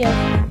todo me lo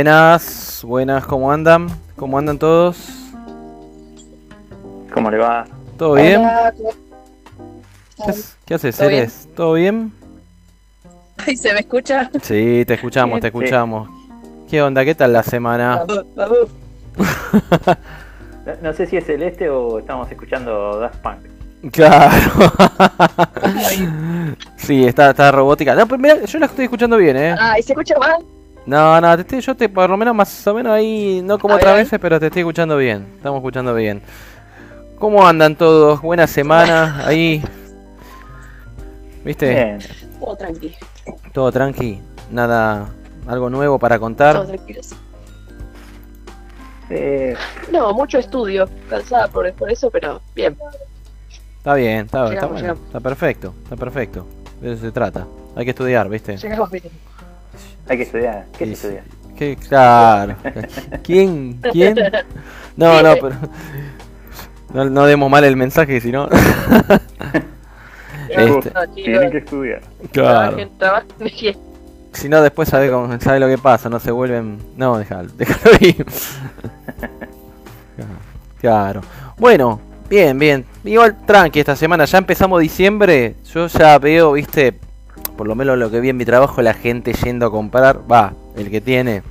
Buenas, buenas, ¿cómo andan? ¿Cómo andan todos? ¿Cómo le va? ¿Todo bien? Hola, ¿Qué, haces- qué haces, ¿Todo bien? ¿Todo bien? Ay, ¿se me escucha? Sí, te escuchamos, te Sí. escuchamos. ¿Qué onda? ¿Qué tal la semana? No, no sé si es Celeste o estamos escuchando Daft Punk. Claro. sí, está, está robótica. No, pues mira, yo la estoy escuchando bien, ¿eh? Ay, ¿se escucha mal? No, no, te estoy, yo te, por lo menos más o menos ahí, no como otras veces, pero te estoy escuchando bien. Estamos escuchando bien. ¿Cómo andan todos? Buena semana ahí. ¿Viste? Bien. Todo tranquilo. Todo tranqui. Nada, algo nuevo para Todo contar. tranquilo. sí. Eh, No, mucho estudio. Cansada por, por eso, pero bien. Está bien, está, está Llegamos, bueno, llegamos. está perfecto, está perfecto. De eso se trata. Hay que estudiar, ¿viste? Llegamos bien. Hay que estudiar. ¿Qué Sí, se estudia? Que, claro. ¿Quién? ¿Quién? No, no, pero. No, no demos mal el mensaje, si no. Este, No, Tienen que estudiar. claro. Si no, después sabe, cómo- sabe lo que pasa, no se vuelven. No, déjalo, déjalo ir. Claro. Bueno, bien, bien. Igual tranqui esta semana, ya empezamos diciembre. Yo ya veo, viste, por lo menos lo que vi en mi trabajo, la gente yendo a comprar. Va, el que tiene.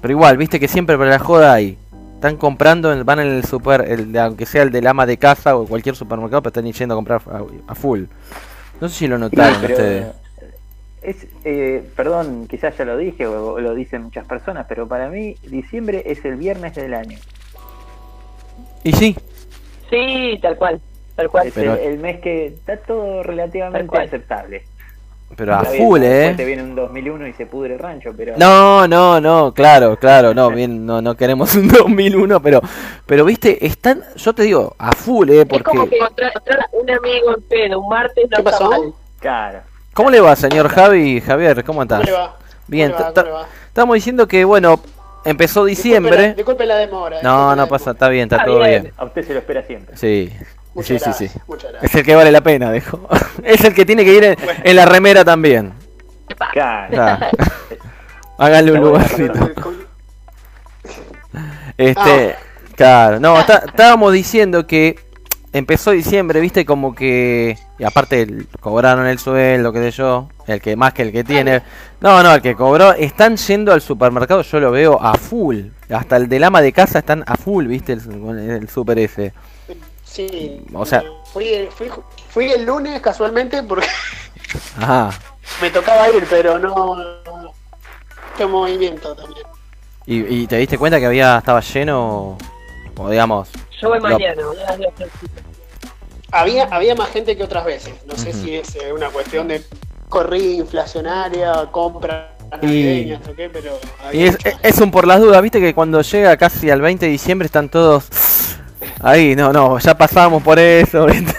Pero igual, viste que siempre para la joda hay. Están comprando, van en el super, el de- aunque sea el del ama de casa o cualquier supermercado, pero están yendo a comprar a, a full. No sé si lo notaron Pero, ustedes. es, eh, perdón, quizás ya lo dije o, o lo dicen muchas personas, pero para mí diciembre es el viernes del año. Y sí, Sí, tal cual. Tal cual. Es Pero- el, el mes que está todo relativamente aceptable. Pero a bien, full, después eh. Te viene un 2001 y se pudre el rancho, pero... No, no, no, claro, claro, no, bien, no, no queremos un 2001, pero, pero viste, están, yo te digo, a full, eh, Es como porque, que encontrar, encontrar un amigo en pedo un martes no ¿Qué está pasó? mal. Claro. ¿cómo le va, señor Javi, Javier, cómo ¿Cómo estás? le va? Bien, ¿Cómo le va? ta- ¿Cómo le va? Estamos diciendo que, bueno, empezó Disculpe diciembre, la- Disculpe la demora. no, disculpe no pasa, está bien, está Está todo bien. bien, A usted se lo espera siempre. sí, Muchas sí, sí, gracias, sí, Muchas es el que vale la pena, dijo, es el que tiene que ir en, en la remera también, Claro. Claro. háganle un lugarcito. Este, claro, no, está- estábamos diciendo que empezó diciembre, viste, como que, y aparte el- cobraron el sueldo, qué sé yo, el que más que el que tiene, no, no, el que cobró, están yendo al supermercado, yo lo veo a full, hasta el del ama de casa están a full, viste, el, con el super ese. Sí. O sea- Fui, fui, fui el lunes casualmente porque Ajá, me tocaba ir, pero no. Qué movimiento también. y, y te diste cuenta que había, estaba lleno, o digamos, Yo voy Lo- mañana. Había, había más gente que otras veces. No sé si es eh, una cuestión de corrida inflacionaria, compra Y- o qué, pero. Y había es, es un por las dudas, viste que cuando llega casi al 20 de diciembre están todos ahí, no, no, ya pasamos por eso, ¿viste?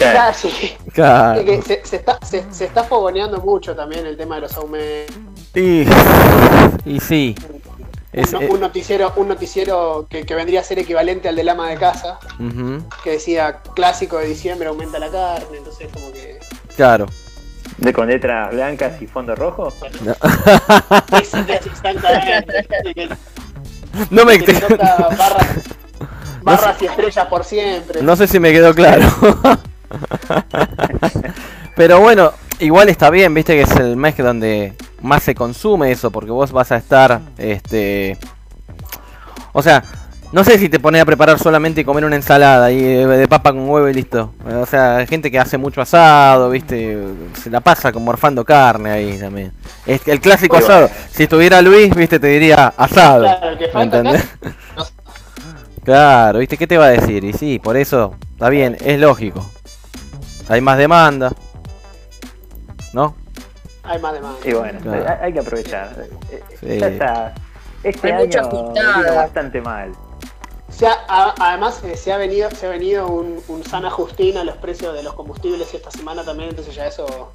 Casi. Claro. Es que se, se está, se, se está fogoneando mucho también el tema de los aumentos. Y, y sí. Es, un, eh, un noticiero, un noticiero que, que vendría a ser equivalente al del ama de casa, que decía clásico de diciembre aumenta la carne, entonces como que claro. De con letras blancas y fondo rojo. No, me que te toca barras, barras y estrellas por siempre. No sé si me quedó claro. Pero bueno, igual está bien, viste que es el mes donde más se consume eso, porque vos vas a estar, este... O sea, no sé si te pones a preparar solamente y comer una ensalada y de, papa con huevo y listo. O sea, hay gente que hace mucho asado, viste, se la pasa como morfando carne ahí también. Es el clásico Muy asado. bueno. Si estuviera Luis, viste, te diría asado. Claro, que ¿Me falta acá- entendés? no- Claro, ¿viste qué te va a decir? Y sí, por eso está bien, es lógico. Hay más demanda. ¿No? hay más demanda. Y bueno, Claro. hay, hay que aprovechar. Eh, Sí. Ya está. Este Hay mucha año vino bastante mal. Se ha- a- además eh, se ha venido se ha venido un, un San Ajustín a los precios de los combustibles esta semana también, entonces ya eso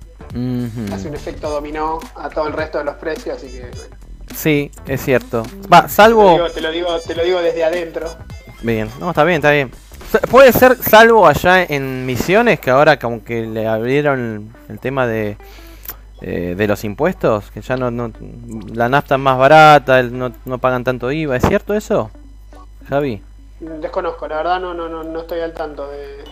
hace un efecto dominó a todo el resto de los precios, así que bueno. Sí, es cierto. Va, Te lo, salvo... digo, te lo digo, te lo digo desde adentro. Bien, no, está bien, está bien. Puede ser salvo allá en Misiones, que ahora como que le abrieron el tema de, eh, de los impuestos, que ya no, no la nafta es más barata, no, no pagan tanto IVA. ¿Es cierto eso, Javi? Desconozco, la verdad no, no, no, no estoy al tanto de,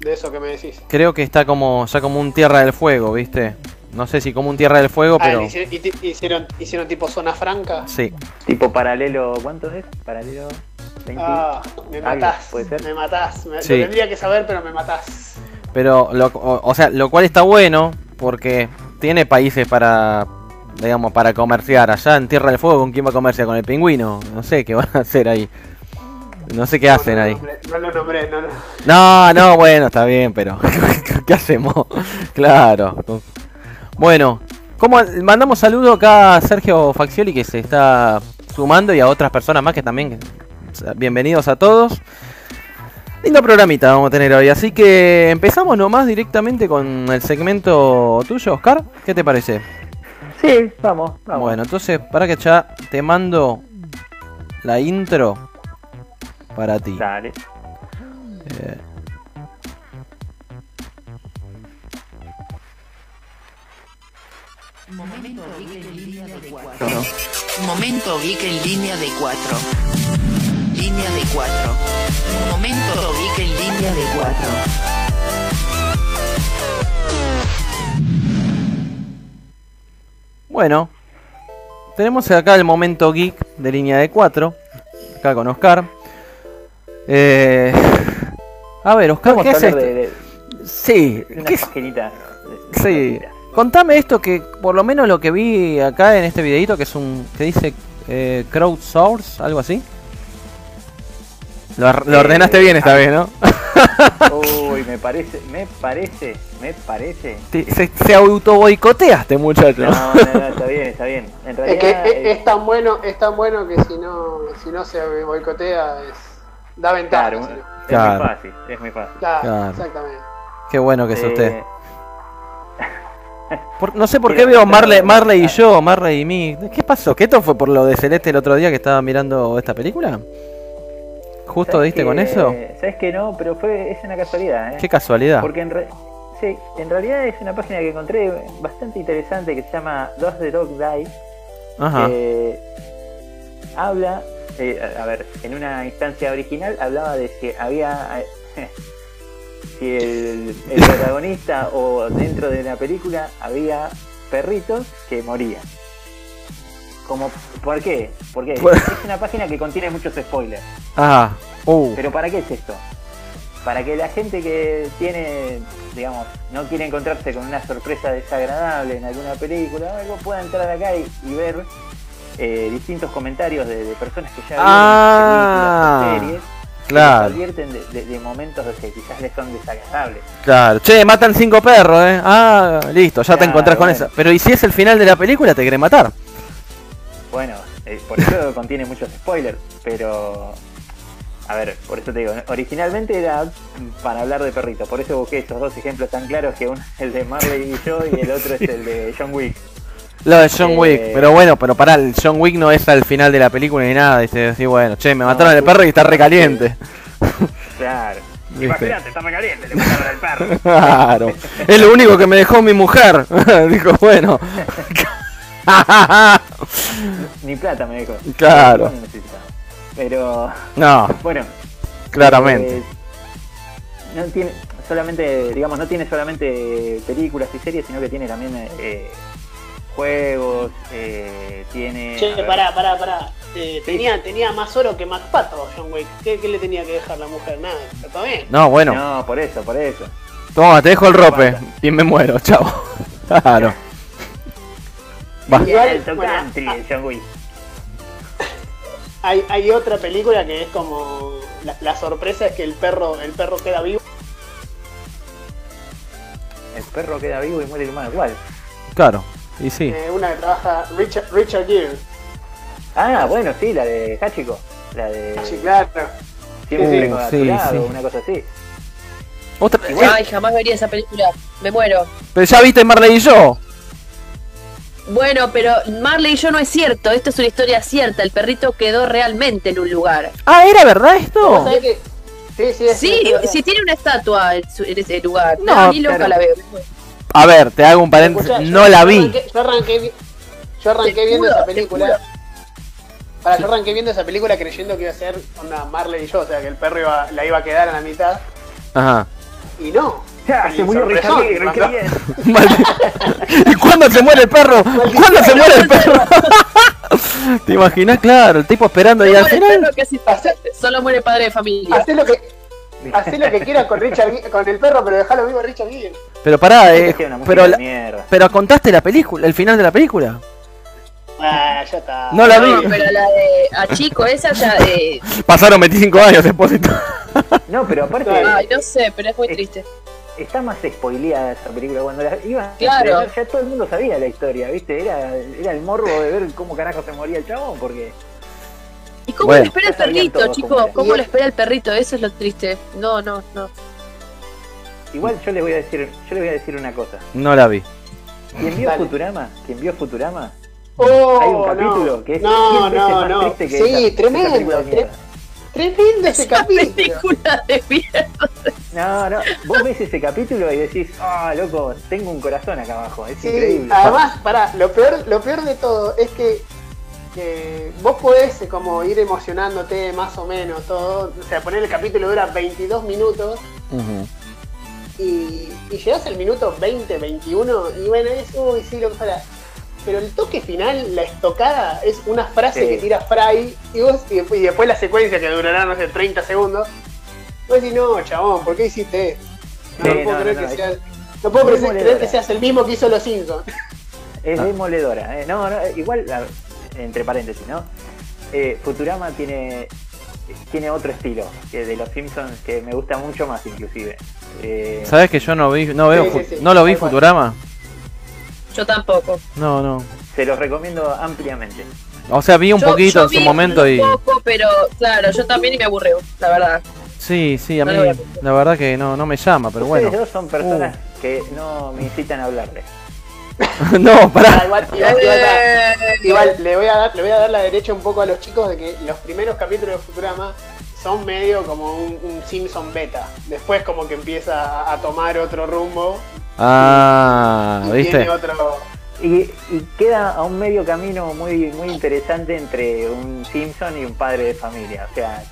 de eso que me decís. Creo que está como ya como un Tierra del Fuego, ¿viste? No sé si como un Tierra del Fuego, Ah, pero... hicieron, hicieron, hicieron tipo zona franca. Sí, Tipo paralelo, ¿cuánto es? Paralelo 20. Ah, me matás, ¿puede ser? me matás. Me, Sí. Lo tendría que saber, pero me matás. pero lo, o, o sea, lo cual está bueno porque tiene países para, digamos, para comerciar. Allá en Tierra del Fuego, ¿con quién va a comerciar? Con el pingüino. No sé qué van a hacer ahí. No sé qué hacen no, ahí. lo nombré, no lo nombré, no, no. No, no, bueno, está bien, pero ¿qué hacemos? Claro. Bueno, como mandamos saludo acá a Sergio Faxioli que se está sumando y a otras personas más que también bienvenidos a todos. Lindo programita vamos a tener hoy, así que empezamos nomás directamente con el segmento tuyo, Oscar. ¿Qué te parece? Sí, vamos, vamos. Bueno, entonces para que ya te mando la intro para ti. Dale. Eh, Momento Geek en línea de 4. Momento Geek en línea de 4. Línea de 4. Momento Geek en línea de 4. Bueno, tenemos acá el momento geek de línea de 4. Acá con Oscar. Eh, a ver, Oscar, Vamos ¿qué a es esto? de, de- Sí, una ¿qué es- sí. Contame esto que por lo menos lo que vi acá en este videito que es un que dice eh, crowdsource, algo así. Lo, Eh, ordenaste bien esta ah. vez, ¿no? Uy, me parece, me parece, me parece. Te- se, se auto boicoteaste, muchacho. No, no, no, está bien, está bien. En Es que es, eh, es tan bueno, es tan bueno que si no, si no se boicotea es da ventaja. claro, si no. es Claro. muy fácil, es muy fácil. Claro, Claro. exactamente. Qué bueno que es Eh, usted. Por- no sé por qué veo Marley, Marley y yo, Marley y mí. ¿Qué pasó? ¿Qué esto fue por lo de Celeste el otro día que estaba mirando esta película? ¿Justo ¿sabes diste que- con eso? Sabes que no, pero fue es una casualidad, ¿eh? Qué casualidad. Porque en, re- sí, en realidad es una página que encontré bastante interesante que se llama Does the Dog Die? Ajá. que habla, eh, a ver, en una instancia original hablaba de si había, eh, si el, el protagonista o dentro de la película había perritos que morían. Como, ¿Por qué? Porque Por- es una página que contiene muchos spoilers. Ah. Uh. Pero ¿para qué es esto? Para que la gente que tiene, digamos, no quiere encontrarse con una sorpresa desagradable en alguna película o algo, pueda entrar acá y, y ver eh, distintos comentarios de, de personas que ya vieron Ah, películas o series que claro. les advierten de, de- de momentos que quizás les son desagradables. Claro. Che, matan cinco perros, eh. Ah, listo, ya te encontrás con bueno. esa. Pero ¿y si es el final de la película? ¿Te quiere matar? Bueno, eh, por eso contiene muchos spoilers, pero a ver, por eso te digo, originalmente era para hablar de perrito, por eso busqué esos dos ejemplos tan claros que uno es el de Marley y yo y el otro es el de John Wick. Lo de John Eh, Wick, pero bueno, pero pará, el John Wick no es al final de la película ni nada, dice así, bueno, che, me mataron al perro y está recaliente. Claro. Imagínate, está recaliente, le mataron al perro. Claro, es lo único que me dejó mi mujer. Dijo, bueno. Ni plata me dejó. Claro. Pero, no, bueno. claramente. eh, no tiene solamente, digamos, no tiene solamente películas y series, sino que tiene también eh, juegos, eh, tiene... Che, pará, pará, pará. Eh, tenía, tenía más oro que Pato, John Wick. ¿Qué, qué le tenía que dejar la mujer? Nada, está todo bien. No, bueno, No, por eso, por eso. toma, te dejo el rope y me muero, chao. Claro. Va. Igual, country, ah, John Wick. Hay, hay otra película que es como. La, la sorpresa es que el perro, el perro queda vivo. El perro queda vivo y muere el humano. ¿Cuál? Claro, y sí. Eh, una que trabaja Richard, Richard Gere. Ah, bueno, sí, la de Hachiko. La de... Sí, claro. Siempre Sí, tu sí, lado, sí. una cosa así. Otra, Ay, jamás vería esa película. Me muero. pero ya viste Marley y yo. Bueno, pero Marley y yo no es cierto. Esto es una historia cierta. El perrito quedó realmente en un lugar. Ah, ¿era verdad esto? Sí, sí, es Sí, si tiene una estatua en, ese lugar. No, No, ni loca claro. la veo. A ver, te hago un paréntesis. Escuchá, yo- No la yo vi. arranqué- Yo arranqué, yo arranqué viendo juro, esa película. Para, yo arranqué viendo esa película creyendo que iba a ser una Marley y yo, o sea, que el perro iba, la iba a quedar a la mitad. Ajá. Y no. Ya, se murió Richard qué bien. ¿Y cuándo se muere el perro? ¿Cuándo se muere el perro? ¿Te imaginas? Claro, el tipo esperando ahí No al muere el final. Solo muere padre de familia. Hacé lo que, hacé lo que quieras con Richard con el perro, pero dejalo vivo a Richard Gere. Pero pará, eh, pero, de la- pero contaste la película, el final de la película. Ah, ya está. No la vi. No, pero la de a chico esa ya. Eh, Pasaron 25 años, Expósito. No, pero aparte ay, no sé, pero es muy triste. está más spoileada esa película. Cuando la iban Claro. ya todo el mundo sabía la historia, ¿viste? Era, era el morbo de ver cómo carajo se moría el chabón, porque... ¿Y cómo Bueno. le espera el perrito, chicos? cómo. ¿Cómo le espera el perrito? Eso es lo triste. No, no, no. Igual yo les voy a decir, yo les voy a decir una cosa. No la vi. Quien vio Dale. Futurama, quien vio Futurama, Oh, hay un capítulo no. que es no, 100 veces no, más no. triste que Sí, esa- tremendo. tre- tremendo ese capítulo. película de mierda. No, no, vos ves ese capítulo y decís, ah, loco, tengo un corazón acá abajo, es Sí, increíble. además, pará, lo peor, lo peor de todo es que, que vos podés eh, como ir emocionándote más o menos todo. O sea, poner el capítulo dura 22 minutos y, y llegás al minuto 20, 21 y bueno, es, uy, sí, lo que fuera. Pero el toque final, la estocada, es una frase Sí. que tira Fry y vos, y después, y después la secuencia que durará, no sé, 30 segundos. Vos decís, no, chabón, ¿por qué hiciste esto? No, Sí, no puedo no, creer no, que es- No puedo es creer- que seas el mismo que hizo los Simpsons. Es Ah. demoledora. eh. No, no, igual, entre paréntesis, ¿no? Eh, Futurama tiene tiene otro estilo que de los Simpsons que me gusta mucho más inclusive. Eh, ¿Sabes que yo no vi, no veo, Sí, sí, Fu- sí, no lo vi. Futurama? Yo tampoco. No, no. se los recomiendo ampliamente. O sea, vi un Yo- poquito yo en su vi momento un y... poco, pero claro, yo también y me aburrió, la verdad. Sí, sí, a No mí la verdad que no, no me llama, pero Ustedes bueno. dos son personas Uh. que no me incitan a hablarles. no, pará. igual, igual, igual, Eh, igual, le voy a dar, le voy a dar la derecha un poco a los chicos de que los primeros capítulos de Futurama son medio como un, un Simpson beta. Después como que empieza a, tomar otro rumbo Ah, y ¿viste? tiene otro. Y, y queda a un medio camino muy muy interesante entre un Simpson y un padre de familia. O sea,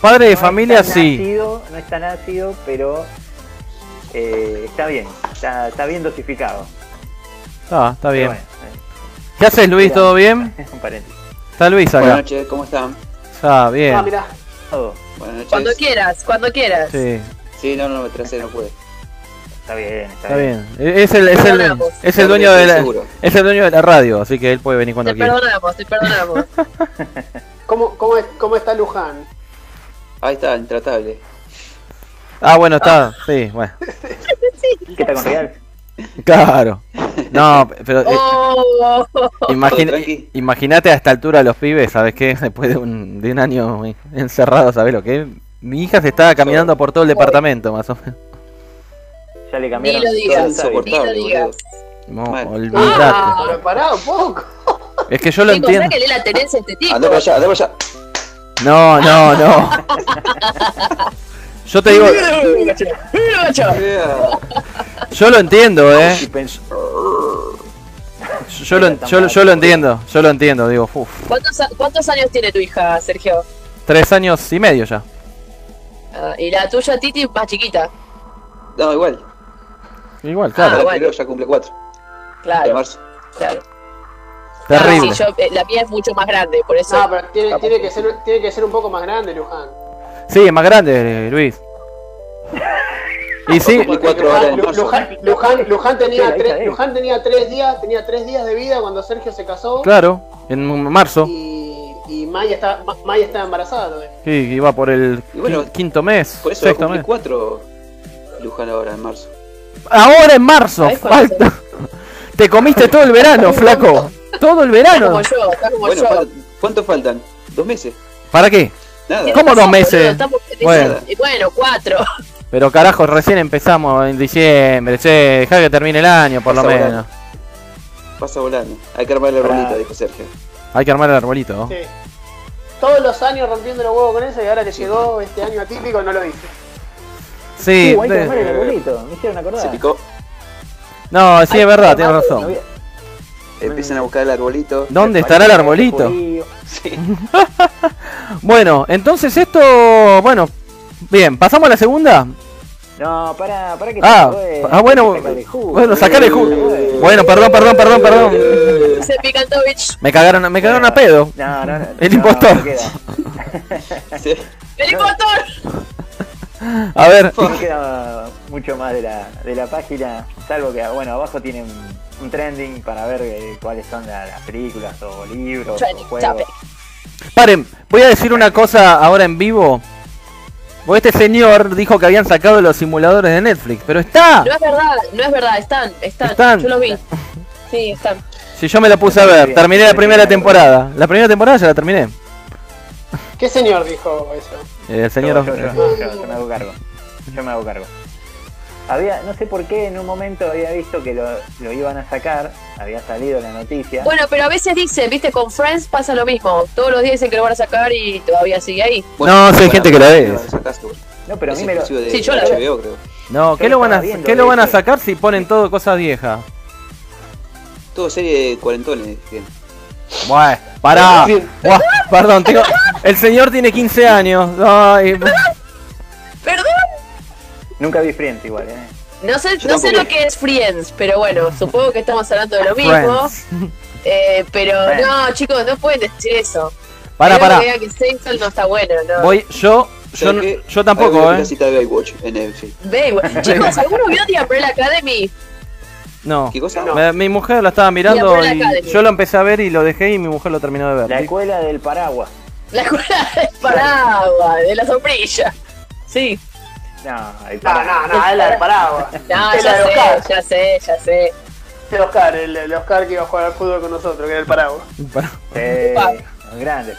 Padre de no familia sí. ácido, no es tan ácido, pero eh, está bien, está, está bien dosificado. Ah, está bien. bueno, ¿Qué haces Luis? ¿Todo bien? eh, un paréntesis. Está Luis Buenas acá. noches, ¿cómo están? Ah, bien. Ah, mirá. Todo. Buenas noches. Cuando quieras, cuando quieras. Sí, Sí, no, no, me tracé, no pude. Está bien, está, está bien. bien. Es el, es el, es el dueño de la, es el dueño de la radio, así que él puede venir cuando Te quiera. perdonamos, te perdonamos. ¿Cómo, cómo, es- ¿Cómo está Luján? Ahí está, intratable. Ah, bueno, está. Sí, bueno. ¿Qué está con Real? Claro. No, pero eh, Oh, imagínate a esta altura los pibes, ¿sabes qué? Después de un, de un año encerrado, ¿sabes lo que es? Mi hija se estaba caminando por todo el departamento, más o menos. Ya le ni cambiaron lo todos digas, ni lo digas. No, Mal. olvídate. Ah. Pero pará un poco. Es que yo lo entiendo. sáquenle la este tipo. Andá para allá, andá para allá. No, no, no. Yo te digo, yo lo entiendo, eh. Yo lo, yo, yo lo entiendo, yo lo entiendo, digo, uff. ¿Cuántos, a- ¿Cuántos años tiene tu hija, Sergio? Tres años y medio ya. Ah, y la tuya, Titi, más chiquita. No, igual. Igual, Ah, claro. Bueno. creo ya cumple cuatro. De Claro, marzo. claro. Terrible. Ah, sí, yo, eh, la mía es mucho más grande, por eso. No, pero tiene, tiene, que ser, tiene que ser un poco más grande, Luján. Sí, es más grande, Luis. Y sí. Luján, Luján, Luján Sí, tenía tres, de él. Luján tenía tres días, tenía tres días de vida cuando Sergio se casó claro, en marzo. y, y Maya está, Ma- Maya está embarazada todavía. Sí, iba por el bueno, quinto mes, Por eso va a sexto cumplir mes. cuatro Luján ahora en marzo. Ahora en marzo, ¿Sabés cuándo falta. Te comiste todo el verano, flaco. Todo el Está verano. como yo, está como Bueno, yo. ¿cuánto faltan? ¿Dos meses? ¿Para qué? Nada. ¿Qué ¿Cómo dos meses? Estamos- Bueno. y bueno, cuatro. Pero carajo, recién empezamos en diciembre, che, dejá que termine el año por lo menos. volando. Pasa volando. Hay que armar Pará. arbolito, dijo Sergio. Hay que armar el arbolito. ¿no? Sí. Todos los años rompiendo los huevos con eso y ahora que llegó este año atípico no lo hice. Sí, Uh, hay que armar el arbolito, me hicieron Se acordar. picó. no, sí es verdad, tienes razón. Empiezan a buscar el arbolito. ¿Dónde estará el arbolito? Sí. Bueno, entonces esto, bueno, bien, pasamos a la segunda. No, para, para que Ah, te ah, bueno, Sacale jugo. bueno, sacale jugo. Eh, Bueno, perdón, perdón, perdón, perdón. Picantovich. Me cagaron, me cagaron a pedo. No, no, no. El no, impostor. no. ¡El impostor! A ver, No queda mucho más de la, de la página, salvo que, bueno, abajo tiene un, un trending para ver eh, cuáles son la- las películas o libros Trending o juegos. topic. paren, voy a decir una cosa ahora en vivo. Porque este señor dijo que habían sacado los simuladores de Netflix, pero está. No es verdad, no es verdad, están, están. Están. Yo los vi. Sí, están. Si yo me la puse a ver, terminé la primera temporada. La primera temporada ya la terminé. ¿Qué señor dijo eso? Eh, El señor. Yo, yo, yo, yo, yo me hago cargo. Yo me hago cargo. Había, no sé por qué en un momento había visto que lo, lo iban a sacar, había salido la noticia. Bueno, pero a veces dicen, viste, con Friends pasa lo mismo. Todos los días dicen que lo van a sacar y todavía sigue ahí. No, sí hay gente que la ve. No, pero a mí me lo. Sí, yo la HBO, creo. No, ¿qué lo van a, viendo, ¿qué lo van a sacar si ponen todo cosas viejas? Todo serie de cuarentones. bien. Buah, pará. Buah, perdón, tengo... el señor tiene 15 años. Ay, ¿Perdón? Nunca vi Friends igual, ¿eh? No sé, Yo no sé lo que es Friends, pero bueno, supongo que estamos hablando de lo mismo. Eh, pero Friends. no, chicos, no pueden decir eso. Pará, Creo pará. que que Seinfeld no está bueno, ¿no? Voy, yo, yo, yo Hay tampoco, una eh. cita de Baywatch en Netflix. Baywatch. Chicos, ¿alguno vio The Umbrella Academy? No. ¿Qué cosa? No. Me- mi mujer lo estaba mirando Umbrella y Academy. yo lo empecé a ver y lo dejé y mi mujer lo terminó de ver. La escuela del paraguas. La escuela del paraguas, de la sombrilla. Sí. No, el No, paraguas. no, no, es la de Paraguas. No, Es ya la de sé, Oscar. ya sé, ya sé. El Oscar, el, el Oscar que iba a jugar al fútbol con nosotros, que era el Paraguas. Pará. Eh, grande.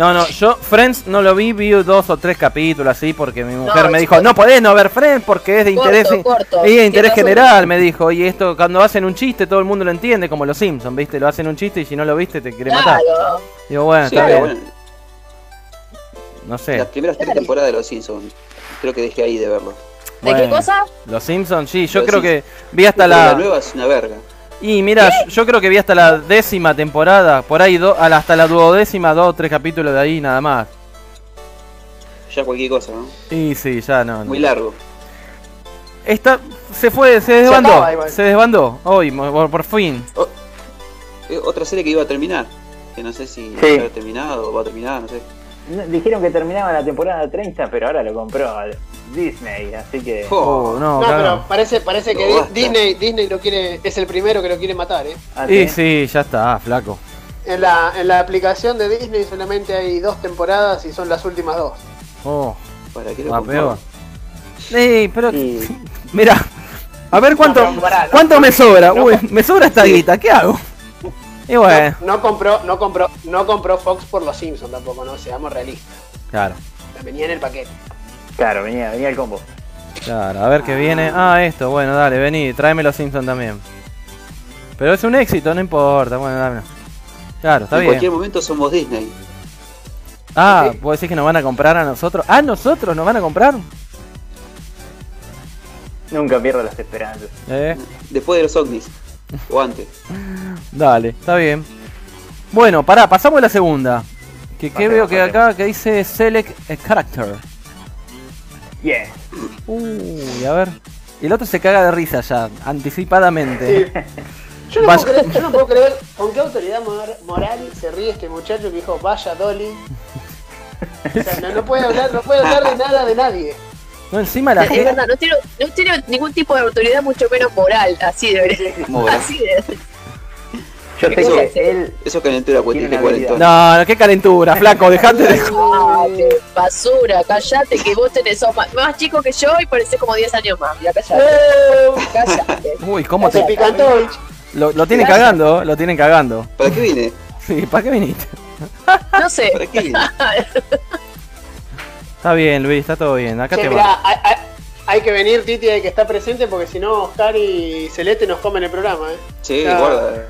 No, no, yo Friends no lo vi, vi dos o tres capítulos así porque mi mujer me dijo, no podés no ver Friends porque es de Corto, interés, corto. es de interés general, me dijo. Y esto cuando hacen un chiste todo el mundo lo entiende, como los Simpsons, ¿viste? Lo hacen un chiste y si no lo viste te quiere matar. Claro. Digo, bueno, Sí, está bien. bueno, No sé. las primeras tres temporadas de Los Simpsons. Creo que dejé ahí de verlo. ¿De qué cosa? Los Simpsons, sí, yo Los creo que vi hasta la... la nueva es una verga. Y mira, yo creo que vi hasta la décima temporada, por ahí do- a hasta la duodécima, dos o tres capítulos de ahí nada más. Ya cualquier cosa, ¿no? Y sí, ya no. no. Muy largo. Esta se fue, se desbandó, acaba se desbandó, hoy, por, por fin. Eh, Otra serie que iba a terminar. Que no sé si Sí. ya ha terminado o va a terminar, no sé. No, Dijeron que terminaba la temporada 30, pero ahora lo compró Disney, así que. Oh, no, No, pero parece, parece que. Disney, Disney lo quiere, es el primero que lo quiere matar, ¿eh? Ah, Y sí. sí, ya está, flaco. En la, en la aplicación de Disney solamente hay dos temporadas y son las últimas dos. Oh, ¿Para qué lo peor. Sí, pero Y- mira, A ver cuánto, No, pero pará, no. cuánto me sobra. No. Uy, me sobra esta guita, ¿qué hago? Y bueno, No compró, no compró, no compró Fox por los Simpsons tampoco, no, seamos realistas. claro, Venía en el paquete. Claro, venía, venía el combo. claro, a ver qué viene. Ah, esto, bueno, dale, vení, tráeme los Simpsons también. Pero es un éxito, no importa, bueno, dame. Claro, está en cualquier bien. momento somos Disney. Ah, ¿vos decís que nos van a comprar a nosotros? ¿A nosotros nos van a comprar? Nunca pierdo las esperanzas. Eh, Después de los ovnis. O antes. dale, está bien. Bueno, pará, pasamos a la segunda. Que, que veo que pasemos. acá que dice Select a Character. Yeah. Uy, a ver. Y el otro se caga de risa ya, anticipadamente. Sí. Yo no, puedo creer, yo no puedo creer con qué autoridad mor- moral se ríe este muchacho que dijo vaya Dolly. O sea, no, no puede hablar, no puede hablar de nada de nadie. No, encima la Es gente. verdad, no tiene, no tiene ningún tipo de autoridad, mucho menos moral. Así debería ser. Moral. Así de. Yo sé cosa que es? él. Eso es calentura, pues Tiene cuarentón. No, no, qué calentura, flaco, dejate de. Qué basura, callate que vos tenés sos más, más chico que yo y parecés como 10 años más. Ya callate. Callate. Uy, ¿cómo Se te.? picantó. Lo, lo tienen cagando, lo tienen cagando. ¿Para qué vine? Sí, ¿para qué viniste? No sé. ¿Para qué vine? Está bien, Luis, está todo bien. Acá Che, te mirá, va. Hay que venir Titi, hay que estar presente porque si no Oscar y Celeste nos comen el programa, eh. Sí, Ah. guarda.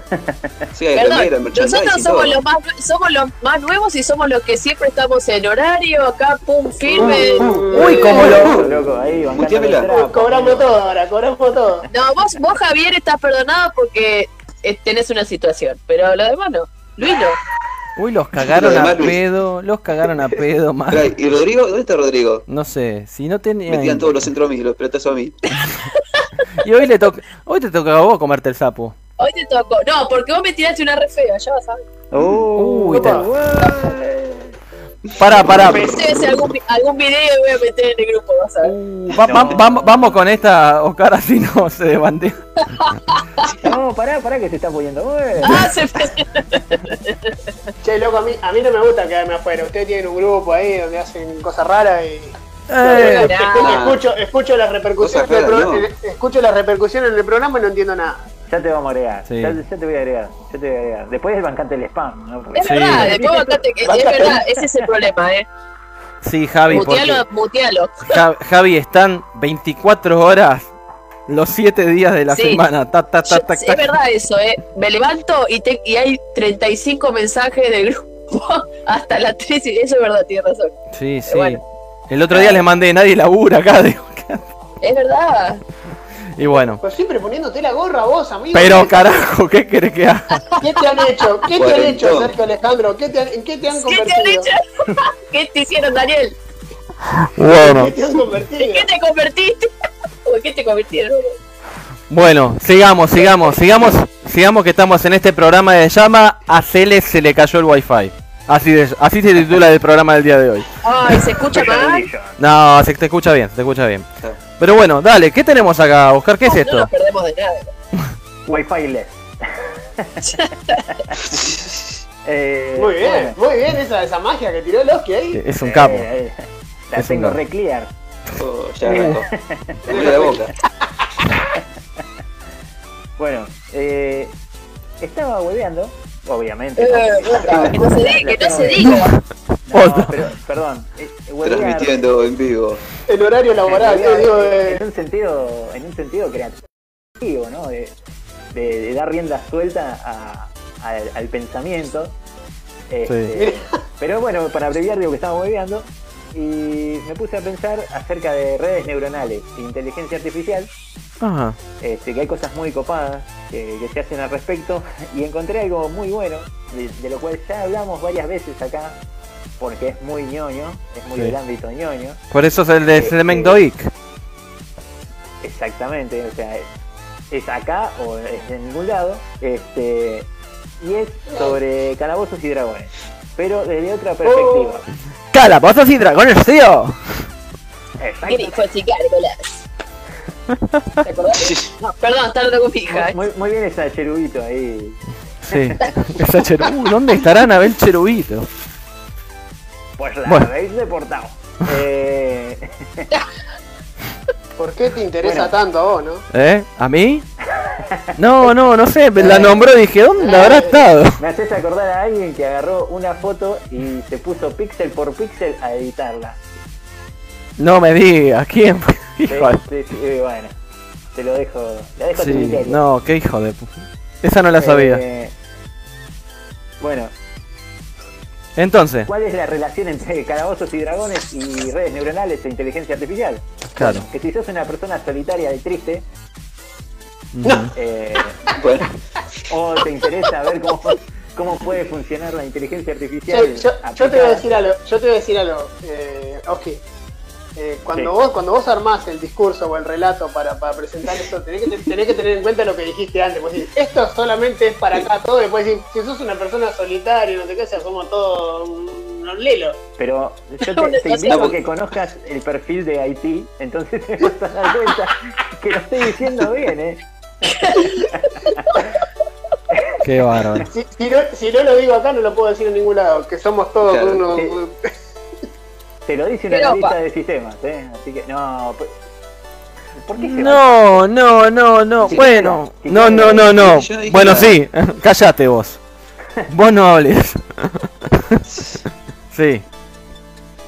Sí, hay Perdón, nosotros somos los más somos los más nuevos y somos los que siempre estamos en horario, acá pum firme. Uy, como lo. Loco, ahí trapo. Cobramos todo ahora, cobramos todo. No, vos, vos Javier estás perdonado porque eh, tenés una situación, pero lo demás no. Luis no. Uy, los cagaron Lo a Luis. pedo, los cagaron a pedo, más. ¿Y Rodrigo? ¿Dónde está Rodrigo? No sé, si no Metían tenían. todos los centros a mí, los pelotazos a mí. Y hoy le toca. Hoy te toca a vos comerte el sapo. Hoy te tocó. No, porque vos me tiraste una re fea, ya vas a ver. Uh, Uy. Pará, pará. Algún, algún video y voy a meter en el grupo, vas a ver. Uh, va- va- vamos, vamos con esta, Oscar, así no se desbandea. No, pará, pará que se está poniendo. Ah, se Che, loco, a mí, a mí no me gusta quedarme afuera. Ustedes tienen un grupo ahí donde hacen cosas raras y. Eh, escucho, escucho las repercusiones del no. eh, escucho las repercusiones en el programa y no entiendo nada. Ya te vamos a agregar. Sí. Ya, ya te voy a agregar. Ya te voy a agregar. Después es bancante el spam, ¿no? Porque- Es Sí. verdad, después bancate que es verdad, ese es el problema, eh. Sí, Javi, porque Mutealo, mutealo. Ja- Javi están 24 horas los 7 días de la Sí. semana. Ta, ta, ta, Yo- ta, es ta. verdad eso, eh. Me levanto y, te, y hay 35 mensajes del grupo hasta las 3 y eso es verdad, tienes razón. Sí, sí. Bueno. El otro día les mandé, nadie labura acá. digo, Es verdad. y bueno. Pero siempre poniéndote la gorra vos, amigo. Pero ¿Qué- carajo, ¿qué querés que haga? ¿Qué te han hecho? ¿Qué te han hecho, Sergio Alejandro? ¿Qué te han- ¿En qué te han ¿Qué te han convertido? hecho? ¿Qué te hicieron, Daniel? Bueno, ¿Qué te han convertido? ¿En qué te convertiste? ¿O en qué te convirtieron? bueno, sigamos, sigamos, sigamos, sigamos que estamos en este programa de llama A Cele se le cayó el wifi. Así, de, así se titula el programa del día de hoy. Ay, ¿se escucha mal? No, se te escucha bien, se te escucha bien. Pero bueno, dale, ¿qué tenemos acá, Oscar? ¿Qué es No esto? nos perdemos de nada. Wi-Fi less. Eh, Muy bien, bueno, muy bien esa, esa magia que tiró Loki ahí. Es un capo. eh, eh, la Es tengo re clear. Oh, ya arrancó. La boca. Bueno, eh, estaba hueveando, obviamente. Eh, ¿no? que no se diga, que no se diga. No, pero, perdón, eh, Transmitiendo en vivo. El horario laboral, huevear yo digo, de- en un sentido, en un sentido creativo, ¿no? De, de- de dar rienda suelta a- al- al pensamiento. Este, Pero bueno, para abreviar digo que estaba hueveando y me puse a pensar acerca de redes neuronales e inteligencia artificial Ajá. este, que hay cosas muy copadas que, que se hacen al respecto y encontré algo muy bueno, de, de lo cual ya hablamos varias veces acá, porque es muy ñoño, es muy Sí. del ámbito ñoño, Por eso es el de Elemento Ic. exactamente, o sea, es, es acá o es en ningún lado, este, y es sobre calabozos y dragones, pero desde otra perspectiva. ¡Calabozos y dragones, tío! Grifos y gárgolas. ¿Te acordás? No, perdón, está hablando con mi hija. eh. Muy, muy bien esa cherubito ahí. Sí. Esa cheru... Uh, ¿Dónde estará Anabel Cherubito? Pues la Bueno. habéis deportado. Eh, ¿Por qué te interesa Bueno. tanto a vos, no? ¿Eh? ¿A mí? No, no, no sé, la nombró y dije, ¿dónde habrá estado? Me haces acordar a alguien que agarró una foto y se puso píxel por píxel a editarla. No me digas, ¿quién? Sí, Hijo de... sí, sí, bueno, te lo dejo, lo dejo a tu Sí, no, qué hijo de... pu- Esa no la sabía. Eh, bueno, Entonces, ¿cuál es la relación entre calabozos y dragones y redes neuronales e inteligencia artificial? claro. Que si sos una persona solitaria y triste, Ujú. eh, Bueno, o te interesa ver cómo, cómo puede funcionar la inteligencia artificial. yo- yo te voy a decir algo, yo te voy a decir algo, eh, Oski. Eh, cuando Sí. vos cuando vos armás el discurso o el relato para, para presentar eso, tenés que, tenés que tener en cuenta lo que dijiste antes. Pues, decir, esto solamente es para acá todo. Después decir, si sos una persona solitaria, no sé qué, sea, somos todos unos lelos. Pero yo te, te invito a que conozcas el perfil de Haití, entonces te vas a dar cuenta que lo estoy diciendo bien, ¿eh? Qué bárbaro. Si, si no, si no lo digo acá, no lo puedo decir en ningún lado. Que somos todos Claro, unos. sí. Te lo dice una analista de sistemas, ¿eh? Así que, no. ¿Por, ¿por qué se va? No, no, no, no. Sí, Bueno, sí, no, no, no, no. dije Bueno, sí, cállate vos. Vos no hables. Sí.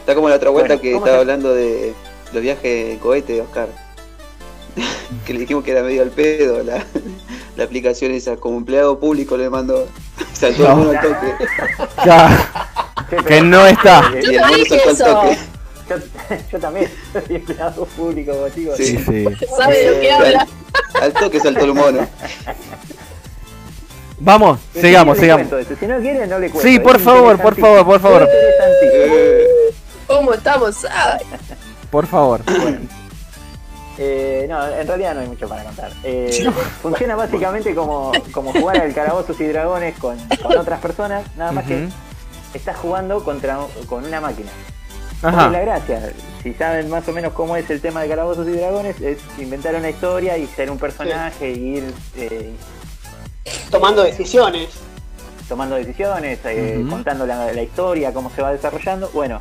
está como la otra vuelta Bueno, que ¿cómo estaba se- hablando de los viajes en cohete de Oscar. que le dijimos que era medio al pedo la, la aplicación esa. Como empleado público le mandó. Saltó el No. mono al toque. Ya, pero- que no está. Eh, Y el dije saltó al eso. toque. Yo, yo también soy empleado público, chicos. Sí. Sí. ¿Sabe lo que habla? Al toque saltó el mono. Vamos, Si sigamos, le sigamos. cuento eso. Si no quieren, no le cuento. Sí, por Es favor, por favor, por favor. Eh, ¿Cómo estamos? Ay, Por favor. Eh, no, en realidad no hay mucho para contar. Eh, funciona básicamente como, como jugar al calabozos y dragones con, con otras personas, nada más que estás jugando contra con una máquina. ¿Cuál es la Ajá. gracia? Si saben más o menos cómo es el tema de calabozos y dragones, es inventar una historia y ser un personaje y ir eh, tomando decisiones. tomando decisiones, eh, contando la, la historia, cómo se va desarrollando. Bueno,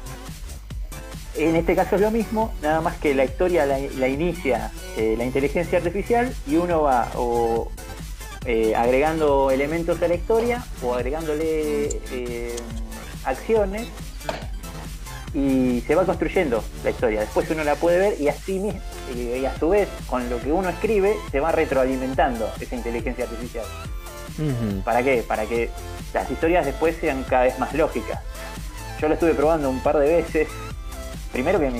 en este caso es lo mismo, nada más que la historia la, la inicia eh, la inteligencia artificial y uno va o eh, agregando elementos a la historia o agregándole eh, acciones y se va construyendo la historia. Después uno la puede ver y así mismo, y, a su vez con lo que uno escribe se va retroalimentando esa inteligencia artificial. ¿Para qué? Para que las historias después sean cada vez más lógicas. Yo lo estuve probando un par de veces. Primero que mi,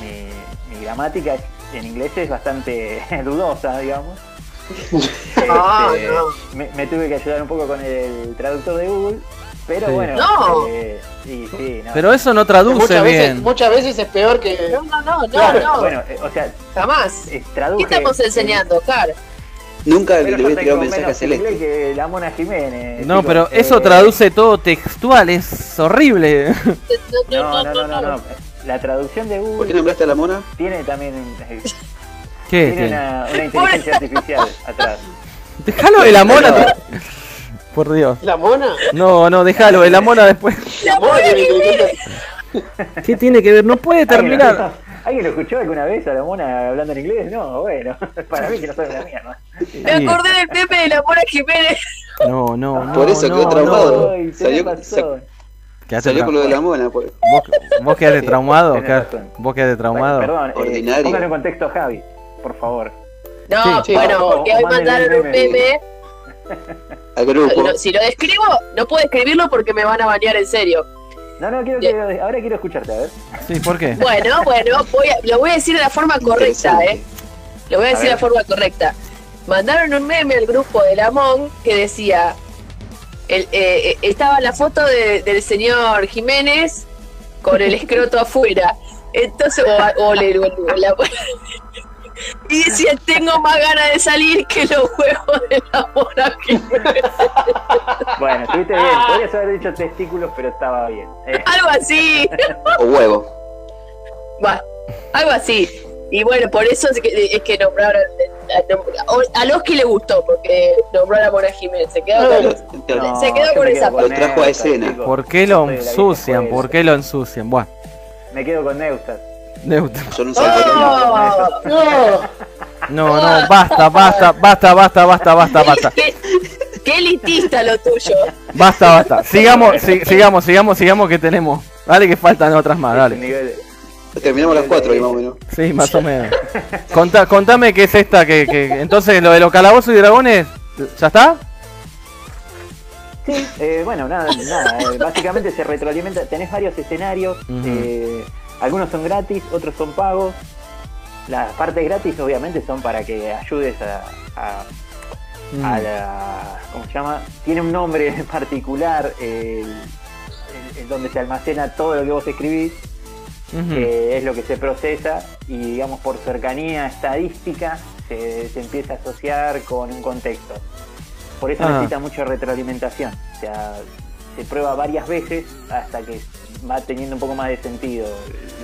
mi, mi gramática en inglés es bastante dudosa, digamos. Ah, Este, no. me, me tuve que ayudar un poco con el traductor de Google. Pero Sí. bueno, No. eh, sí, sí, no. Pero eso no traduce Muchas veces, bien. muchas veces es peor que. No, no, no, no, Claro, no. Bueno, eh, o sea, Jamás. eh, ¿Qué estamos enseñando, Car? Nunca Pero le voy a tirar tengo un mensaje a Celeste. que la Mona Jiménez. No, chicos. pero eso Eh, traduce todo textual, es horrible. No, no, no, no, no. La traducción de ¿Por qué Google nombraste a la mona? tiene también eh, ¿Qué? tiene una, una inteligencia artificial atrás. Déjalo de la mona. Por Dios. ¿La mona? No, no, déjalo de la mona después. La mona. ¿Qué tiene que ver? No puede ¿Alguien lo, terminar. ¿Alguien lo escuchó alguna vez a la mona hablando en inglés? No, bueno, para mí que no sabe una mierda. Me acordé del Pepe de la Mora Jiménez. No, no, no. Por eso no, quedó no. traumado. Ay, Salió- Salió con lo de la traumado. mona. Por... ¿Vos, vos quedaste Sí, traumado? razón. ¿Vos quedaste traumado? Perdón, eh, Ordinario. póngale en contexto a Javi, por favor. No, Sí. Sí, bueno, porque hoy mandaron un meme. Al grupo. Si lo describo, no puedo escribirlo porque me van a banear en serio. No, no, quiero que, ahora quiero escucharte, a ver. Sí, ¿por qué? Bueno, bueno, voy a- lo voy a decir de la forma correcta. ¿eh? Lo voy a A decir de la forma correcta. Mandaron un meme al grupo de Lamón que decía, el, eh, eh, estaba la foto de- del señor Jiménez con el escroto afuera. Entonces, o, o le- o la- y decía, tengo más ganas de salir que los huevos de la Mona Jiménez. Bueno, estuviste bien. Podrías haber dicho testículos, pero estaba bien. Eh, Algo así. O huevo. Va, algo así. Y bueno, por eso es que, es que nombraron a, a los que le gustó, porque nombró a la Mona Jiménez. Se quedó con no, se quedó con esa quedo Lo trajo a escena. ¿Por qué lo ensucian? ¿Por qué lo ensucian? Bueno, Me quedo con salvadoreño. ¡Oh! No, No, no, basta, basta, basta, basta, basta, basta, basta. ¿Qué, elitista lo tuyo. Basta, basta. Sigamos, si- sigamos, sigamos, sigamos que tenemos. Dale que faltan otras más, dale. Terminamos las 4 ahí más o menos. Sí, más o menos. Contá- contame qué es esta que, que entonces lo de los calabozos y dragones, ¿ya está? Sí, eh, bueno, nada, nada. eh, básicamente se retroalimenta. Tenés varios escenarios. Eh, algunos son gratis, otros son pagos. Las partes gratis, obviamente, son para que ayudes a, a, Mm. a la. ¿Cómo se llama? Tiene un nombre particular. el- el- el donde se almacena todo lo que vos escribís. Que es lo que se procesa y digamos por cercanía estadística se, se empieza a asociar con un contexto. Por eso Ah. necesita mucha retroalimentación. O sea, se prueba varias veces hasta que va teniendo un poco más de sentido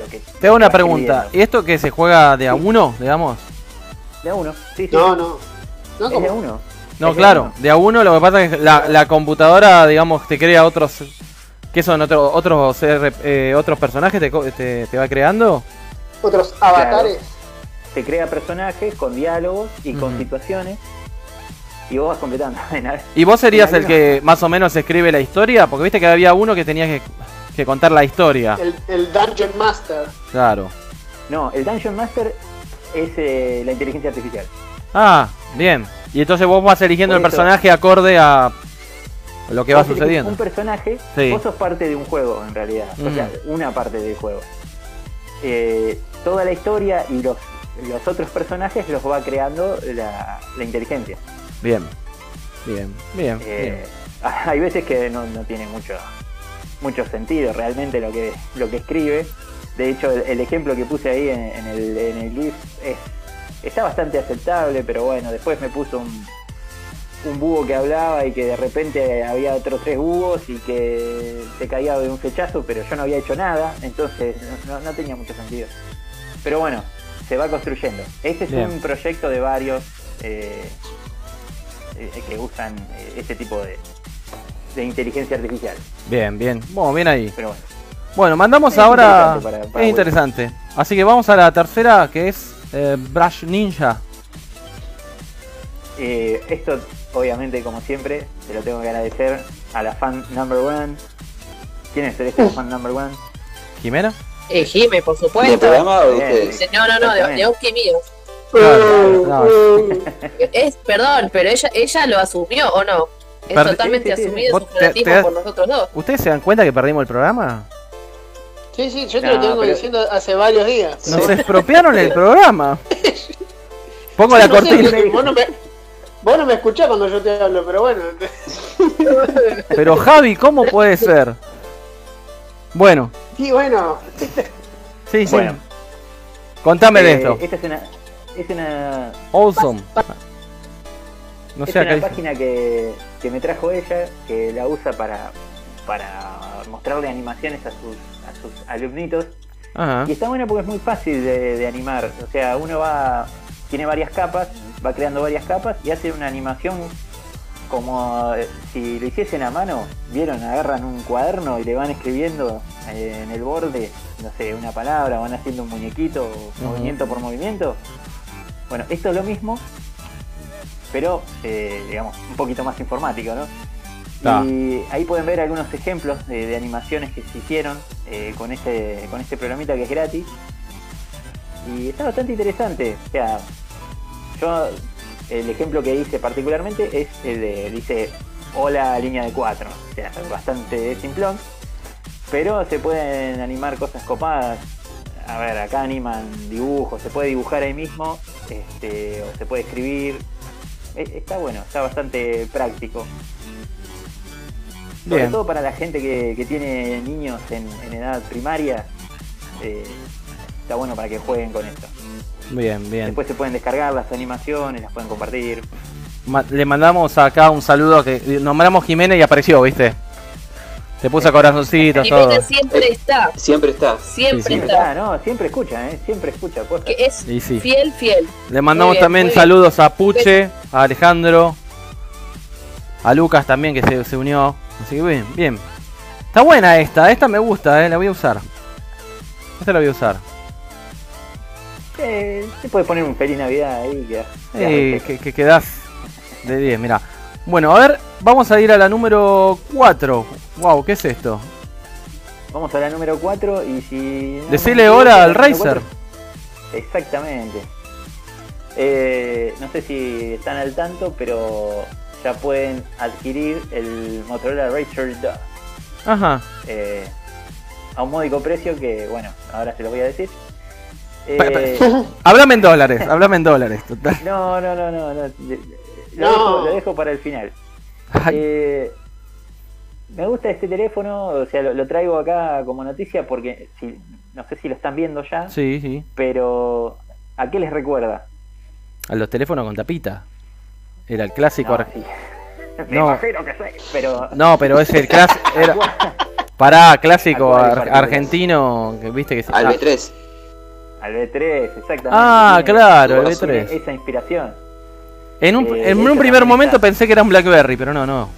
lo que Te hago una pregunta. ¿Y esto que se juega de a uno, digamos? De a uno, sí, sí. no, no. No, es de a uno. No, Es claro, de a uno lo que pasa es que la, la computadora, digamos, te crea otros... ¿Qué son? ¿Otros otros CR eh, otros personajes te, te, te va creando? Otros avatares. Se crea personajes con diálogos y con situaciones y vos vas completando. ¿Y vos serías el que más o menos escribe la historia? Porque viste que había uno que tenía que, que contar la historia. El, el Dungeon Master. Claro. No, el Dungeon Master es eh, la inteligencia artificial. Ah, bien. Y entonces vos vas eligiendo Por el eso- personaje acorde a lo que va sucediendo. Un personaje, Sí. vos sos parte de un juego en realidad, o sea, una parte del juego. Eh, toda la historia y los, los otros personajes los va creando la, la inteligencia. Bien. Bien, bien, Eh, hay veces que no, no tiene mucho, mucho sentido realmente lo que, lo que escribe. De hecho, el, el ejemplo que puse ahí en, en el, en el GIF es, está bastante aceptable, pero bueno, después me puso un, un búho que hablaba y que de repente había otros tres búhos y que se caía de un fechazo, pero yo no había hecho nada, entonces no, no tenía mucho sentido. Pero bueno, se va construyendo. Este es Bien. un proyecto de varios eh, eh, que usan eh, este tipo de, de inteligencia artificial. bien. Bien. Bueno, bien ahí. Pero bueno, Bueno, mandamos Es ahora... interesante para- para es interesante. Así que vamos a la tercera, que es eh, Brush Ninja. eh, esto obviamente como siempre se lo tengo que agradecer a la fan number one. ¿Quién es este fan number one? ¿Jimena? Eh, Jime, por ¿Del supuesto. programa o de Bien. ustedes? Dice, No, no, no, de, de Oki mío. Claro, no. Es, perdón, pero ella, ella lo asumió o no. Es Perdi- totalmente Sí, sí, sí. asumido su te- te- por nosotros dos. ¿Ustedes se dan cuenta que perdimos el programa? Sí, sí, yo te No, lo tengo pero- diciendo hace varios días. Nos expropiaron el programa. Pongo la No sé, cortina. porque vos, no me, vos no me escuchás cuando yo te hablo, pero bueno. Pero Javi, ¿cómo puede ser? Bueno, Sí, bueno. sí, sí. Bueno. Contame de Eh, esto. Esta es una, es una, Awesome. No es sé, acá una página que, que me trajo ella, que la usa para, para mostrarle animaciones a sus, a sus alumnitos. Ajá. Y está buena porque es muy fácil de, de animar. O sea, uno va, tiene varias capas, va creando varias capas y hace una animación como eh, si lo hiciesen a mano. Vieron, agarran un cuaderno y le van escribiendo eh, en el borde, no sé, una palabra, van haciendo un muñequito, movimiento por movimiento. Bueno, esto es lo mismo, pero eh, digamos, un poquito más informático, ¿no? Ah. Y ahí pueden ver algunos ejemplos de, de animaciones que se hicieron eh, con este con este programita que es gratis. Y está bastante interesante. O sea, yo el ejemplo que hice particularmente es el de, dice, hola línea de 4. O sea, bastante simplón. Pero se pueden animar cosas copadas. A ver, acá animan dibujos, se puede dibujar ahí mismo, este, o se puede escribir. E- Está bueno, está bastante práctico. Sobre Bien. todo para la gente que, que tiene niños en, en edad primaria, eh, está bueno para que jueguen con esto. Bien, bien. Después se pueden descargar las animaciones, las pueden compartir. Ma- le mandamos acá un saludo que nombramos Jimena y apareció, ¿viste? Te puso corazoncitos, todo. Jimena siempre está, Siempre está. siempre Sí, sí. está. Ah, no, siempre escucha, ¿eh? Siempre escucha. Que es Y sí. fiel, fiel. Le mandamos bien, también saludos a Puche, a Alejandro, a Lucas también que se, se unió. Así que bien, bien. Está buena esta, esta me gusta, eh, la voy a usar. Esta la voy a usar. Eh, se puede poner un feliz Navidad ahí. Que, Eh, que, que quedás de 10, mira. Bueno, a ver, vamos a ir a la número 4. Wow, ¿qué es esto? Vamos a la número 4 y si... no Decile hola al cuatro- Exactamente. Eh, no sé si están al tanto, pero ya pueden adquirir el Motorola Razer 2 Ajá. eh, a un módico precio que, bueno, ahora se lo voy a decir. Eh, Háblame en dólares, háblame en dólares, total. no, no, no, no, no. Lo, No. Dejo, lo dejo para el final. Eh, me gusta este teléfono, o sea, lo, lo traigo acá como noticia porque si, no sé si lo están viendo ya, sí, sí. pero ¿a qué les recuerda? A los teléfonos con tapita. Era el clásico. No, ar- sí. Me No. imagino que sí, pero No, pero es el clásico. Era... Pará, clásico argentino. Que viste que se. Al ah, B3. Al B3, exactamente. Ah, claro, el tiene B3. Esa inspiración. En un, eh, en un primer momento está- pensé que era un Blackberry, pero no, no.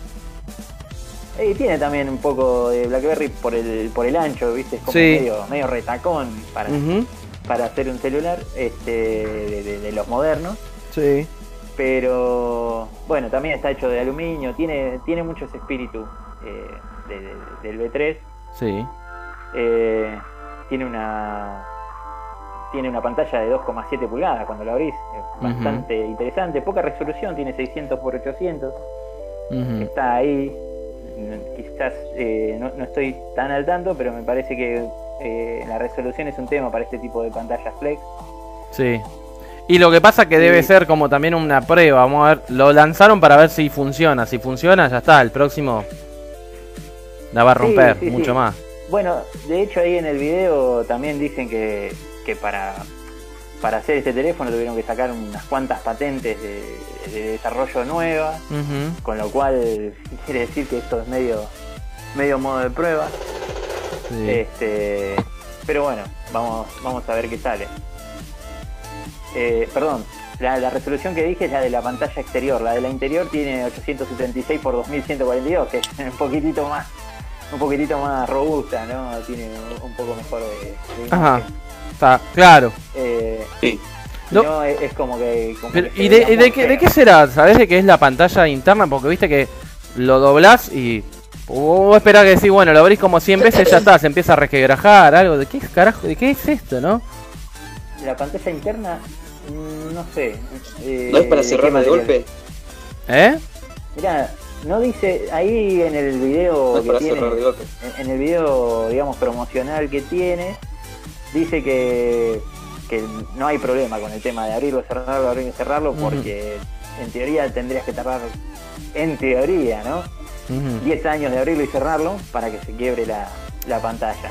Y tiene también un poco de BlackBerry por el por el ancho, ¿viste? Es como Sí. medio, medio retacón para, para hacer un celular este de, de- de los modernos. Sí. Pero bueno, también está hecho de aluminio, tiene, tiene mucho ese espíritu eh, de- de- del B3. Sí. Eh, tiene una tiene una pantalla de 2,7 pulgadas cuando lo abrís, es bastante interesante, poca resolución, tiene 600 por 800, ujú. está ahí, quizás eh, no, no estoy tan al tanto, pero me parece que eh, la resolución es un tema para este tipo de pantallas flex. Sí. Y lo que pasa que debe ser como también una prueba. Vamos a ver. Lo lanzaron para ver si funciona. Si funciona, ya está. El próximo la va a romper sí, mucho más. Bueno, de hecho ahí en el video también dicen que, que para, para hacer este teléfono tuvieron que sacar unas cuantas patentes de, de desarrollo nuevas, Ujú. con lo cual quiere decir que esto es medio, medio modo de prueba. Sí. Este, pero bueno, vamos, vamos a ver qué sale. Eh, perdón, la, la resolución que dije es la de la pantalla exterior, la de la interior tiene 876 por 2142, que es un poquitito más, un poquitito más robusta, ¿no? Tiene un poco mejor de, de Ajá. imagen. Está claro. Eh, Sí. No. no, es, es como que. como Pero, que se ¿Y de, qué, de qué será? ¿Sabés de qué es la pantalla interna? Porque viste que lo doblás y. Vos esperás que decís, bueno, lo abrís como 100 veces, ya está, se empieza a resquebrajar, algo. ¿De qué carajo? ¿De qué es esto, no? La pantalla interna, mm, no sé. eh, ¿No es para cerrarlo de golpe? ¿Eh? Mirá, no dice ahí en el video No es que para tiene, cerrar de golpe. en, en el video, digamos, promocional que tiene, dice que, que no hay problema con el tema de abrirlo, cerrarlo, abrirlo y cerrarlo, porque en teoría tendrías que tardar, en teoría, ¿no? Ujú. 10 años de abrirlo y cerrarlo para que se quiebre la, la pantalla.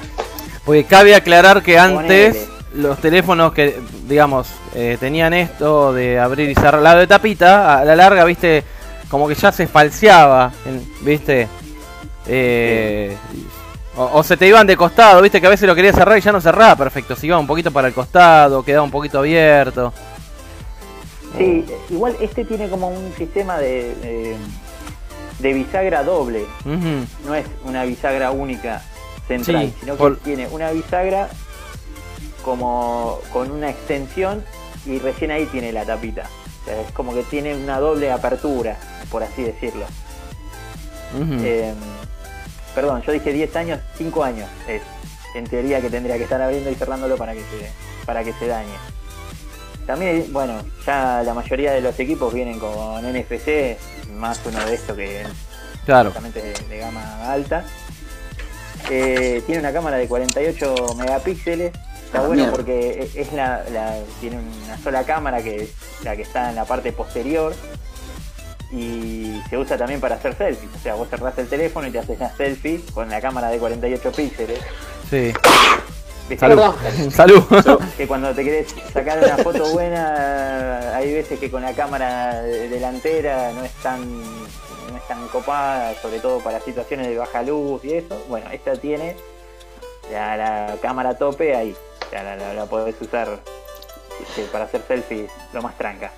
Porque cabe aclarar que antes Ponele. los teléfonos que, digamos, eh, tenían esto de abrir y cerrar la de tapita, a la larga, viste, como que ya se falseaba, viste. Eh, o, o se te iban de costado, viste que a veces lo querías cerrar y ya no cerraba perfecto, se iba un poquito para el costado, quedaba un poquito abierto. Sí, igual este tiene como un sistema de, de, de bisagra doble. No es una bisagra única central, Sí, sino que por- tiene una bisagra como con una extensión y recién ahí tiene la tapita. O sea, es como que tiene una doble apertura, por así decirlo. Eh, perdón, yo dije 10 años, 5 años es en teoría que tendría que estar abriendo y cerrándolo para que se, para que se dañe. También, bueno, ya la mayoría de los equipos vienen con NFC, más uno de estos que claro. justamente de, de gama alta. Eh, tiene una cámara de 48 megapíxeles. Está Ah, bueno mierda. porque e- es la, la- tiene una sola cámara que es la que está en la parte posterior y se usa también para hacer selfies. O sea, vos cerrás el teléfono y te haces una selfie con la cámara de 48 píxeles. Sí. Salud. Salud. Que cuando te querés sacar una foto buena, hay veces que con la cámara de- delantera no es tan no es tan copada, sobre todo para situaciones de baja luz y eso. Bueno, esta tiene la, la cámara tope ahí. O sea, la, la- la podés usar este, para hacer selfies lo más tranca.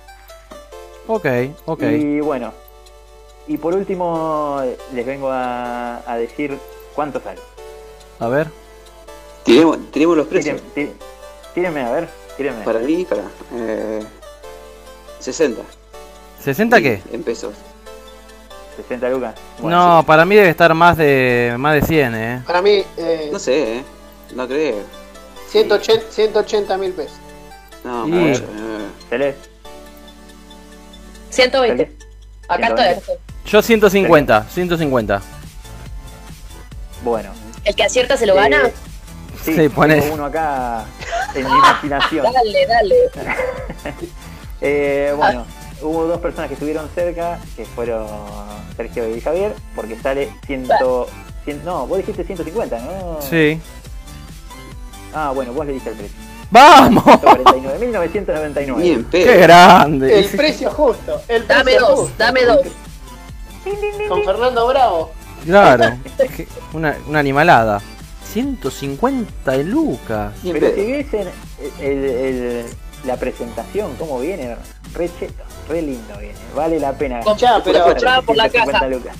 Ok, ok. Y bueno, y por último les vengo a, a decir cuánto sale. A ver. Tiremos, tiremos los precios. Tíren- tí- Tírenme a ver. Tírenme. Para mí, para. Eh, 60. ¿60 qué? En pesos. 60 lucas. No, para mí debe estar más de más de 100, eh. Para mí, eh, No sé, ¿eh? No creo. 180 180 mil pesos. No, Y- mucho. eh. Celeste. 120. Acá 120. estoy. Yo 150, 150. Bueno. El que acierta se lo Eh, gana. Sí, Sí, tengo uno acá en mi imaginación. Dale, dale. Eh, bueno, hubo dos personas que estuvieron cerca, que fueron Sergio y Javier, porque sale 100, 100 no, vos dijiste 150, ¿no? Sí. Ah, bueno, vos le diste el precio. ¡Vamos! 149.999. Ni en ¡Qué grande! El precio justo. El Dame precio dos, justo. dame dos. Con Fernando Bravo. Claro, una, una animalada. 150 lucas. En Pero si pedo. viesen el- el- la presentación, cómo viene, re cheto, re lindo viene, vale la pena. Com- Ya, pero- compraba por la 150 caja.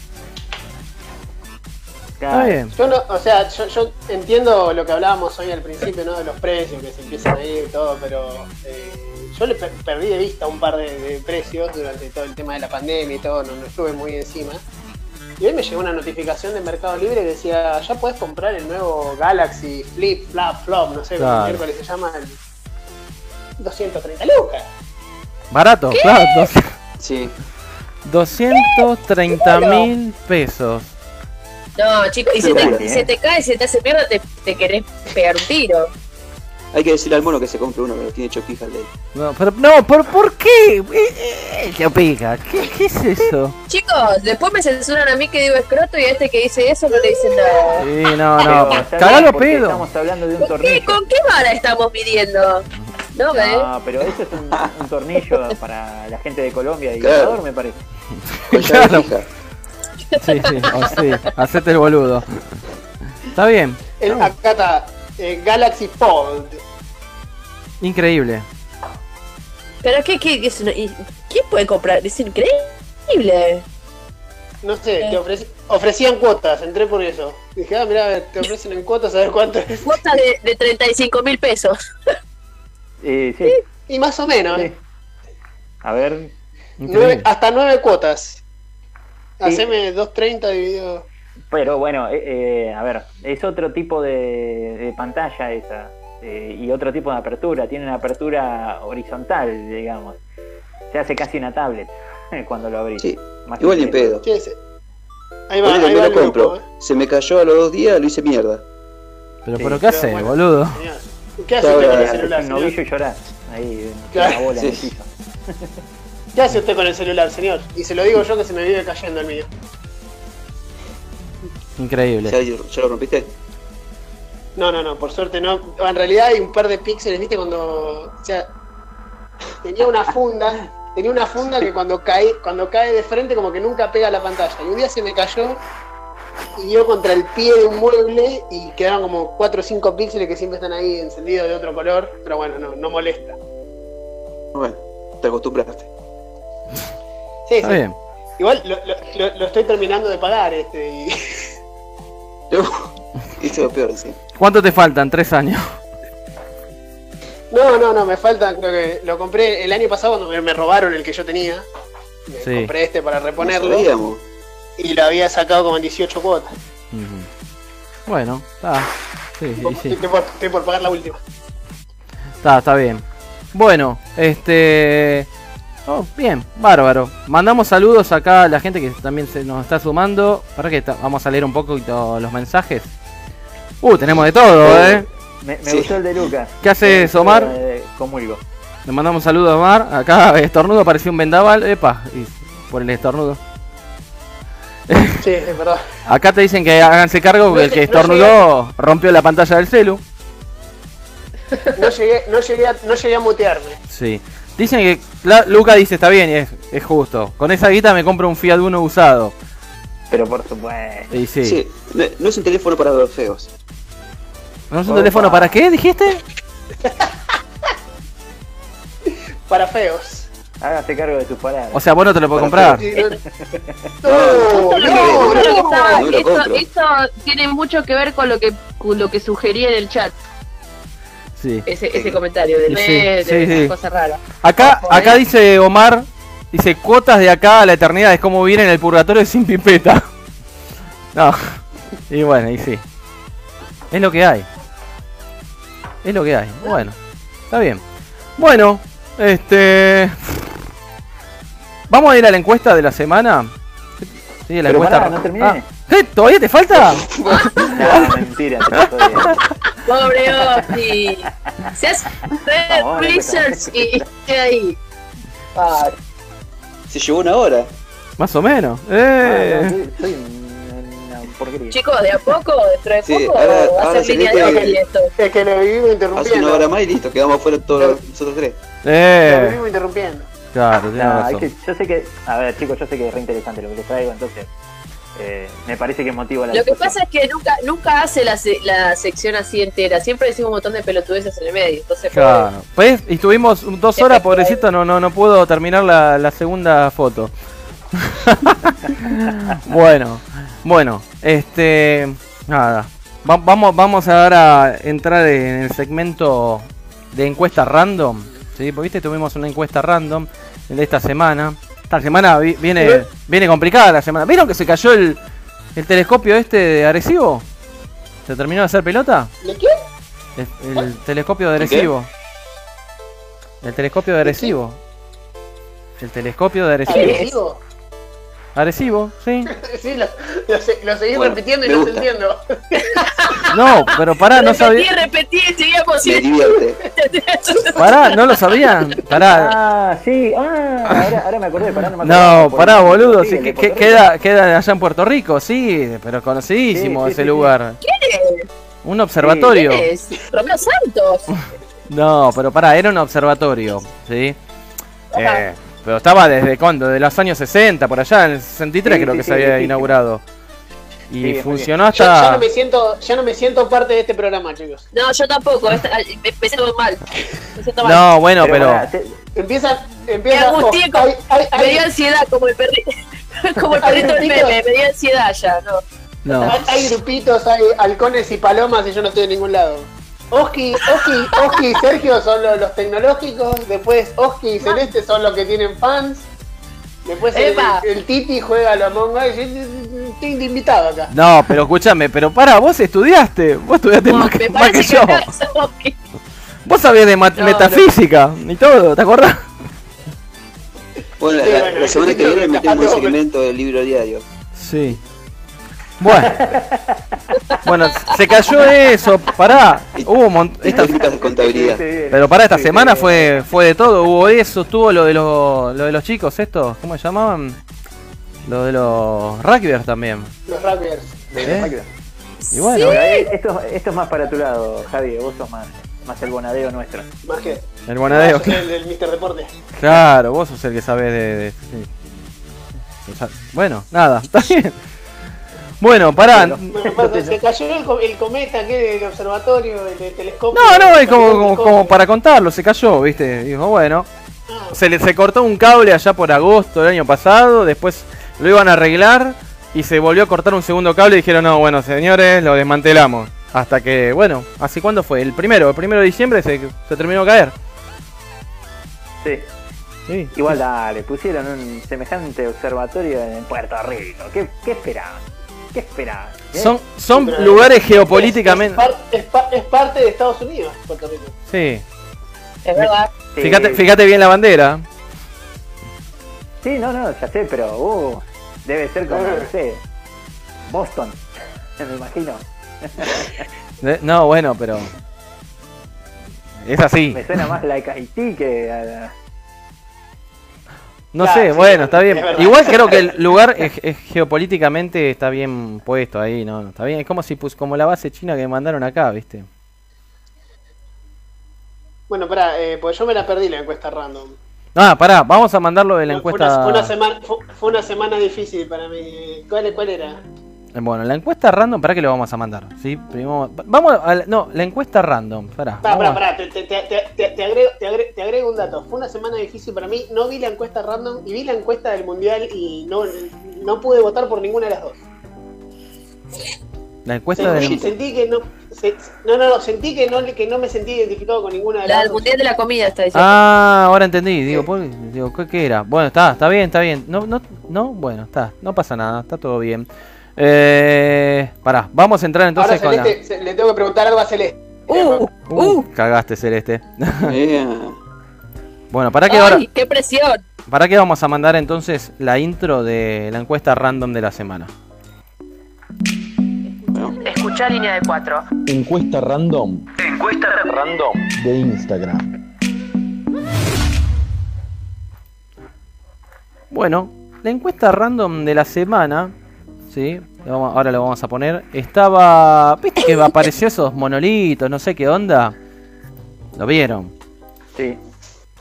Lucas. Está Claro. bien. Yo no, o sea, yo, yo entiendo lo que hablábamos hoy al principio, ¿no? De los precios que se empiezan a ir y todo, pero eh, yo le per- perdí de vista un par de, de precios durante todo el tema de la pandemia y todo, no, no estuve muy encima. Y hoy me llegó una notificación de Mercado Libre que decía, ya puedes comprar el nuevo Galaxy Flip, Flap, Flop, no sé, Claro. cómo se llama, el 230 lucas. Barato, claro. dos- Sí. 230 mil pesos. No, chicos, y se Bueno, te, ¿eh? se te cae, se te hace mierda, te, te querés pegar un tiro. Hay que decirle al mono que se compre uno, pero tiene choquija el de él. No, pero, no, ¿por, ¿por qué? Eh, eh, ¿Qué? ¿Qué, ¿Qué es eso? Chicos, después me censuran a mí que digo escroto y a este que dice eso no le dicen nada. Sí, no, Pero, no, ¿sabes? cagalo pedo. Estamos hablando de un ¿Con qué, tornillo. ¿Con qué vara estamos midiendo? No, ¿ves? No, pero eso es un, un tornillo para la gente de Colombia y Claro. Ecuador, me parece. Claro. fija. Sí, sí, o sí, hacete el boludo. Está bien, El, acá está, eh, Galaxy Fold. increíble. Pero qué, qué, qué es una- y- ¿quién puede comprar? Es increíble. No sé, Eh. te ofrecían cuotas, entré por eso. Dije, ah, mira, te ofrecen en cuotas, a ver cuánto es. Cuota de, de 35 mil pesos. Eh, sí, Y más o menos, sí. ¿eh? A ver, Nueve- increíble. hasta nueve cuotas. Sí. Haceme 2.30 dividido. pero bueno, eh, eh, a ver, es otro tipo de, de pantalla esa. eh, y otro tipo de apertura. Tiene una apertura horizontal, digamos. Se hace casi una tablet cuando lo abrís. Sí. Más Igual ni pedo. ¿Qué es? Ahí va, ahí me va lo compro. grupo, ¿eh? Se me cayó a los dos días, lo hice mierda. Pero, Sí, pero ¿qué pero hace, bueno. boludo? Señor, ¿Qué con el haces Haces celular, un novillo y llorás. Ahí, una bola en el sí. piso. ¿Qué hace usted con el celular, señor? Y se lo digo yo que se me vive cayendo el mío. Increíble. ¿Ya, ya lo rompiste? No, no, no, por suerte no. En realidad hay un par de píxeles, ¿viste? Cuando. O sea, tenía una funda. Tenía una funda que cuando cae, cuando cae de frente como que nunca pega a la pantalla. Y un día se me cayó y dio contra el pie de un mueble y quedaron como 4 o 5 píxeles que siempre están ahí encendidos de otro color. Pero bueno, no, no molesta. Bueno, te acostumbraste. Sí, Está sí. bien. Igual lo, lo- estoy terminando de pagar este y- Hice lo peor, sí. ¿Cuánto te faltan? Tres años. No, no, no, me falta, creo que lo compré el año pasado cuando me, robaron el que yo tenía. Me Sí. compré este para No reponerlo sabíamos. y lo había sacado como en 18 cuotas. Bueno, está. Sí, sí, sí. Estoy, por, estoy por pagar la última. Está, está bien. Bueno, este. Oh, bien, bárbaro. Mandamos saludos acá a la gente que también se nos está sumando. Para que vamos a leer un poco los mensajes. Uh, tenemos de todo, eh. Me, me Sí. gustó el de Lucas. ¿Qué haces, Eh, Omar? eh, comulgo. Le mandamos saludos a Omar. Acá estornudo parecía un vendaval. Epa, y por el estornudo. Sí, es verdad. Acá te dicen que háganse cargo porque el que No estornudó rompió la pantalla del celu. No llegué, no llegué, a, no llegué a mutearme. Sí. Dicen que la- Luca dice, está bien, es, es justo. Con esa guita me compro un Fiat Uno usado. Pero por supuesto. Y sí. Sí, no, no es un teléfono para los feos. ¿No es un Opa. teléfono para qué, dijiste? Para feos. Hágase cargo de sus palabras. O sea, vos no te lo puedes Para comprar. Esto tiene mucho que ver con lo que con lo que sugerí en el chat. Sí. ese, ese comentario del mes, sí, de esas cosas raras. Acá, Ojo, acá eh. dice Omar, dice cuotas de acá a la eternidad es como vivir en el purgatorio sin pipeta. No. Y bueno, y sí. Es lo que hay. Es lo que hay. Bueno, está bien. Bueno, este. Vamos a ir a la encuesta de la semana. Sí, la Pero encuesta. pará, no terminé. Ah, ¿qué? ¿Todavía te falta? No, mentira, estoy. Pobre Oti. Se hace Vamos, research y, queda ahí. Ah, Se llevó una hora. Más o menos. Ah, Eh. no, soy- soy una porquería. chicos, de a poco, dentro de Sí, poco, ahora- va a ahora ser línea de Oki esto. Es que lo vivimos Hace interrumpiendo. una hora más y listo, quedamos fuera todos nosotros tres. Lo Eh. vivimos interrumpiendo. Claro, tienes No, razón. es que yo sé que, a ver chicos, yo sé que es re interesante lo que les traigo, entonces eh, me parece que motiva la Lo que pasa es que nunca nunca hace la, se- la sección así entera. Siempre decimos un montón de pelotudeces en el medio. Entonces, Claro. Pues, y estuvimos dos horas, pobrecito, no, no, no puedo terminar la, la segunda foto. bueno, bueno, este. Nada. Va- vamos, vamos ahora a entrar en el segmento de encuesta random. ¿sí? Porque viste, tuvimos una encuesta random de esta semana. Esta semana vi- viene, viene complicada la semana. ¿Vieron que se cayó el, el telescopio este de Arecibo? ¿Se terminó de hacer pelota? ¿De qué? El, el telescopio de. Arecibo. El telescopio de Arecibo. El telescopio de Arecibo. ¿Agresivo? Arecibo, sí. Sí, lo, lo, lo seguís Bueno, repitiendo y no te entiendo. No, pero pará, no repetí, sabía. repetí, seguíamos Me divierte. Pará, no lo sabían. Pará. Ah, sí, ah, ahora, ahora me acordé, pará, no me No, acordaba. pará, boludo. sí, que, queda, queda allá en Puerto Rico, sí, pero conocidísimo Sí, sí, ese sí, lugar. ¿Quién Un observatorio. es? Romeo Santos. No, pero pará, era un observatorio, ¿sí? Ajá. Eh, pero estaba desde cuándo, de los años 60, por allá, en el 63 Sí, creo sí, que sí, se había sí. inaugurado. Y funcionó Yo, ya, hasta... no me siento, ya no me siento parte de este programa, chicos. No, yo tampoco. me, me siento mal. Me siento mal. No, bueno, pero... te- Empieza, Me empieza. angustié oh, con- hay- hay- Me hay- dio ansiedad como el perrito. como el perrito del meme. Me dio ansiedad ya, ¿no? No. Hay, hay grupitos, hay halcones y palomas y yo no estoy en ningún lado. Oski, Oski, Oski y Sergio son los, los tecnológicos, después Oski y Celeste son los que tienen fans, después el, Titi juega a la Among Us, yo estoy de invitado acá. No, pero escúchame, pero para, vos estudiaste, vos estudiaste No, más, que- más que parece yo. Vos sabías de No, metafísica y todo, ¿te acordás? Bueno, Sí, la, bueno, la semana que viene me metemos un segmento del libro diario. Sí. Bueno. Bueno, se cayó eso, pará. Hubo un montón. Y técnicas de contabilidad. Pero para esta Sí, semana fue fue de todo, hubo eso, estuvo lo de los lo de los chicos estos, ¿cómo se llamaban? Lo de los rugbyers también. Los rappers. ¿eh? Y bueno, esto, esto es más para tu lado, Javi, vos sos más, más el bonadeo nuestro. Más que el bonadeo. más que el del Mr. Deporte. Claro, vos sos el que sabés de, de- Bueno, nada, está bien. Bueno, pará. Bueno. Se cayó el, co- el cometa que del observatorio, el, del telescopio. No, no, es el como, como, telescopio. como para contarlo, se cayó, ¿viste? Dijo, bueno, Ah, se le se cortó un cable allá por agosto del año pasado, después lo iban a arreglar y se volvió a cortar un segundo cable y dijeron, no, bueno, señores, lo desmantelamos. Hasta que, bueno, ¿así cuándo fue? El primero, el primero de diciembre se, se terminó de caer. Sí. Sí. Igual dale, pusieron un semejante observatorio en Puerto Rico. ¿Qué, qué esperaban? ¿Qué esperaban? ¿Eh? Son, son pero- lugares es, geopolíticamente... par- es pa- es parte de Estados Unidos, Puerto Rico. Sí. Es verdad. Sí, Fíjate, fíjate bien la bandera. Sí, no, no, ya sé, pero uh, debe ser como, no sé, Boston, me imagino. No, bueno, pero... Es así. Me suena más like Haití que a la- No Claro, sé, sí, bueno, está bien. es. Igual creo que el lugar es, es geopolíticamente está bien puesto ahí, ¿no? Está bien, es como si pues como la base china que mandaron acá, ¿viste? Bueno, pará, eh, pues yo me la perdí la encuesta random. Ah, pará, vamos a mandarlo de la Fue encuesta. una, fue una semana, fue, fue una semana difícil para mí. ¿Cuál, cuál era? Bueno, la encuesta random, ¿para qué lo vamos a mandar? ¿Sí? Primero, vamos a la- no, la encuesta random, pará. Pará, pará, te, te, te, te- te agrego, te, agrego, te agrego un dato. Fue una semana difícil para mí. No vi la encuesta random y vi la encuesta del mundial y no, no pude votar por ninguna de las dos. La encuesta Sentí, del sentí que no se- no, no, no, sentí que no, que no me sentí identificado con ninguna de La las del dos mundial de la comida está diciendo. Ah, ahora entendí. Digo, ¿por- digo ¿qué, qué era? Bueno, está, está bien, está bien. No, no, no, bueno, está, no pasa nada, está todo bien. Eh, pará, vamos a entrar entonces Ahora con Celeste, se- le tengo que preguntar algo a Celeste. Uh, la. Uh, uh. cagaste, Celeste. Bueno, ¿para qué Ay, ahora? qué presión. ¿Para qué vamos a mandar entonces la intro de la encuesta random de la semana? Escuchar línea de cuatro. Encuesta random. Encuesta random. De Instagram. Bueno, la encuesta random de la semana, ¿sí? Lo vamos- Ahora lo vamos a poner. Estaba. ¿Viste que apareció esos monolitos? No sé qué onda. ¿Lo vieron? Sí.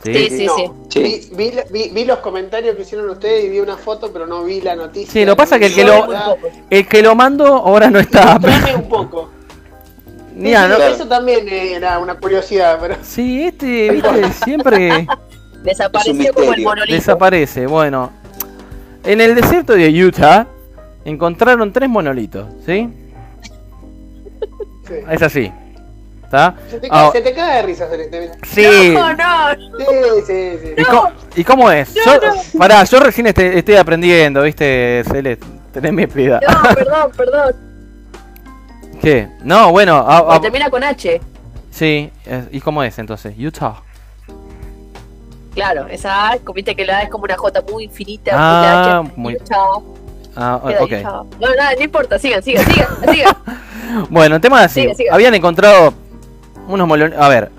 Sí, sí, No. sí. Sí. Vi, los comentarios que hicieron ustedes y vi una foto, pero no vi la noticia. Sí, lo que pasa es que el que lo, el que lo mandó ahora no está. Un poco. Mira, no- Eso también era una curiosidad, pero Sí, este, viste, siempre Desapareció como el monolito. desaparece. Bueno, en el desierto de Utah encontraron tres monolitos, ¿sí? sí. Es así. ¿Está? Se te, cae, se te cae de risa, Celeste. sí. No, no. Sí, sí, sí. ¿Y, cómo es? yo, Pará, yo recién este- estoy aprendiendo, ¿viste, Celeste? Teneme piedad. No, perdón, perdón. ¿Qué? No, bueno, a- termina con H. sí. ¿Y cómo es entonces? Utah. Claro, esa A, viste que la A es como una J muy finita. Ah, muy muy- larga. Ah, ok. No, nada, no importa, sigan, sigan, sigan, sigan. Bueno, el tema es así. Habían encontrado unos molones. A ver,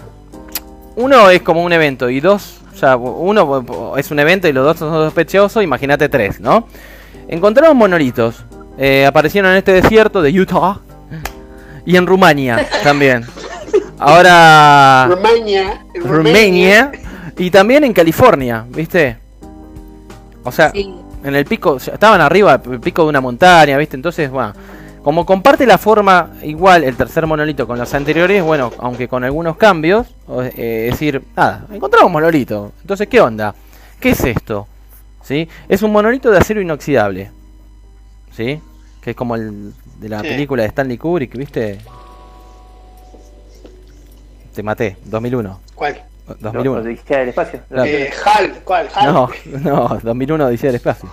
uno es como un evento y dos, o sea, uno es un evento y los dos son sospechosos. Imagínate tres, ¿no? Encontraron monolitos. eh, aparecieron en este desierto de Utah y en Rumania también. Ahora, Rumania. Rumania y también en California, ¿viste? O sea, Sí. En el pico, o sea, estaban arriba, el pico de una montaña, ¿viste? Entonces, bueno, como comparte la forma igual el tercer monolito con los anteriores, bueno, aunque con algunos cambios, eh, es decir, nada, encontramos monolito. Entonces, ¿qué onda? ¿Qué es esto? ¿Sí? Es un monolito de acero inoxidable. ¿Sí? Que es como el de la Sí. película de Stanley Kubrick, ¿viste? Te maté, 2001. ¿Cuál? 2001. Odisea del espacio. Claro. Eh, Hal, ¿cuál? Hal. No, no, 2001 Odisea del Espacio.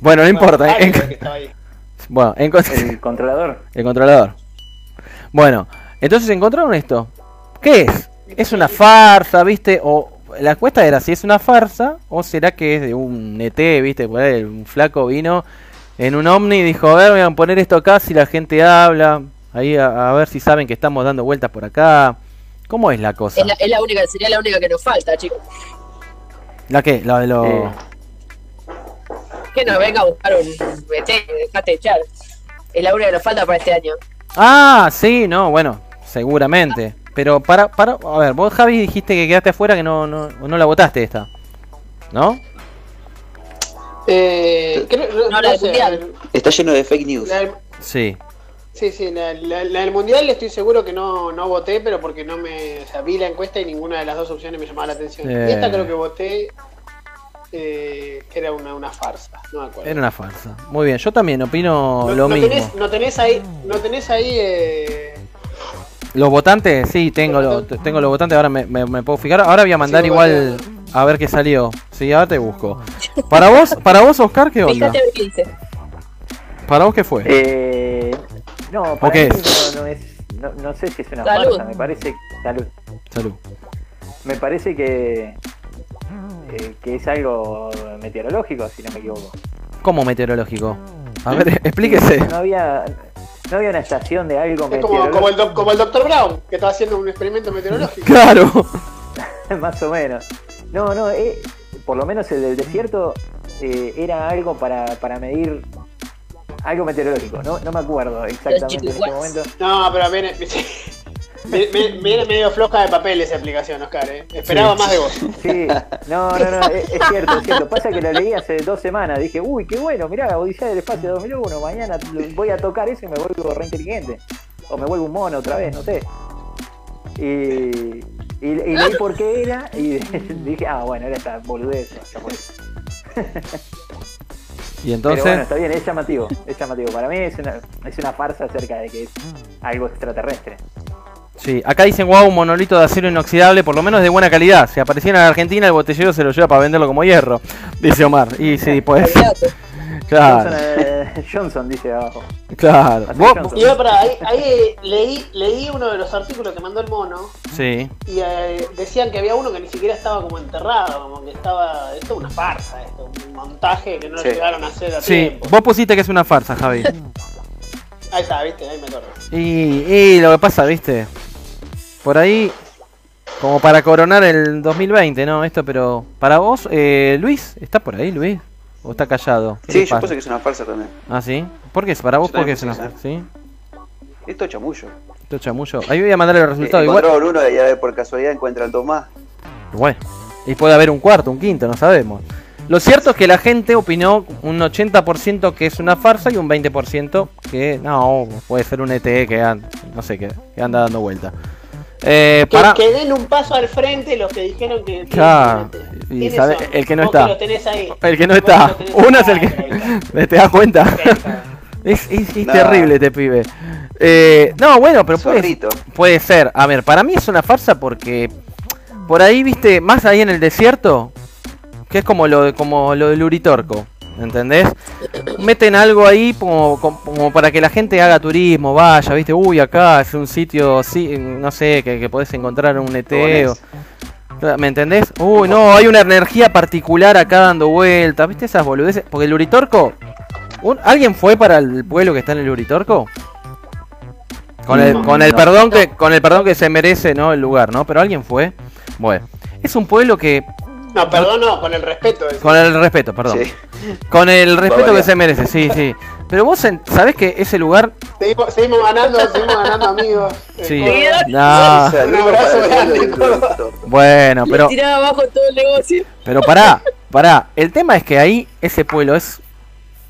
Bueno, no Bueno, importa. Hal en- que bueno, encont- El controlador. el controlador. Bueno, entonces encontraron esto. ¿Qué es? ¿Es una farsa, viste? O la encuesta era si es una farsa o será que es de un ET, viste? Por ahí un flaco vino en un ovni y dijo, a ver, voy a poner esto acá si la gente habla. Ahí a, a ver si saben que estamos dando vueltas por acá. ¿Cómo es la cosa? Es la, es la única, sería la única que nos falta, chicos. ¿La qué? La de los... Eh, Que nos venga a buscar un BT, dejate echar. Es la única que nos falta para este año. Ah, sí, no, bueno, seguramente. Pero para, para, a ver, vos Javi dijiste que quedaste afuera, que no, no, no la votaste esta. ¿No? Eh, creo- no, No, la no sé, Está lleno de fake news. la Sí. Sí, sí, la, la- la del mundial estoy seguro que no, no voté, pero porque no me. O sea, vi la encuesta y ninguna de las dos opciones me llamaba la atención. Eh. Y esta creo que voté. eh, que era una, una farsa, no me acuerdo. Era una farsa. Muy bien, yo también opino no, lo no mismo. Tenés, no tenés ahí, no tenés ahí eh, Los votantes, sí, tengo, Los lo- votantes. tengo los votantes, ahora me, me- me puedo fijar. Ahora voy a mandar Sí, igual a ver qué salió. Sí, ahora te busco. Para vos, para vos Oscar, ¿qué onda? Fíjate qué dice. ¿Para vos qué fue? eh, no, para mí no, no es. No, no sé si es una Salud. farsa, me parece. Salud. Salud. Me parece que. eh, que es algo meteorológico, si no me equivoco. ¿Cómo meteorológico? A ver, explíquese. No había. No había una estación de algo es como, meteorológico. como, el doc- como el Dr. Brown, que estaba haciendo un experimento meteorológico. Claro. Más o menos. No, no, eh, por lo menos el del desierto eh, era algo para, para medir algo meteorológico. No, no me acuerdo exactamente en este momento. No, pero viene, viene, viene medio floja de papel esa aplicación, Oscar. ¿eh? Esperaba Sí. más de vos. Sí, no, no, no, es, es cierto, es cierto. Pasa que lo leí hace dos semanas. Dije, uy, qué bueno, mirá, Odisea del Espacio 2001. Mañana voy a tocar eso y me vuelvo re inteligente. O me vuelvo un mono otra vez, no sé. Y, y, y leí por qué era y dije, ah, bueno, era esta boludez. ya fue. Y Pero entonces, bueno, está bien, es llamativo, es llamativo. Para mí es una, es una farsa acerca de que es algo extraterrestre. sí, acá dicen, wow, un monolito de acero inoxidable, por lo menos de buena calidad. Si apareciera en Argentina, el botellero se lo lleva para venderlo como hierro, dice Omar. Y sí, pues, Johnson, claro, eh, Johnson dice abajo. claro. Johnson. Y yo, pará, ahí, ahí, eh, leí, leí uno de los artículos que mandó el mono sí, y eh, decían que había uno que ni siquiera estaba como enterrado, como que estaba. Esto es una farsa, esto, un montaje que no lo Sí. llegaron a hacer a sí, tiempo. vos pusiste que es una farsa, Javi. Ahí está, viste, ahí me acuerdo. Y, y lo que pasa, viste, por ahí, como para coronar el 2020, ¿no? Esto, pero para vos, eh, Luis, ¿está por ahí, Luis? ¿O está callado? ¿Qué Sí, yo puse que es una farsa también. Ah, ¿sí? ¿Por qué? ¿Para vos por qué es una farsa? ¿Sí? Esto es chamullo. Esto es chamullo. Ahí voy a mandar el resultado. Eh, Igual, uno y ver, por casualidad encuentran dos más. bueno, y puede haber un cuarto, un quinto, no sabemos. Lo cierto es que la gente opinó un 80% que es una farsa y un 20% que no, puede ser un ETE que an- no sé, que, que anda dando vuelta. Eh, Que, para... que den un paso al frente los que dijeron que. Claro, que- el que no está. lo tenés ahí. El que no está. tenés Uno es el que. ¿Te das cuenta? Es, es- es No. terrible este pibe. Eh, no, bueno, pero puede, puede ser. A ver, para mí es una farsa porque por ahí, viste, más ahí en el desierto, que es como lo, de- como lo del Uritorco, ¿entendés? Meten algo ahí como, para que la gente haga turismo, vaya, viste, uy, acá es un sitio, sí, no sé, que, que podés encontrar un ET. o-. ¿Me entendés? Uy, no, hay una energía particular acá dando vueltas, ¿viste esas boludeces? Porque el Uritorco, un- ¿alguien fue para el pueblo que está en el Uritorco? Con el, con el perdón que con el perdón que se merece, ¿no? El lugar, ¿no? Pero alguien fue. Bueno, es un pueblo que No, perdón, no, con el respeto. con el respeto, perdón. Sí. Con el respeto que se merece, sí, sí. Pero vos sabés que ese lugar Seguimos, seguimos ganando, seguimos ganando amigos. Eh, sí. con- No, Saludos Un abrazo grande, bueno, Le pero tiraba abajo todo el negocio. Pero pará, pará. El tema es que ahí ese pueblo es.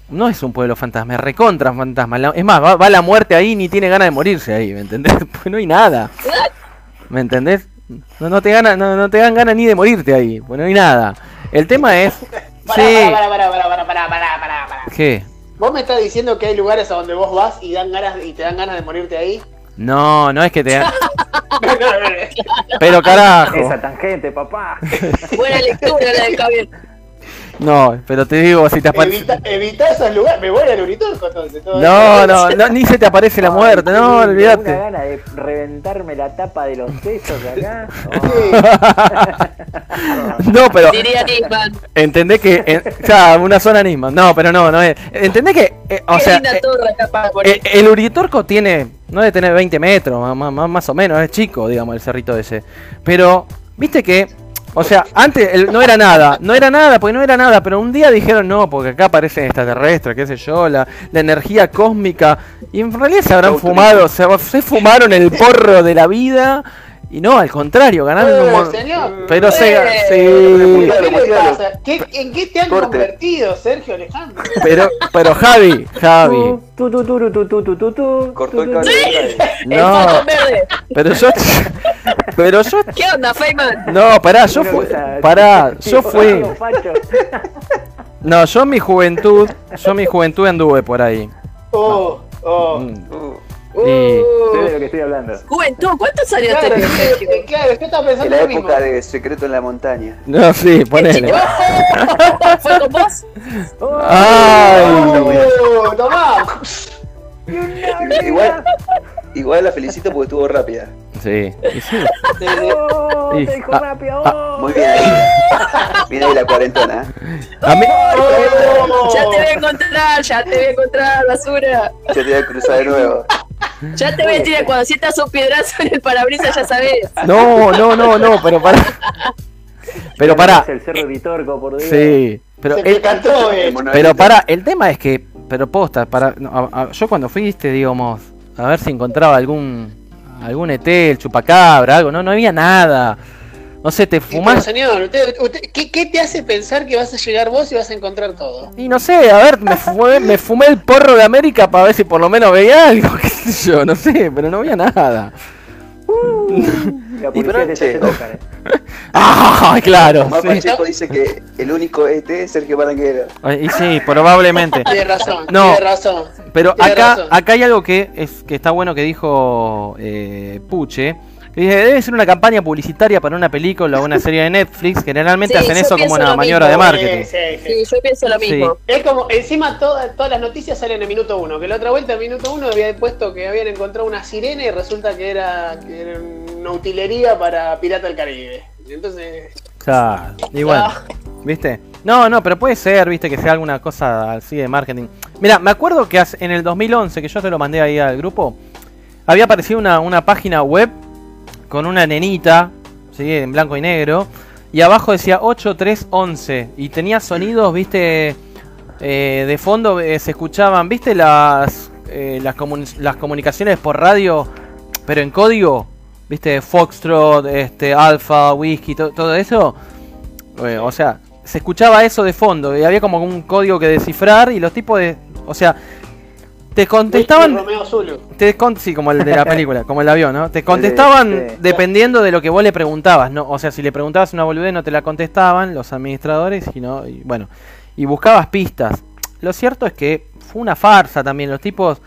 No es un pueblo fantasma, es recontra fantasma. Es más, va, va la muerte ahí ni tiene ganas de morirse ahí, ¿me entendés? Pues no hay nada. ¿Me entendés? No, no te gana, no, no te dan ganas ni de morirte ahí, pues no hay nada. El tema es. Pará, Sí. pará, pará, pará, pará, pará, pará, pará, pará. ¿Qué? ¿Vos me estás diciendo que hay lugares a donde vos vas y dan ganas y te dan ganas de morirte ahí? No, no es que te dan. Pero carajo. Esa tangente, papá. Buena lectura la de Javier. No, pero te digo, si te aparece. Evita, evita esos lugares. Me voy al Uritorco entonces. todo No, no, no, ni se te aparece la muerte, no, Una olvídate. gana de reventarme la tapa de los sesos de acá. Sí. No, pero. Diría Nisman. Entendés que. en- ya, una zona Nisman. No, pero no, no es. Entendés que. eh, o Qué sea, eh, eh, el Uritorco tiene. No debe tener 20 metros, más, más, más o menos. Es chico, digamos, el cerrito ese. Pero, viste que. O sea, antes el- no era nada, no era nada, porque no era nada, pero un día dijeron no, porque acá aparecen extraterrestres, qué sé yo, la, la energía cósmica, y en realidad se habrán fumado, se, se fumaron el porro de la vida, y no, al contrario, ganaron eh, un montón. Pero eh, Sega, eh, sí. ¿Qué les pasa? ¿Qué, ¿En qué te han convertido, Sergio Alejandro? Pero, pero Javi, Javi. Cortó el cable. ¿Sí? No, pero yo. Pero yo. ¿Qué onda, Feynman? No, pará, yo fui. Pará, yo fui. No, yo en mi juventud. Yo en mi juventud anduve por ahí. Oh, oh. Mm. Uh. Uh, Y- Sé de lo Uh, que estoy hablando. Juventud, ¿cuántos años Claro, tenés, sí, sí, claro, yo estaba en pensando la lo mismo. época de Secreto en la Montaña. No, sí, ponele. ¿Fue con vos? Ay, Oh, tomá. Igual, igual la felicito porque estuvo rápida. sí, sí. Sí, sí. ¡Oh! Y- te dijo ah, rápido! ah, Muy bien ahí. Ahí la cuarentona. A mí, Oh. Ya te voy a encontrar, ya te voy a encontrar, basura. Ya te voy a cruzar de nuevo. Ya te voy a tirar cuando sientas un piedrazo en el parabrisas, ya sabes. no, no, no, no, pero pará. Pero pará, El cerro Vitorco, por Dios. sí, pero Se el- me cantó, eh. Pero para, el tema es que, pero posta, para, no, a- a- yo cuando fuiste, digamos, a ver si encontraba algún, algún ET, el chupacabra, algo, no, no había nada. No sé, te fumás. señor, usted, usted- ¿qué, qué te hace pensar que vas a llegar vos y vas a encontrar todo? Y no sé, a ver, me fumé, me fumé el porro de América para ver si por lo menos veía algo, qué sé yo, no sé, pero no había nada. La che, hace tocar, eh. Ah, claro. Omar sí. Pacheco dice que el único ET es Sergio Baranguera. Y sí, probablemente. Tiene razón, No. tiene razón. Pero Tiene acá, razón. acá hay algo que es que está bueno que dijo eh, Puche. Que dice, debe ser una campaña publicitaria para una película o una serie de Netflix. Generalmente Sí, hacen eso como una maniobra de marketing. Sí, sí, sí. Sí, yo pienso lo Sí. mismo. Es como, encima toda- todas las noticias salen en el minuto uno, que la otra vuelta en minuto uno había puesto que habían encontrado una sirena y resulta que era, que era una utilería para Pirata del Caribe. Entonces, Claro. Ah. ¿viste? No, no, pero puede ser, ¿viste? Que sea alguna cosa así de marketing. Mira, me acuerdo que en el 2011, que yo se lo mandé ahí al grupo, había aparecido una, una página web con una nenita, ¿sí? En blanco y negro. Y abajo decía 8311. Y tenía sonidos, ¿viste? Eh, de fondo eh, se escuchaban, ¿viste? Las, eh, las, comuni- las comunicaciones por radio, pero en código. ¿Viste? Foxtrot, este, Alpha, Whisky, to- todo eso. Eh, o sea, se escuchaba eso de fondo y había como un código que descifrar y los tipos de... O sea, te contestaban... Romeo Zulu. Te con- sí, como el de la película, como el avión, ¿no? Te contestaban sí. dependiendo de lo que vos le preguntabas, ¿no? O sea, si le preguntabas una boludez no te la contestaban los administradores, sino, y bueno, y buscabas pistas. Lo cierto es que fue una farsa también, los tipos,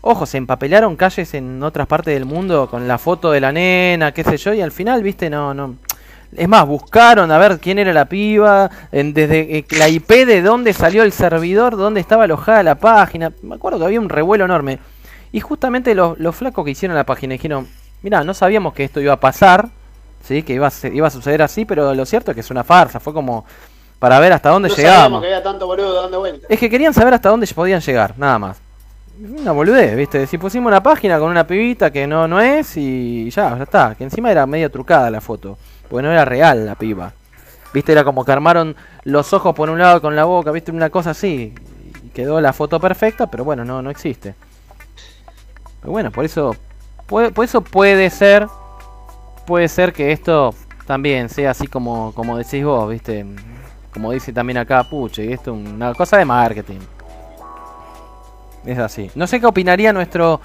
ojo, se empapelaron calles en otras partes del mundo con la foto de la nena, qué sé yo, y al final, viste, no, no... Es más, buscaron a ver quién era la piba, en- desde eh, la IP de dónde salió el servidor, dónde estaba alojada la página. Me acuerdo que había un revuelo enorme. Y justamente los, los flacos que hicieron la página dijeron, mira, no sabíamos que esto iba a pasar, ¿sí? que iba a, iba a suceder así, pero lo cierto es que es una farsa, fue como para ver hasta dónde No llegábamos. que había tanto boludo dando. Es que querían saber hasta dónde podían llegar, nada más. Una boludez, ¿viste? Si pusimos una página con una pibita que no, no es y ya, ya está. Que encima era medio trucada la foto. Porque no era real la piba. ¿Viste? Era como que armaron los ojos por un lado con la boca, ¿viste? Una cosa así. Y quedó la foto perfecta, pero bueno, no, no existe. Pero bueno, por eso, puede, por eso puede ser, puede ser que esto también sea así como, como decís vos, ¿viste? Como dice también acá Puche, y esto es una cosa de marketing. Es así. No sé qué opinaría nuestro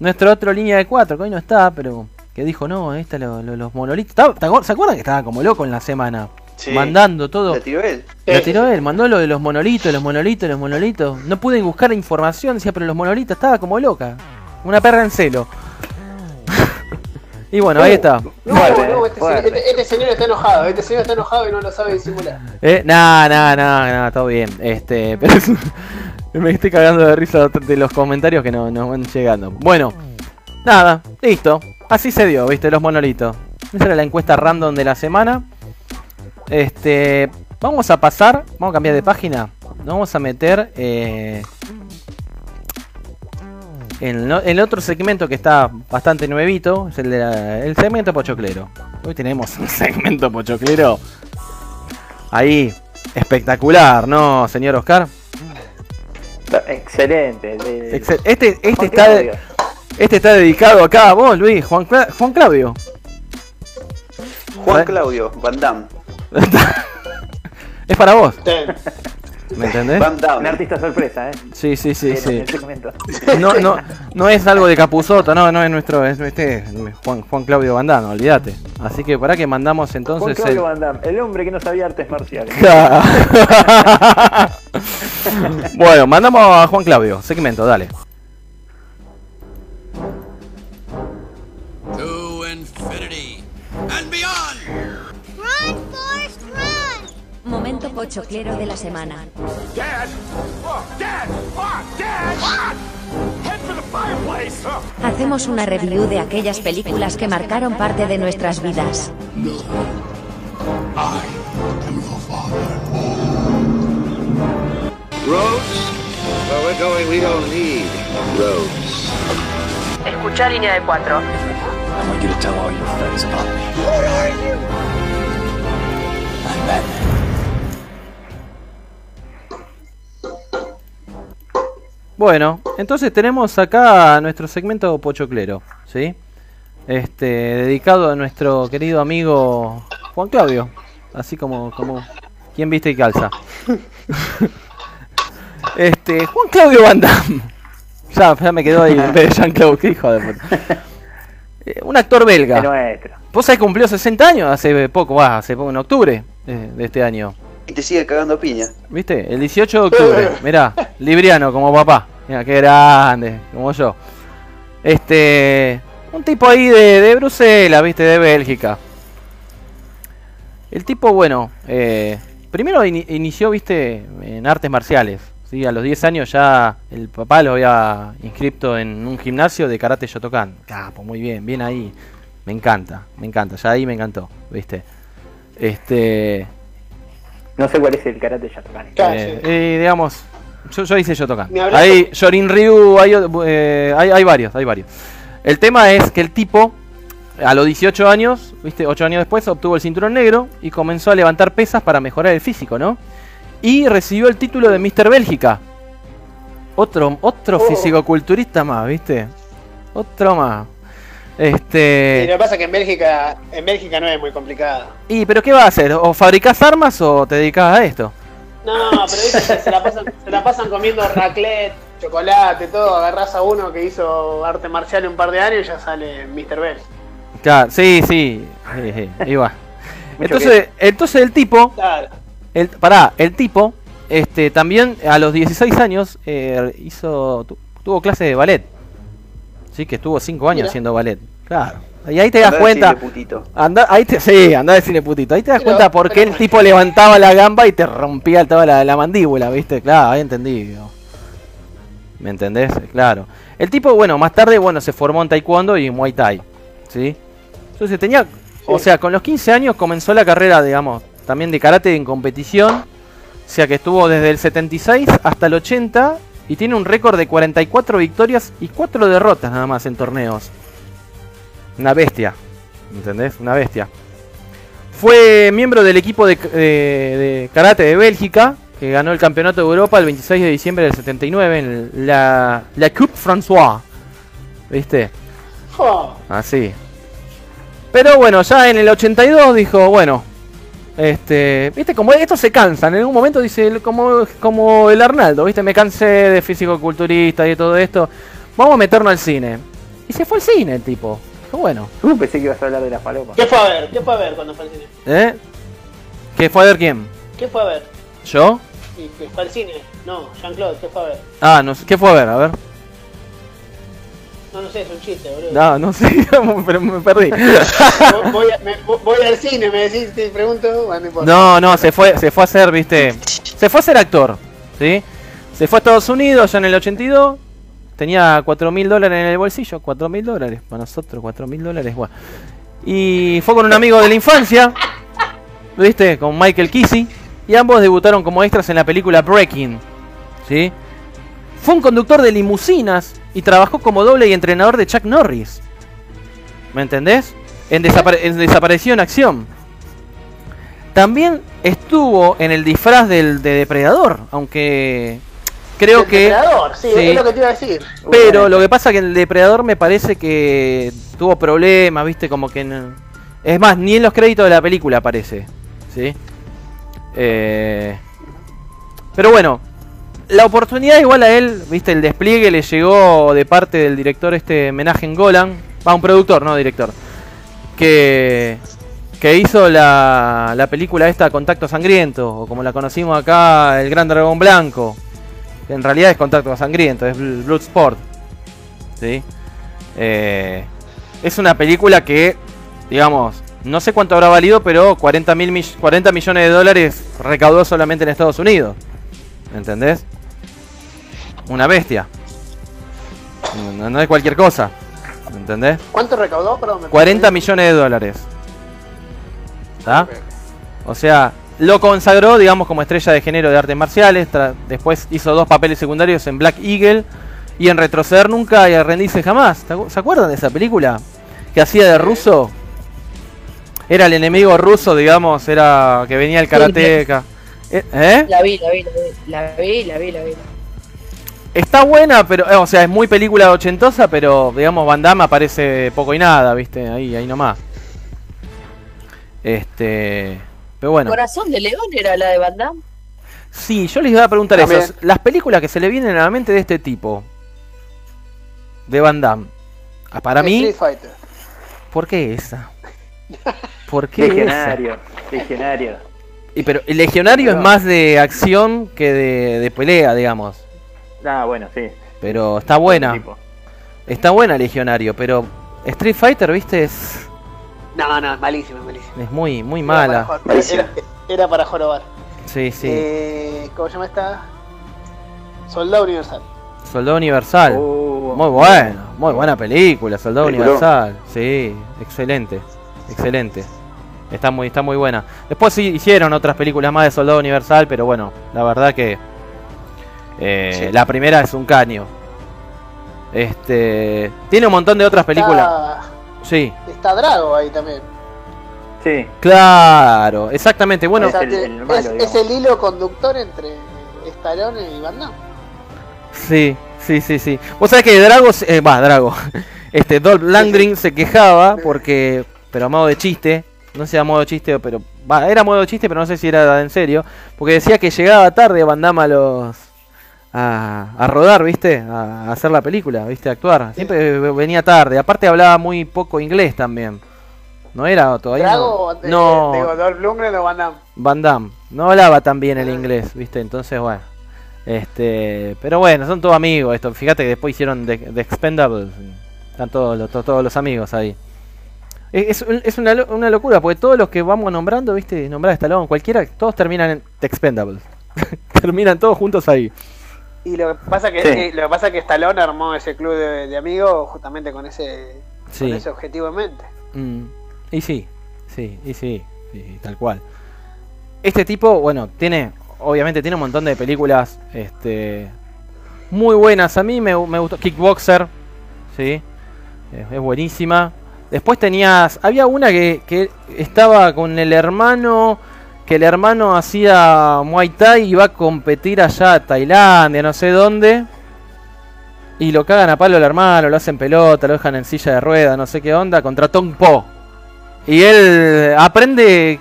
nuestro otro línea de 4, que hoy no está, pero que dijo, no, esta lo- lo- los monolitos. Estaba- ¿te acuer- ¿Se acuerdan que estaba como loco en la semana? Sí. Mandando todo. La tiró él. La tiró él, mandó lo de los monolitos, los monolitos, los monolitos. No pude buscar información, decía, pero los monolitos estaba como loca. Una perra en celo. y bueno, ahí está. No, Fuerte, no, este, este- este señor está enojado, este señor está enojado y no lo sabe disimular. Eh, nah, nah, nah, nah, todo bien. Este, pero es- me estoy cagando de risa de los comentarios que no- nos van llegando. Bueno, nada, listo. Así se dio, viste, los monolitos. Esa era la encuesta random de la semana. Este, vamos a pasar, vamos a cambiar de página. Nos vamos a meter eh, en el otro segmento que está bastante nuevito, es el, de la- el segmento pochoclero. Hoy tenemos un segmento pochoclero ahí espectacular, ¿no, señor Oscar? Excelente. Excel- Este, este, está. Este está dedicado acá a vos, Luis, Juan, Cla- Juan Claudio. Juan. Claudio, Van Damme. es para vos. ¿me entendés? Van Un Damme. artista sorpresa, ¿eh? Sí, sí, sí, sí. segmento. No, no, no es algo de Capuzoto, no, no es nuestro, es este Juan, Juan Claudio Bandano, olvídate. Así que para que mandamos Juan entonces Claudio el... Van Damme, el hombre que no sabía artes marciales. bueno, mandamos a Juan Claudio, segmento, dale. Momento pochoclero de la semana. Oh! Oh! Ah! Oh. Hacemos una review de aquellas películas que marcaron parte de nuestras vidas. Where we're going, we Bueno, entonces tenemos acá nuestro segmento pochoclero, ¿sí? Este, dedicado a nuestro querido amigo Juan Claudio, así como, como quien viste y calza. este, Juan Claudio Van Damme. Ya, ya me quedó ahí en vez de Jean-Claude, qué hijo de puta. Eh, Un actor belga. nuestro. Vos sabés cumplió 60 años hace poco, va, hace poco, en octubre de, de este año. Y te sigue cagando piña. ¿Viste? El 18 de octubre. Mirá, Libriano como papá. Mira, qué grande, como yo. Este. Un tipo ahí de, de Bruselas, ¿viste? De Bélgica. El tipo, bueno, eh, primero ini- inició, ¿viste? En artes marciales. ¿sí? A los 10 años ya el papá lo había inscrito en un gimnasio de karate Shotokan. Capo, muy bien, bien ahí. Me encanta, me encanta. Ya ahí me encantó, ¿viste? Este. No sé cuál es el karate Shotokan. Eh, eh, digamos, yo, yo hice Shotokan. Hay Shorin Ryu, hay, eh, hay, hay varios, hay varios. El tema es que el tipo, a los 18 años, viste, 8 años después, obtuvo el cinturón negro y comenzó a levantar pesas para mejorar el físico, ¿no? Y recibió el título de Mr. Bélgica. Otro, otro Oh. fisicoculturista más, ¿viste? Otro más. Y Este. lo que pasa es que en Bélgica, en Bélgica no es muy complicado. ¿Y pero qué va a hacer? ¿O fabricás armas o te dedicás a esto? No, pero viste que se la pasan, se la pasan comiendo raclette, chocolate, todo. Agarrás a uno que hizo arte marcial un par de años y ya sale Mr. Bell. Claro, sí, sí. sí, sí. Mucho Entonces, entonces el tipo, Claro. el, pará, el tipo, este, también a los 16 años eh, hizo, tu- tuvo clase de ballet. Sí, que estuvo 5 años Mira. haciendo ballet. Claro. Y ahí te das Andá cuenta. Anda, ahí te, sí, anda de cine putito. Ahí te das Pero- cuenta por qué pero- el tipo levantaba la gamba y te rompía toda la, la mandíbula, ¿viste? Claro, ahí entendí. ¿Me entendés? Claro. El tipo, bueno, más tarde, bueno, se formó en taekwondo y en muay thai. ¿Sí? Entonces tenía, o sea, con los 15 años comenzó la carrera, digamos, también de karate en competición. O sea que estuvo desde el 76 hasta el 80 y tiene un récord de 44 victorias y 4 derrotas nada más en torneos. Una bestia. ¿Entendés? Una bestia. Fue miembro del equipo de, de- de karate de Bélgica, que ganó el campeonato de Europa el 26 de diciembre del 79 en la, la Coupe François. ¿Viste? Así. Pero bueno, ya en el 82 dijo, bueno, este, viste, como esto se cansan, en algún momento dice, como, como el Arnaldo, viste, me cansé de físico-culturista y de todo esto, vamos a meternos al cine. Y se fue al cine el tipo. Bueno, Uh, pensé que ibas a hablar de las palomas. ¿Qué fue a ver? ¿Qué fue a ver cuando fue al cine? ¿eh? ¿Qué fue a ver quién? ¿Qué fue a ver? ¿Yo? ¿Y que fue al cine? No, Jean-Claude, ¿qué fue a ver? Ah, no sé, ¿qué fue a ver? A ver. No, no sé, es un chiste, boludo. No, no sé, pero me perdí. Voy, a- me- voy al cine, me decís, te pregunto, bueno, no. No, no, se fue, se fue a hacer, viste. Se fue a ser actor, ¿sí? Se fue a Estados Unidos ya en el 82. Tenía 4 mil dólares en el bolsillo. 4 mil dólares. Para nosotros, 4 mil dólares. Y fue con un amigo de la infancia. ¿Viste? Con Michael Kissy. Y ambos debutaron como extras en la película Breaking. ¿Sí? Fue un conductor de limusinas y trabajó como doble y entrenador de Chuck Norris. ¿Me entendés? En, desapare- en Desaparecido en Acción. También estuvo en el disfraz del de Depredador, aunque creo El que... Depredador, sí, sí. es lo que te iba a decir. Pero lo que pasa que el Depredador me parece que tuvo problemas, viste, como que... no- Es más, ni en los créditos de la película aparece, ¿sí? Eh, Pero bueno, la oportunidad igual a él, viste, el despliegue le llegó de parte del director este Menagen Golan, va un productor, no director, que que hizo la, la película esta Contacto Sangriento, o como la conocimos acá, El Gran Dragón Blanco, en realidad es Contacto Sangriento, es Bl- Bloodsport, ¿sí? Eh, es una película que, digamos, no sé cuánto habrá valido, pero 40, mil mill- 40 millones de dólares recaudó solamente en Estados Unidos. ¿Entendés? Una bestia. No, no es cualquier cosa. ¿Entendés? ¿Cuánto recaudó? Perdón, me 40 millones de dólares. ¿Está? O sea, lo consagró, digamos, como estrella de género de artes marciales. Después hizo dos papeles secundarios en Black Eagle y en Retroceder Nunca y Rendirse Jamás. ¿Te acu- ¿Se acuerdan de esa película? Que hacía de ruso. Era el enemigo ruso, digamos, era que venía el karateca. Eh, ¿Eh? La vi, la vi, la vi, la vi, la vi, la vi. Está buena, pero, eh, o sea, es muy película ochentosa, pero, digamos, Van Damme aparece poco y nada, ¿viste? Ahí, ahí nomás. Este. Pero bueno. Corazón de León era la de Van Damme. Sí, yo les iba a preguntar También. eso. Las películas que se le vienen a la mente de este tipo. De Van Damme. Ah, Para mí, Street Fighter. ¿por qué esa? ¿Por qué esa? Legionario, legionario. Y pero el legionario es más de acción que de, de pelea, digamos. Ah, bueno, sí. Pero está buena. Está buena legionario, pero Street Fighter, viste, es, No, no, es malísimo, es muy, muy Era mala. para Era, era para jorobar. Sí, sí. Eh, ¿Cómo se llama esta? Soldado Universal. Soldado Universal. Oh, Muy buena, muy buena película, Soldado. Universal. Sí, excelente, excelente. Está muy, está muy buena. Después sí hicieron otras películas más de Soldado Universal, pero bueno, la verdad que eh, Sí. la primera es un caño. Este tiene un montón de otras películas. Está, Sí, está Drago ahí también. Sí, claro, exactamente. Bueno, O sea, el- que el malo, es, el hilo conductor entre Stallone y Van Damme. Sí, sí, sí, sí. Vos sabés que Drago, se- eh, va, Drago. Este, Dolph Lundgren se quejaba porque, pero a modo de chiste, no sé a modo de chiste, pero, va, era a modo de chiste, pero no sé si era en serio, porque decía que llegaba tarde Van Damme a los, a, a rodar, viste, a, a hacer la película, viste, a actuar. Siempre venía tarde. Aparte hablaba muy poco inglés también. No era todavía. Drago, no, no, digo, Dolph Lundgren o Van Damme. Van Damme. No hablaba tan bien el inglés, ¿viste? Entonces, bueno. Este, pero bueno, son todos amigos esto. Fíjate que después hicieron The, The Expendables. Están todos los, to- todos los amigos ahí. Es, es- es una, una locura, porque todos los que vamos nombrando, ¿viste? Nombrar a Stallone, cualquiera, todos terminan en The Expendables. terminan todos juntos ahí. Y lo que pasa que Sí. eh, lo que pasa que Stallone armó ese club de, de amigos justamente con ese Sí. con ese objetivo en mente. Mm, y sí, sí, y sí, sí, tal cual. Este tipo, bueno, tiene, obviamente tiene un montón de películas, este, muy buenas. A mí me, me gustó Kickboxer, sí, es, es buenísima. Después tenías, había una que, que estaba con el hermano, que el hermano hacía Muay Thai y iba a competir allá a Tailandia, no sé dónde. Y lo cagan a palo el hermano, lo hacen pelota, lo dejan en silla de rueda, no sé qué onda, contra Tong Po. Y él aprende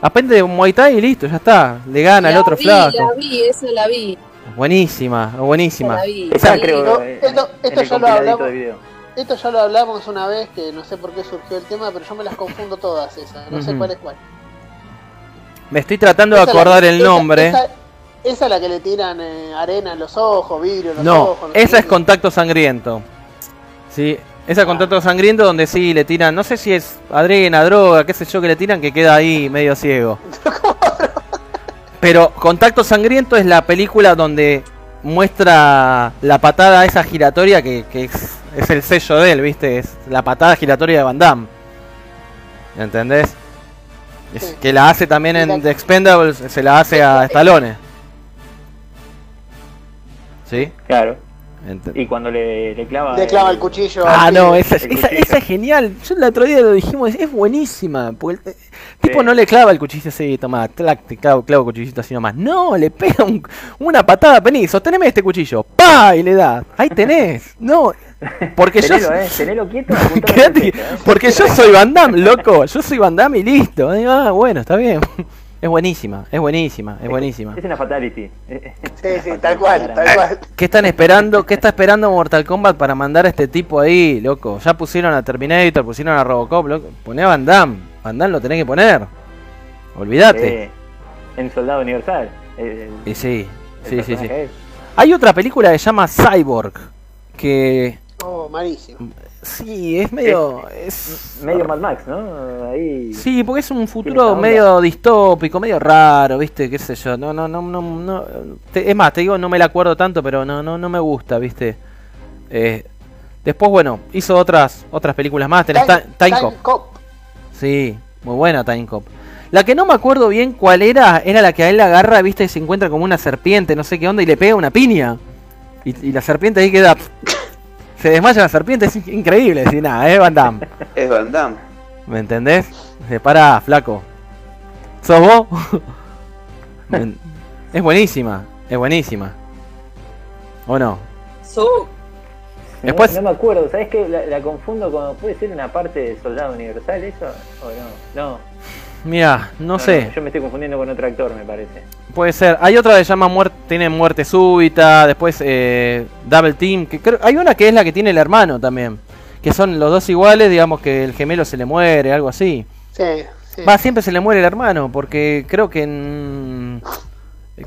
aprende Muay Thai y listo, ya está. Le gana el La otro vi, flaco. La vi, esa la vi. Buenísima, buenísima. Esa creo No, eh, esto- el ya lo hablamos. de video. Esto ya lo hablamos una vez que no sé por qué surgió el tema, pero yo me las confundo todas esas, no sé cuál es cuál. Me estoy tratando de acordar que- el nombre. Esa, esa es la que le tiran eh, arena en los ojos, vidrio en los No, ojos. sé esa es contacto sangriento. Sí, esa es contacto sangriento donde sí le tiran, no sé si es adrena, droga, qué sé yo que le tiran que queda ahí medio ciego. Pero contacto sangriento es la película donde muestra la patada esa giratoria que, que es, es el sello de él, ¿viste? Es la patada giratoria de Van Damme. ¿Entendés? Es que la hace también en The Expendables, se la hace a Stallone. ¿Sí? Claro. Ent- Y cuando le, le clava. Le clava el cuchillo. Ah, no, esa, es- el esa, cuchillo. esa es genial. Yo el otro día lo dijimos, es buenísima. Porque el, el tipo no le clava el cuchillo así, toma, clac, te clavo, clavo cuchillito así nomás. No, le pega un- una patada, vení, sosteneme este cuchillo. ¡Pa! Y le da. Ahí tenés. No, porque yo. Tenelo, eh, tenelo quieto. Quédate, eh. porque yo soy Van Damme, loco. Yo soy Van Damme y listo. Va, bueno, está bien. Es buenísima, es buenísima, es buenísima. Es una fatality. Sí, sí, tal cual, tal cual. ¿Qué están esperando? ¿Qué está esperando Mortal Kombat para mandar a este tipo ahí, loco? Ya pusieron a Terminator, pusieron a Robocop, loco. Poné a Van Damme. Van Damme lo tenés que poner. Olvídate. Eh, en Soldado Universal. el- Y sí, el sí, sí, sí. Hay otra película que se llama Cyborg. Que. Oh, malísimo. Sí, es medio. Es, Medio Mad Max, ¿no? Ahí. Sí, porque es un futuro medio distópico, medio raro, ¿viste? ¿Qué sé yo? No, no, no, no, no. te- es más, te digo, no me la acuerdo tanto, pero no, no, no me gusta, ¿viste? Eh, después, bueno, hizo otras, otras películas más. Tenés Time, Ti- Time Cop. Cop. Sí, muy buena Time Cop. La que no me acuerdo bien cuál era, era la que a él la agarra, ¿viste? Y se encuentra como una serpiente, no sé qué onda, y le pega una piña. Y, y la serpiente ahí queda. Se desmaya la serpiente, es in- increíble. Decir, nada, es Van Damme. Es Van Damme. ¿Me entendés? Se para, flaco. ¿Sos vos? Es buenísima, es buenísima. ¿O no? Su. No- Después- No, me acuerdo, ¿sabes qué? La, la confundo con. ¿Puede ser una parte de Soldado Universal eso? ¿O no? No. Mira, no, sé, Yo me estoy confundiendo con otro actor, me parece. puede ser. Hay otra que se llama muerte, tiene muerte súbita, después eh, Double Team, que creo, hay una que es la que tiene el hermano también, que son los dos iguales, digamos que el gemelo se le muere, algo así. Sí, sí. Va, siempre se le muere el hermano, porque creo que en...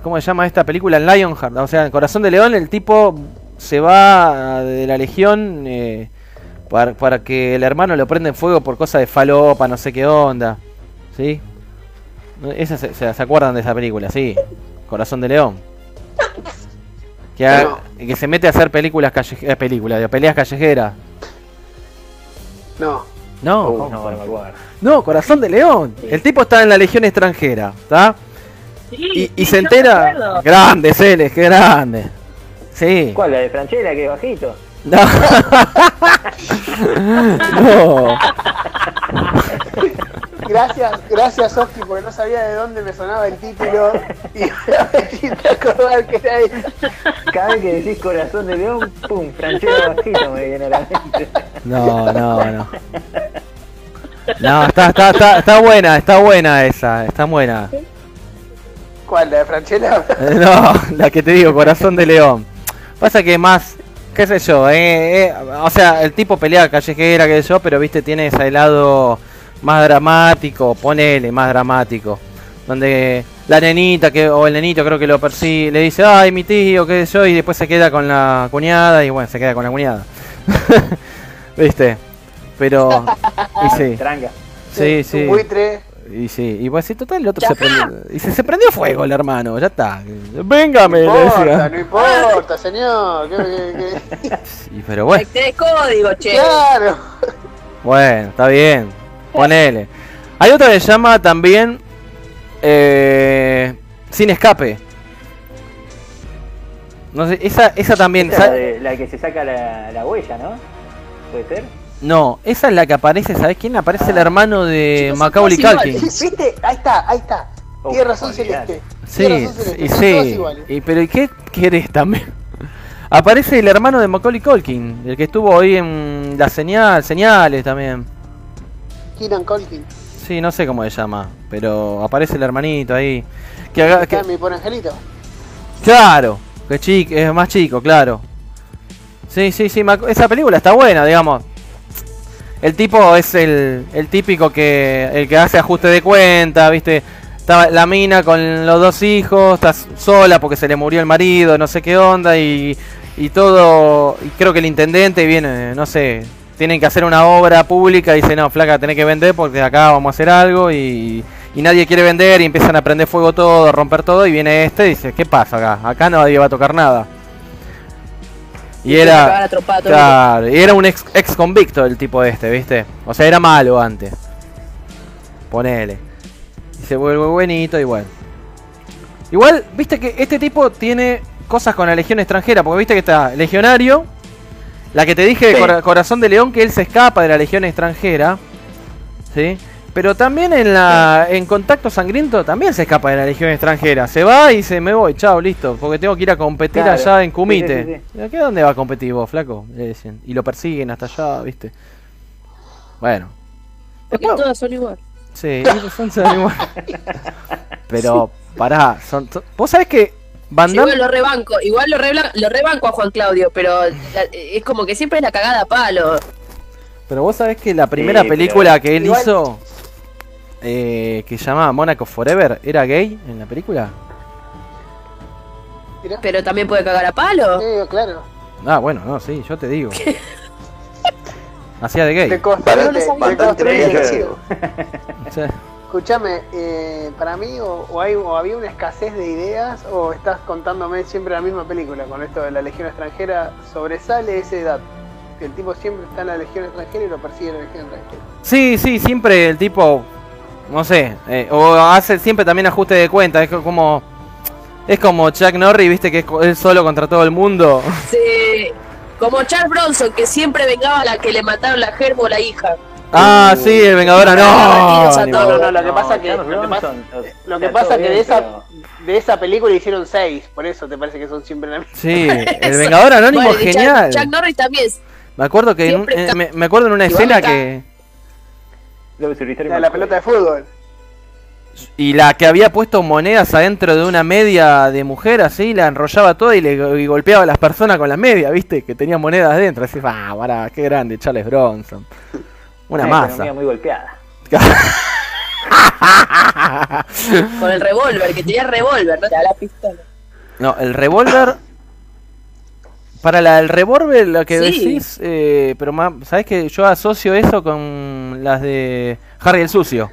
¿Cómo se llama esta película? En Lionheart, o sea, en Corazón de León, el tipo se va de la legión eh, para, para que el hermano lo prenda en fuego por cosa de falopa, no sé qué onda. ¿Sí? No, Esa se, se- ¿se acuerdan de esa película? Sí. Corazón de León. Que, ha- que se mete a hacer películas callejeras, películas, de peleas callejeras. No. No, Uh, no, no Corazón de León. El tipo está en la Legión extranjera, ¿está? Sí, Y, y sí, se entera. Grande, Celes, qué grande. Sí. ¿Cuál? ¿La de Franchella, que es bajito? No. no. Gracias, gracias Sofi, porque no sabía de dónde me sonaba el título y a ver si te acordás que era él. Cada vez que decís corazón de león, pum, Franchella bajito me viene a la mente. No, no, no. No, está, está, está, está buena, está buena esa, está buena. ¿Cuál? ¿La de Franchella? Eh, No, la que te digo, Corazón de León. Pasa que más, qué sé yo, eh, eh, o sea, el tipo pelea callejera, sé yo, pero viste, tiene ese lado más dramático, ponele más dramático. Donde la nenita que, o el nenito creo que lo persigue, le dice, ay, mi tío, qué sé yo, y después se queda con la cuñada, y bueno, se queda con la cuñada. viste, pero, y sí, Tranca. sí, Un sí. buitre. Y sí, y pues sí, total, el otro se prendió. Y se, se prendió fuego el hermano, ya está. Véngame, No le importa, decía. no importa, señor. ¿qué- qué- qué? Sí, pero bueno, código, che. Claro. bueno, está bien. Ponele. Hay otra que se llama también eh, Sin Escape. No sé, esa, esa también. Esa es la, sa- de- la que se saca la, la huella, ¿no? ¿Puede ser? No, esa es la que aparece, ¿sabes quién? Aparece el Ah. hermano de Chicos, Macaulay Culkin. ¿Viste? Ahí está, ahí está. Oh, Tiene razón. Celeste. Sí, razón Celeste. y sí. Y, pero ¿y qué querés también? Aparece el hermano de Macaulay Culkin, el que estuvo hoy en la señal, señales también. Keenan Colkin. Sí, no sé cómo se llama, pero aparece el hermanito ahí. Que haga, que- mi por Angelito. claro, que chico, es más chico, claro. Sí, sí, sí, esa película está buena, digamos. El tipo es el, el típico que el que hace ajuste de cuenta, ¿viste? Está la mina con los dos hijos, está sola porque se le murió el marido, no sé qué onda y, y todo, y creo que el intendente viene, no sé, tienen que hacer una obra pública y dice, "No, flaca, tenés que vender porque acá vamos a hacer algo" y y nadie quiere vender y empiezan a prender fuego todo, a romper todo y viene este y dice, ¿qué pasa acá? Acá nadie va a tocar nada. Y era Claro, y era un ex, ex convicto el tipo este, ¿viste? O sea, era malo antes. Ponele. Y se vuelve buenito y bueno. Igual, viste que este tipo tiene cosas con la legión extranjera, porque viste que está legionario, la que te dije de Sí. Cora- Corazón de León, que él se escapa de la legión extranjera, ¿sí? Pero también en la en Contacto Sangriento también se escapa de la legión extranjera. Se va y se me voy, chao, listo, porque tengo que ir a competir Claro. allá en Kumite. sí, sí, ¿Y ¿A qué dónde va a competir vos, flaco? Le decían. Y lo persiguen hasta allá, ¿viste? Bueno. Porque Después- todas son igual. Sí, son son igual. Pero, pará, son, son- vos sabés que Van Sí, Damme- igual lo rebanco, igual lo, rebla- lo rebanco a Juan Claudio, pero la- es como que siempre es la cagada a palo. Pero vos sabés que la primera película que él igual- hizo, eh, que se llamaba Monaco Forever, ¿era gay en la película? Pero también puede cagar a palo. Sí, claro. Ah, bueno, no, sí, yo te digo. Hacía de gay. Construir, no Escúchame, eh, para mí o, o hay, o había una escasez de ideas o estás contándome siempre la misma película con esto de la Legión extranjera, sobresale ese dato. Que el tipo siempre está en la Legión extranjera y lo persigue la Legión extranjera. Sí, sí, siempre el tipo, no sé, eh, o hace siempre también ajuste de cuenta, es co- como es como Chuck Norris, viste que es co- él solo contra todo el mundo. Sí, como Charles Bronson, que siempre vengaba a la que le mataron la germo o la hija. Ah, sí, el Vengador no. todo. No, no, lo que pasa que- Charles lo que pasa- Lo que pasa de esa, de esa película hicieron seis, por eso te parece que son siempre la misma. Sí, el Vengador Anónimo Bueno, genial. Chuck Norris también. Me acuerdo que en eh, me, me acuerdo en una escena que La, la pelota de fútbol. y la que había puesto monedas adentro de una media de mujer así, la enrollaba toda y le y golpeaba a las personas con las medias, ¿viste? Que tenía monedas dentro, así, ah, pará, qué grande, Charles Bronson. Una Una masa. economía muy golpeada. Con el revólver, que tenía revólver, no te da la pistola. No, el revólver. Para la, el revólver, lo que Sí. decís, eh, pero más, ¿sabes que Yo asocio eso con las de Harry el Sucio.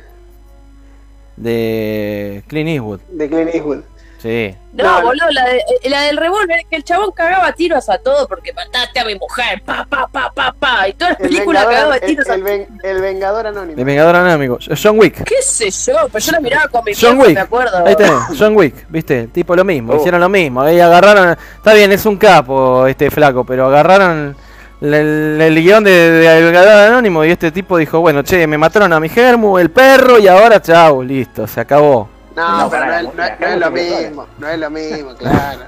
De Clint Eastwood. De Clint Eastwood. Sí. No, boludo, la, de- eh, la del revólver es que el chabón cagaba tiros a todo porque mataste a mi mujer, pa, pa, pa, pa, pa. Y todas las El películas cagaba Vengador, el, tiros a el ven- el Vengador Anónimo. De Vengador Anónimo. John Wick. ¿Qué sé yo? Pero yo la miraba con mi John viejo, Wick. me acuerdo. Ahí tenés, John Wick, viste, tipo lo mismo, Oh. hicieron lo mismo, ahí agarraron, está bien, es un capo este flaco, pero agarraron el, el- el guion de, de El Vengador Anónimo y este tipo dijo, bueno, che, me mataron a mi germu, el perro y ahora chau, listo, se acabó. No, No, pero no no, es- no es lo mismo. No es lo mismo, claro.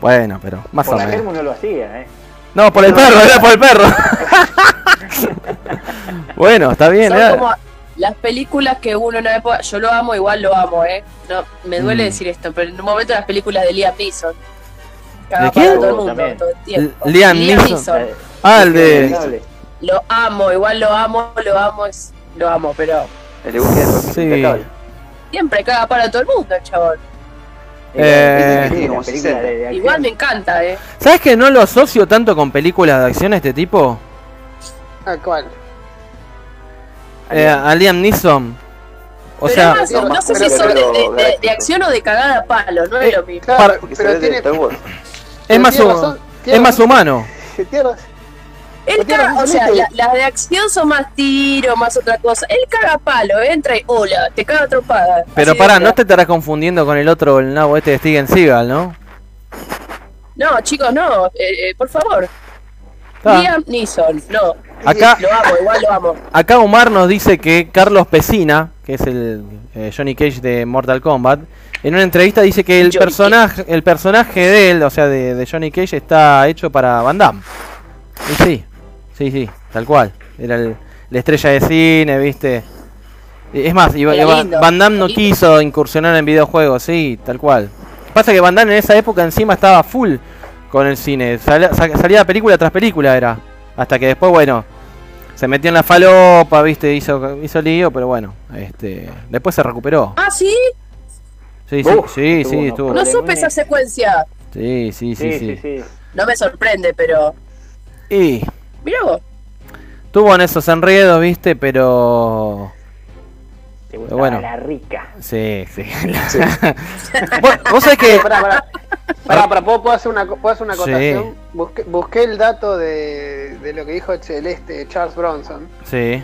Bueno, pero más o Por la menos. Germu no lo hacía, ¿eh? No, por el perro, era por el perro. bueno, está bien, Son como las películas que uno en una época, yo lo amo, igual lo amo, ¿eh? No, me duele Mm. decir esto, pero en un momento las películas de Liam Neeson. ¿De quién? todo el mundo, También. todo el tiempo. L- Liam Neeson. La- Ah, el de... Lo amo, igual lo amo, lo amo, es, lo amo, pero El de Sí. Siempre caga para todo el mundo el chabón. Eh, Sí, como la película 60. de- de acción. Igual me encanta, ¿eh? ¿Sabes que no lo asocio tanto con películas de acción este tipo? ¿A cuál? Eh, a Liam Neeson. O pero sea, no sé si son de, pero de- de- de galáctico. acción o de cagada a palo, no es lo mismo. Claro, Para- pero ve de tiene, es más, razón, tiene es más humano. tiene razón. Él caga, o sea, las de acción son más tiro, más otra cosa. Él caga palo, entra y hola, te caga tropada. Pero pará, no te estarás confundiendo con el otro, el nabo este de Steven Seagal, ¿no? No, chicos, no, eh, eh, por favor. Liam Neeson, no. Acá, Lo amo, igual lo amo. acá Omar nos dice que Carlos Pesina, que es el eh, Johnny Cage de Mortal Kombat, en una entrevista dice que el Johnny personaje, el personaje de él, o sea, de, de Johnny Cage, está hecho para Van Damme. Y sí, sí, sí, tal cual. Era el, la estrella de cine, ¿viste? Es más, iba- Era iba- lindo, Van Damme no lindo. quiso incursionar en videojuegos, sí, tal cual. Pasa que Van Damme en esa época encima estaba full con el cine. Sal- sa- salía película tras película era. Hasta que después, bueno, se metió en la falopa, viste, hizo, hizo lío, pero bueno, este, después se recuperó. Ah, ¿sí? Sí, sí, Uf, sí, estuvo sí, estuvo. No supe esa secuencia. Sí, sí, sí, Sí, sí. sí, sí. No me sorprende, pero. Y Mirá vos. tuvo en esos enredos, viste, pero Te gustaba bueno. la rica. sí, sí. vos, vos sabés que Pará, pará. Pará, pará, ¿puedo, puedo hacer una, puedo hacer una Sí. acotación? Busqué, busqué el dato de, de lo que dijo Celeste, Charles Bronson. sí.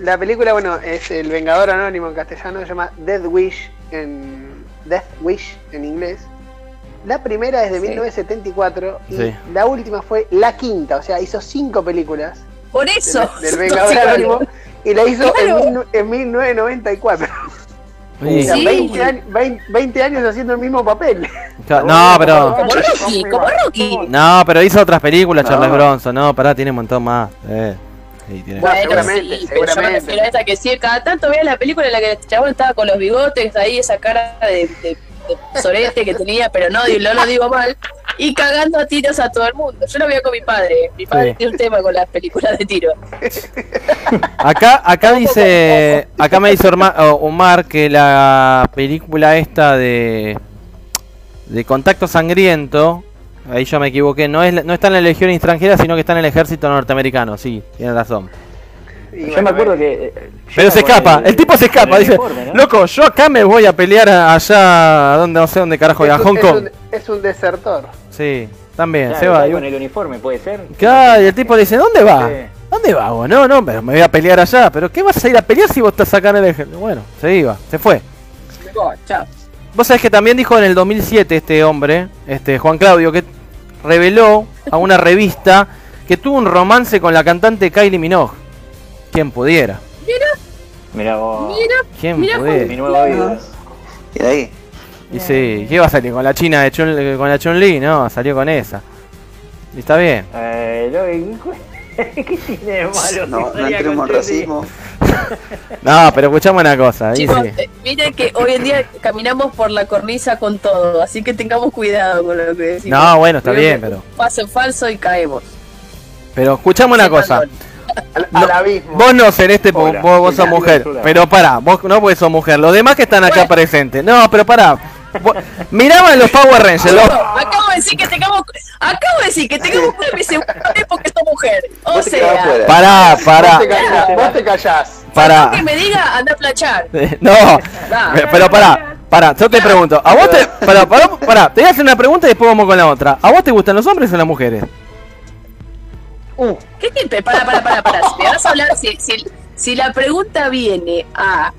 La película, bueno, es El Vengador Anónimo en castellano, se llama Death Wish en Death Wish en inglés. La primera es de Sí. 1974 y Sí. la última fue la quinta, o sea, hizo cinco películas Por del, eso. del Vengador Anónimo y la hizo Claro. en, mil- en 1994. O Sí. sea, Sí. 20, años, 20 20 años haciendo el mismo papel. No, pero Como Rocky, como Rocky. no, pero hizo otras películas No. Charles Bronson, no, pará, tiene un montón más. Eh. Sí, tiene- Bueno, seguramente, sí, pero yo me seguramente. refiero a esta que sí, cada tanto veía la película en la que el chabón estaba con los bigotes, ahí esa cara de sorete que tenía, pero no, no lo digo mal, y cagando a tiros a todo el mundo. Yo lo veía con mi padre, mi padre Sí. tiene un tema con las películas de tiro. Acá, acá dice, acá me dice Omar que la película esta de de Contacto Sangriento, ahí yo me equivoqué, no es no está en la Legión extranjera, sino que está en el ejército norteamericano, sí, tiene razón. Y Yo bueno, me acuerdo que. eh, Pero llega se escapa, el, tipo se escapa, el dice, uniforme, ¿no? loco, yo acá me voy a pelear a- allá, a donde no sé dónde carajo, a es, Hong un, Kong. es un- es un desertor. Sí, también, Claro, se va. Con el uniforme, puede ser. Claro, y el tipo dice, ¿dónde va? Sí. ¿Dónde va vos? No, no, pero me voy a pelear allá. ¿Pero qué vas a ir a pelear si vos estás acá en el ejército? Bueno, se iba, se fue. Chao. Vos sabés que también dijo en el 2007 este hombre, este Juan Claudio, que reveló a una revista que tuvo un romance con la cantante Kylie Minogue. ¿Quién pudiera? Mira vos. Mira, ¿Quién Mirá, Mi pudiera? nuevo oído. Y de ahí. Y sí, ¿qué iba a salir con la china de Chun, con la Chun-Li? No, salió con esa. Y está bien. Eh, lo- ¿Qué tiene de malo? No, no entremos en racismo. No, pero escuchamos una cosa. chicos, sí. eh, miren que hoy en día caminamos por la cornisa con todo, así que tengamos cuidado con lo que decimos. No, bueno, está bien, pero. Paso falso y caemos. Pero escuchamos una cosa. Al, al abismo. Vos no, Celeste, vos, vos sos soy mujer. Pero pará, vos no porque sos mujer. Los demás que están acá presentes. No, pero pará. Miraban los Power Rangers. los- Acabo de decir que tengamos. Acabo de decir que tengamos una PC porque sos mujer. O Vos sea. Pará, pará. Vos te callás. Pará. que me diga, anda a planchar. No, Da. pero pará. Pará, yo te pregunto. ¿A vos te. Pará, pará, pará. Te voy a hacer una pregunta y después vamos con la otra. ¿A vos te gustan los hombres o las mujeres? ¿Qué te Para, para, para, para. Vas a hablar, si, si la pregunta viene a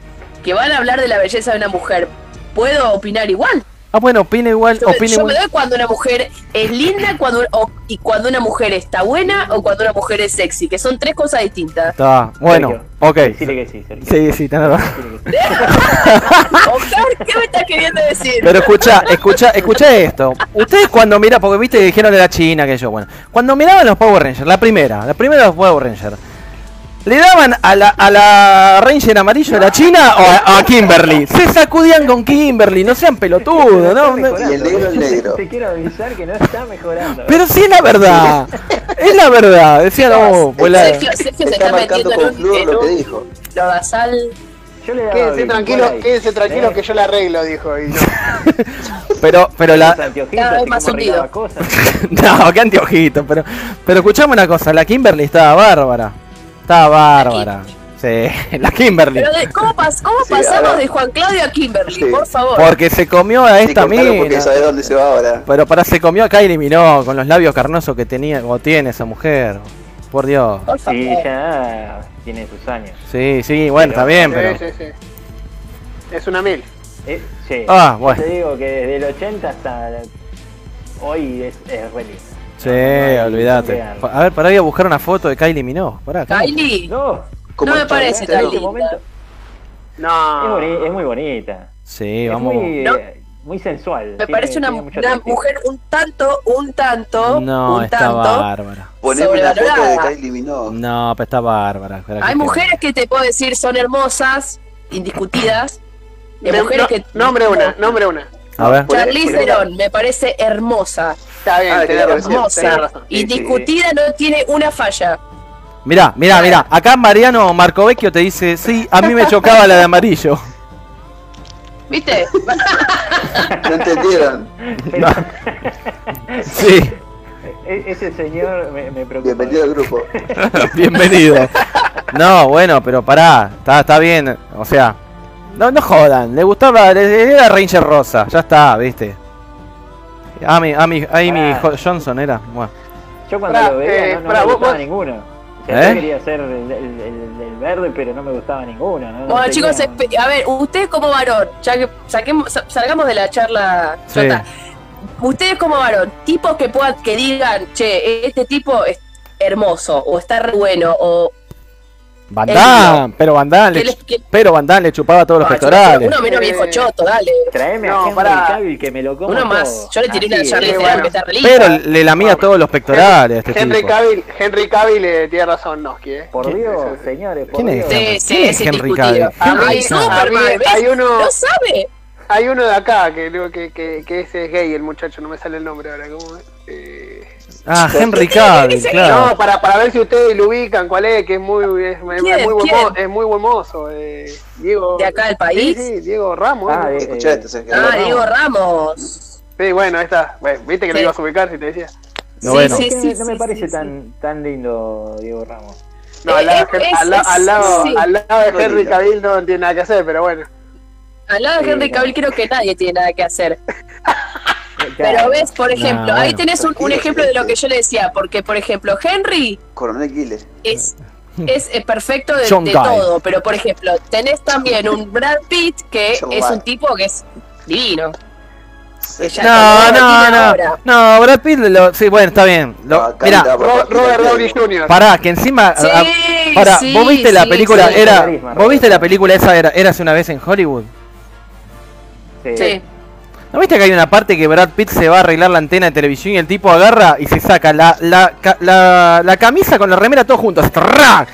que van a hablar de la belleza de una mujer, ¿puedo opinar igual? Ah, bueno, opina igual, Yo, opina yo me igual. doy cuando una mujer es linda cuando, o- y cuando una mujer está buena o cuando una mujer es sexy, que son tres cosas distintas. Está, bueno, Sergio, ok. Que sí, Sergio. Sí, sí, tenés razón. Que sí. Oscar, ¿qué me estás queriendo decir? Pero escucha, escucha, escucha esto. Ustedes cuando miran, porque viste, dijeron de la China, que yo, bueno. Cuando miraban los Power Rangers, la primera, la primera de los Power Rangers, ¿le daban a la, a la Ranger amarillo de la China o a, a Kimberly? Se sacudían con Kimberly, no sean pelotudos, ¿no? Está No- Y el negro, el negro. Te quiero avisar que no está mejorando. Pero sí es la verdad, es la verdad. Decían, no, pues la- Sergio, Sergio se Está metiendo en con un, en lo que un dijo. le daba Quédense ahí. quédense tranquilos ¿Eh? que yo la arreglo, dijo. Y pero, pero la, Cada vez más hundido. no, qué anteojitos, pero, pero escuchame una cosa, la Kimberly estaba bárbara, estaba bárbara. Sí, la Kimberly. Pero de- ¿cómo, pas- cómo Sí, pasamos ahora- de Juan Claudio a Kimberly? Sí. Por favor. Porque se comió a Sí, esta contalo porque mina. sabe dónde se va ahora. Pero para se comió a Kylie Minogue con los labios carnosos que tenía o tiene esa mujer. Por Dios. Por. Sí, ya tiene sus años. Sí, sí, bueno, está bien, pero. Sí, sí, sí. Es una mil. Eh, sí. Ah, bueno. Te digo que desde el 80 hasta hoy es, es re linda. Sí, No, olvídate. A ver, para voy a buscar una foto de Kylie Minogue. Pará. Kylie. No, Como No me parece tan este linda. No. es, boni- es muy bonita. Sí, Es vamos. muy, No. muy sensual. Me tiene- parece una, una mujer un tanto, un tanto, No, un está tanto. bárbara. Poneme una foto de. Kylie Minogue. No, pero está bárbara. que Hay te- mujeres que te puedo decir son hermosas, indiscutidas. Y hay No- mujeres no- que. nombre una, nombre una. A ver. Charlize Theron, me parece hermosa. Está bien, Ah, tenés razón. Hermosa. tenés razón. Sí, Indiscutida, no tiene una falla. Mirá, mirá, mirá. Acá Mariano Marcovecchio te dice: Sí, a mí me chocaba la de amarillo. ¿Viste? No entendieron. Pero- Sí, E- ese señor me, me preocupa. Bienvenido al grupo. bienvenido. No, bueno, pero pará. Está, está bien. O sea, no, no jodan. Le gustaba. le- Era Ranger Rosa. Ya está, viste. Amy, Amy, Amy Ah. Jo- Johnson era. Bueno. Yo cuando lo veía eh, no, no me gustaba vos- ninguno. O sea, ¿Eh? yo quería ser el, el- el- el verde, pero no me gustaba ninguno. ¿no? No Bueno, chicos, a ver, ustedes como varón, ya que saquemos, sa- salgamos de la charla Sí. chota. Ustedes como varón, tipos que puedan, que digan, che, este tipo es hermoso, o está re bueno, o Van El Damme, pero Van Damme le, les- pero Van Damme le chupaba todos los Ah, pectorales. Uno menos viejo Eh, choto, dale. Traeme No, a Henry. Cavill que me lo como Uno más. Yo le tiré una eh, bueno. que está re linda. Pero le lamía todos los pectorales a este Henry tipo. Cavill, Henry Cavill eh, tiene razón, Noski, eh. Por ¿Quién- Dios, ese- señores, por ¿Quién es? Dios. Sí, sí, ¿Quién es es Henry. Cavill? Hay uno- No sabe. Hay uno de acá que, que, que, que ese es gay, el muchacho, no me sale el nombre ahora. ¿cómo es? Eh, Ah, Henry Cavill, claro. No, para, para ver si ustedes lo ubican, cuál es, que es muy, es, es muy, buen, mo- es muy buen mozo. Eh, Diego. ¿De acá del país? Sí, sí, Diego Ramos. Ah, ¿eh? eh, Escuchaste, Sergio. Ah. Diego Ramos. Sí, bueno, ahí está. Bueno, Viste que lo Sí. ibas a ubicar si te decía. No, bueno. Sí, sí, no sí, me parece sí, tan, tan lindo Diego Ramos. No, al lado, es- al, lado, sí. al lado de Henry. Cavill no tiene nada que hacer, pero bueno. Al lado de Sí, Henry no. Cavill creo que nadie tiene nada que hacer. Pero ves, por ejemplo, Nah, ahí bueno, tenés un, ejemplo de lo que yo le decía, porque por ejemplo, Henry Coronel Killer. es, es eh, perfecto de, todo, pero por ejemplo, tenés también un Brad Pitt que John es Guy. un tipo que es divino. No, no, no. ahora. No, Brad Pitt, lo, sí, bueno, está bien. Lo, Ro- papá, Robert. Downey Jr. pará, que encima. Sí, ah, pará, sí, ¿vos viste la película? sí. Era, ¿Vos viste la película esa? Era, Érase una vez en Hollywood. Sí. ¿No viste que hay una parte que Brad Pitt se va a arreglar la antena de televisión y el tipo agarra y se saca la, la, la, la camisa con la remera todos juntos? ¡Tra!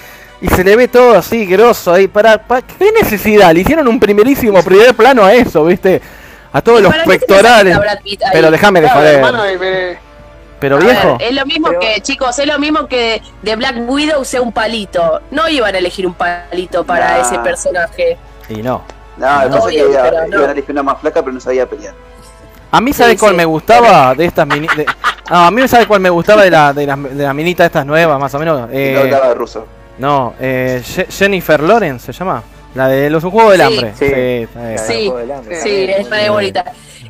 Y se le ve todo así, grosso ahí. Para, para, ¿Qué necesidad? Le hicieron un primerísimo primer plano a eso, ¿viste? A todos ¿Y los pectorales. Pero déjame de Claro, joder. eh, Pero viejo. ver, es lo mismo Pero- que, chicos, es lo mismo que de Black Widow sea un palito. No iban a elegir un palito para Nah. ese personaje. Y no. No, lo que pasa que Obvio, iba- no. iban a elegir una más flaca, pero no sabía pelear. A mí, ¿sabe Sí, cuál sí. me gustaba de estas mini... de- No, a mí me sabe cuál me gustaba de la, de las de las minitas estas nuevas, más o menos. Eh, no hablaba ruso. no, eh, Je- Jennifer Lawrence se llama. La de los Juegos del Sí. Hambre. Sí. está. Sí. Sí, es re bonita.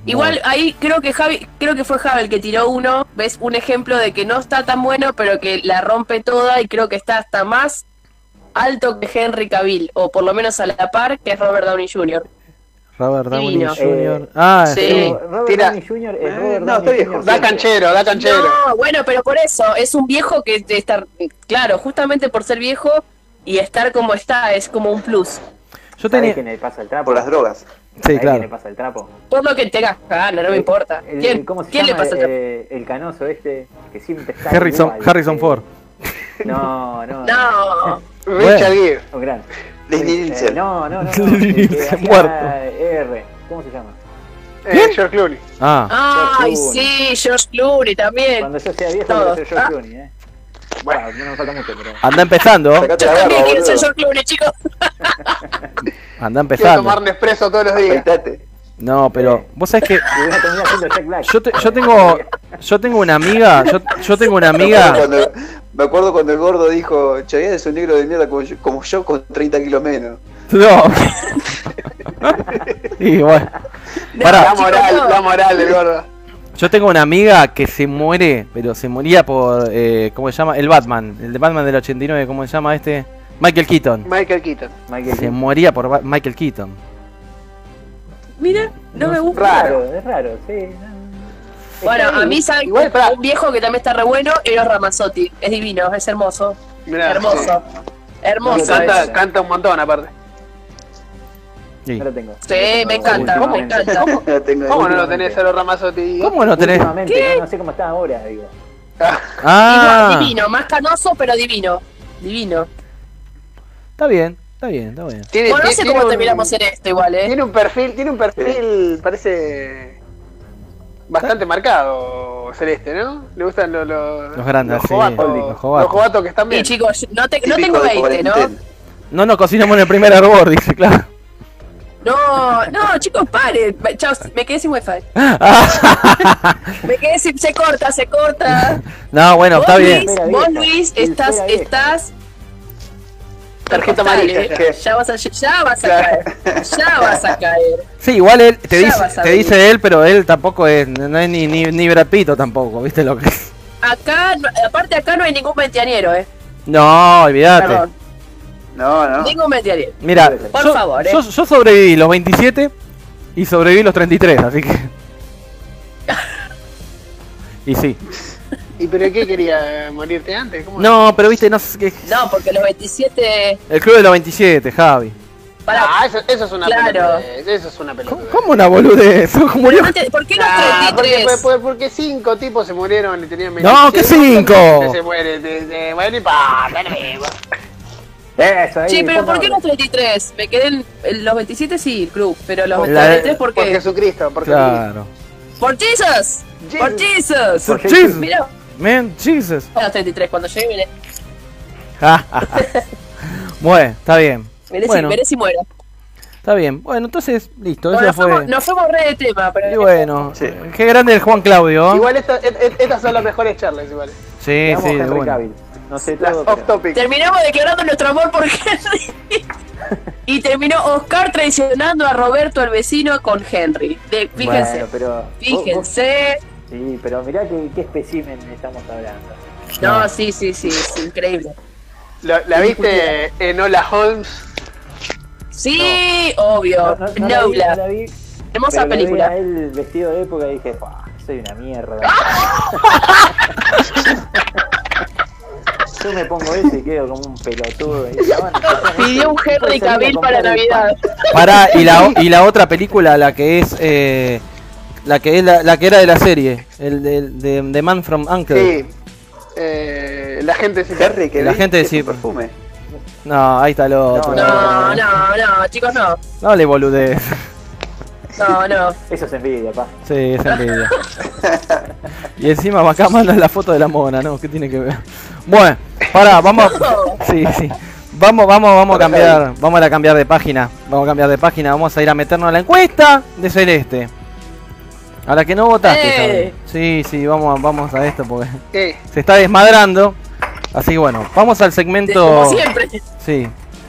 Igual ahí creo que Javi, creo que fue Javi el que tiró uno, ves un ejemplo de que no está tan bueno, pero que la rompe toda y creo que está hasta más alto que Henry Cavill, o por lo menos a la par que es Robert Downey Jr. Robert Downey Divino. Jr. Eh, ah, sí. Robert Tira. Downey Jr. es Eh, Robert no, Downey viejo. Jr. Da canchero, da canchero. No, bueno, pero por eso, es un viejo que de estar, claro, justamente por ser viejo y estar como está, es como un plus. Yo ¿Sabés tenía. quién le pasa el trapo? Por las drogas. Sí, ¿Sabés quién le claro. pasa el trapo? Por lo que tengas gana, no me importa. El- ¿Quién, ¿Cómo se quién le pasa el trapo? Eh, el canoso este que siempre está Harrison, igual, Harrison eh, Ford. No, no. No, Richard Gere. Un gran. Leslie Nielsen. no, no, no. no. Leslie Nielsen muerto. R. ¿Cómo se llama? Eh, George Clooney. Ah, ay, sí, George Clooney también. Cuando yo sea viejo, Todo. quiero ser George Ah. Clooney, ¿eh? Bueno, no me falta mucho, pero. anda empezando. Yo también quiero ser. George Clooney, chicos. Anda Quiero empezando. tomar Nespresso todos los días. No, pero vos sabés que yo, te- yo tengo yo tengo una amiga, yo, yo tengo una Me amiga. acuerdo cuando, me acuerdo cuando el gordo dijo, Chayanne es un negro de mierda como yo, como yo con 30 kilos menos. No. Y bueno. Pará, La moral, la moral del gordo. yo tengo una amiga que se muere, pero se moría por eh, ¿cómo se llama? El Batman, el de Batman del 89, ¿cómo se llama este? Michael Keaton. Michael Keaton. Michael Se Keaton. moría por Ba- Michael Keaton. Mira, no me gusta. Raro, es raro, sí. no. Bueno, a mí saben Igual, un viejo que también está re bueno, Eros Ramazzotti. Es divino, es hermoso. Mirá, hermoso. sí. Hermoso. Canta, canta un montón aparte. Sí. No lo tengo. Sí, me encanta, me encanta. No tengo ¿Cómo no lo tenés a los Ramazzotti? ¿Cómo no tenés? Últimamente, no, no sé cómo está ahora, digo. Ah, divino, más canoso, pero divino. Divino. está bien, está bien, está bien. Tiene, Bueno, no sé cómo un- terminamos en esto igual, ¿eh? Tiene un perfil, tiene un perfil, parece bastante marcado celeste, ¿no? Le gustan los los, Los grandes, sí. jovatos, Los jovatos. los jovatos que están Y bien. chicos, no, te, no tengo de 20, ¿no? No nos cocinamos en el primer arbor, dice, claro. No, no, chicos, paren. Chao, me quedé sin wifi. Me quedé sin. Se corta, se corta. No, bueno, está bien. Luis, vos. Luis, estás. estás Tarjeta amarilla. ya. Ya vas a, ya vas a caer. Ya vas a caer. Sí, igual él te Ya dice, te dice él, pero él tampoco es, no es ni, ni, ni Brad Pitt tampoco, ¿viste lo que es? Acá, aparte acá no hay ningún veinteañero, eh. No, olvídate. Perdón, No, no. ningún veinteañero. Mira, Por yo, favor, eh. yo, yo sobreviví los 27 y sobreviví los 33, así que... Y sí. ¿Y pero qué quería morirte antes? ¿Cómo? No, pero viste, no sé qué... No, porque los 27. El club de los 27, Javi. Para, Ah, eso, eso es una Claro. pelotudez, Eso es una pelotudez. ¿Cómo una boludez? ¿Cómo murió? no ¿Por qué los Ah, porque, 33? porque, porque cinco tipos se murieron y tenían No, ¿qué 26, cinco? Se muere, se, se muere y pa. Eso, ahí. Sí, pero ¿por qué los 33? Me quedé en, en los 27 sí, el club, pero los La- 33 ¿por Por qué? Jesucristo, por Claro. Por Jesus. Por Jesus. Por Jesus. Jesus. Mira, Man, Jesus. los 33 cuando llegue miré, bueno, está bien. miré, Bueno, si, miré si muero. está bien. Bueno, entonces, listo, Bueno, eso nos, fuimos, fue... nos fuimos re de tema, pero Y bueno, Sí. qué grande el Juan Claudio. Igual esta- et- et- estas son las mejores charlas, igual. Sí, Veamos sí, Henry bueno. No sé Las todo, off pero... topic. terminamos declarando nuestro amor por Henry. y terminó Oscar traicionando a Roberto, el vecino, con Henry. De, fíjense, Bueno, pero... vos- vos- fíjense. Sí, pero mirá qué, qué espécimen estamos hablando. No, sí, sí, sí, es increíble. ¿La, la viste en Hola Holmes? Sí, obvio. No, no, no la vi, Nola. no la vi, Hermosa pero lo vi película. a él vestido de época y dije, "Fua, soy una mierda. Yo me pongo ese y quedo como un pelotudo. Y bueno, Pidió un Henry Cavill para Navidad. Pará, y la, y la otra película, la que es... Eh, la que es la, la que era de la serie, el de, de, de Man from Uncle. Sí. Eh, la gente se Harry, que La gente su perfume. No, ahí está el otro. No, No, no, no, chicos, no. No le boludez. No, no. Eso es envidia, pa. Sí, es envidia. y encima acá mandan la foto de la mona, ¿no? ¿Qué tiene que ver? Bueno, pará, vamos. Sí, sí. Vamos, vamos, vamos a cambiar. Vamos a cambiar de página. Vamos a cambiar de página. Vamos a ir a meternos a la encuesta de Celeste. A la que no votaste, Eh. Sí, sí, vamos, vamos a esto porque ¿Qué? se está desmadrando. Así que bueno, vamos al segmento. Como siempre. Sí.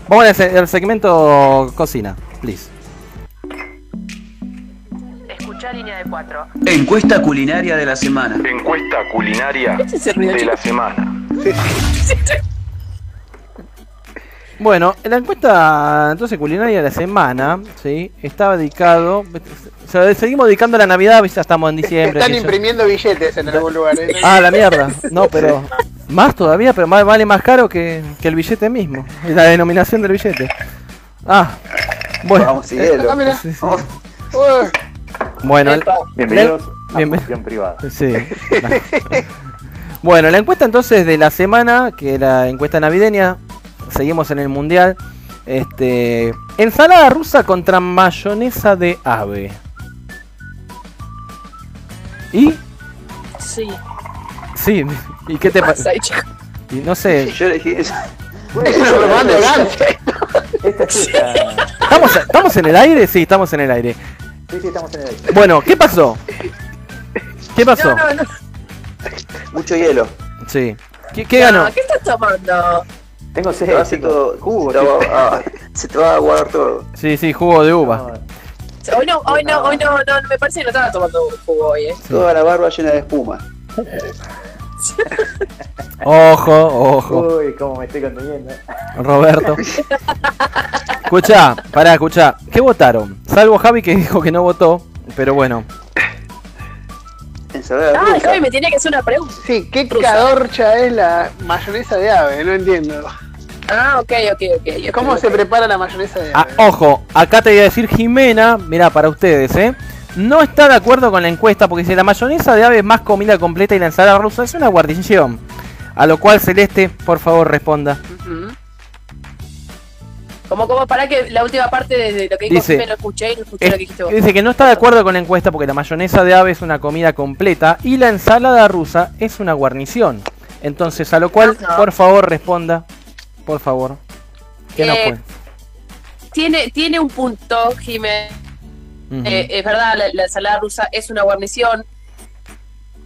Vamos al, se- al segmento cocina, please. Escuchar línea de cuatro. Encuesta culinaria de la semana. Encuesta culinaria ¿Qué es ese ruido, de chico? la semana. Bueno, en la encuesta entonces culinaria de la semana, sí, estaba dedicado, o sea, seguimos dedicando a la Navidad, ya estamos en diciembre. Están yo. imprimiendo billetes en algún lugar. ¿eh? Ah, la mierda. No, pero más todavía, pero más, vale más caro que, que el billete mismo, es la denominación del billete. Ah, bueno, Vamos. Ah. Sí, sí. Vamos. Uy, bueno, el- Bienvenidos a Bienven- privada. Sí. bueno, la encuesta entonces de la semana, que era la encuesta navideña, seguimos en el mundial. Este, ensalada rusa contra mayonesa de ave. ¿Y? Sí. Sí, ¿y qué te pasa pasa? ahí, chico? Y no sé, Yo elegí eso. es una propaganda de Gante. Esta es esta- ¿estamos, ¿estamos en el aire? Sí, estamos en el aire. Sí, sí, estamos en el aire. Bueno, ¿qué pasó? ¿Qué pasó? No, no, no. Mucho hielo. Sí. ¿Qué, qué ganó? ¿Qué estás tomando? Tengo Se sed, te va todo. Jugo, se, te va a, se te va a aguardar todo. Sí, sí, jugo de uva. No, Hoy no, hoy no, hoy no, no, me parece que no estaba tomando jugo hoy, eh. Toda la barba llena de espuma. Ojo, ojo. Uy, cómo me estoy conteniendo. Roberto. Escucha, pará, escucha. ¿Qué votaron? Salvo Javi que dijo que no votó, pero bueno. Rusa. Javi, me tiene que hacer una pregunta. Sí, qué cadorcha es la mayonesa de ave, no entiendo. Ah, ok, ok, ok. ¿Cómo se prepara la mayonesa de Ah, ave? ojo, acá te voy a decir Jimena, mira, para ustedes, ¿eh? No está de acuerdo con la encuesta porque si la mayonesa de ave es más comida completa y la ensalada rusa es una guarnición. A lo cual Celeste, por favor, responda. Ujú. Como, como, para que la última parte de, lo que dijo Dice- Jimé lo escuché y no escuché Es- lo que dijiste vos. dice que no está de acuerdo con la encuesta porque la mayonesa de ave es una comida completa y la ensalada rusa es una guarnición. Entonces, a lo cual, Ajá. por favor, responda. Por favor. ¿Qué no Eh, fue? Tiene, tiene un punto, Jimé. Ujú. Eh, es verdad, la, la ensalada rusa es una guarnición.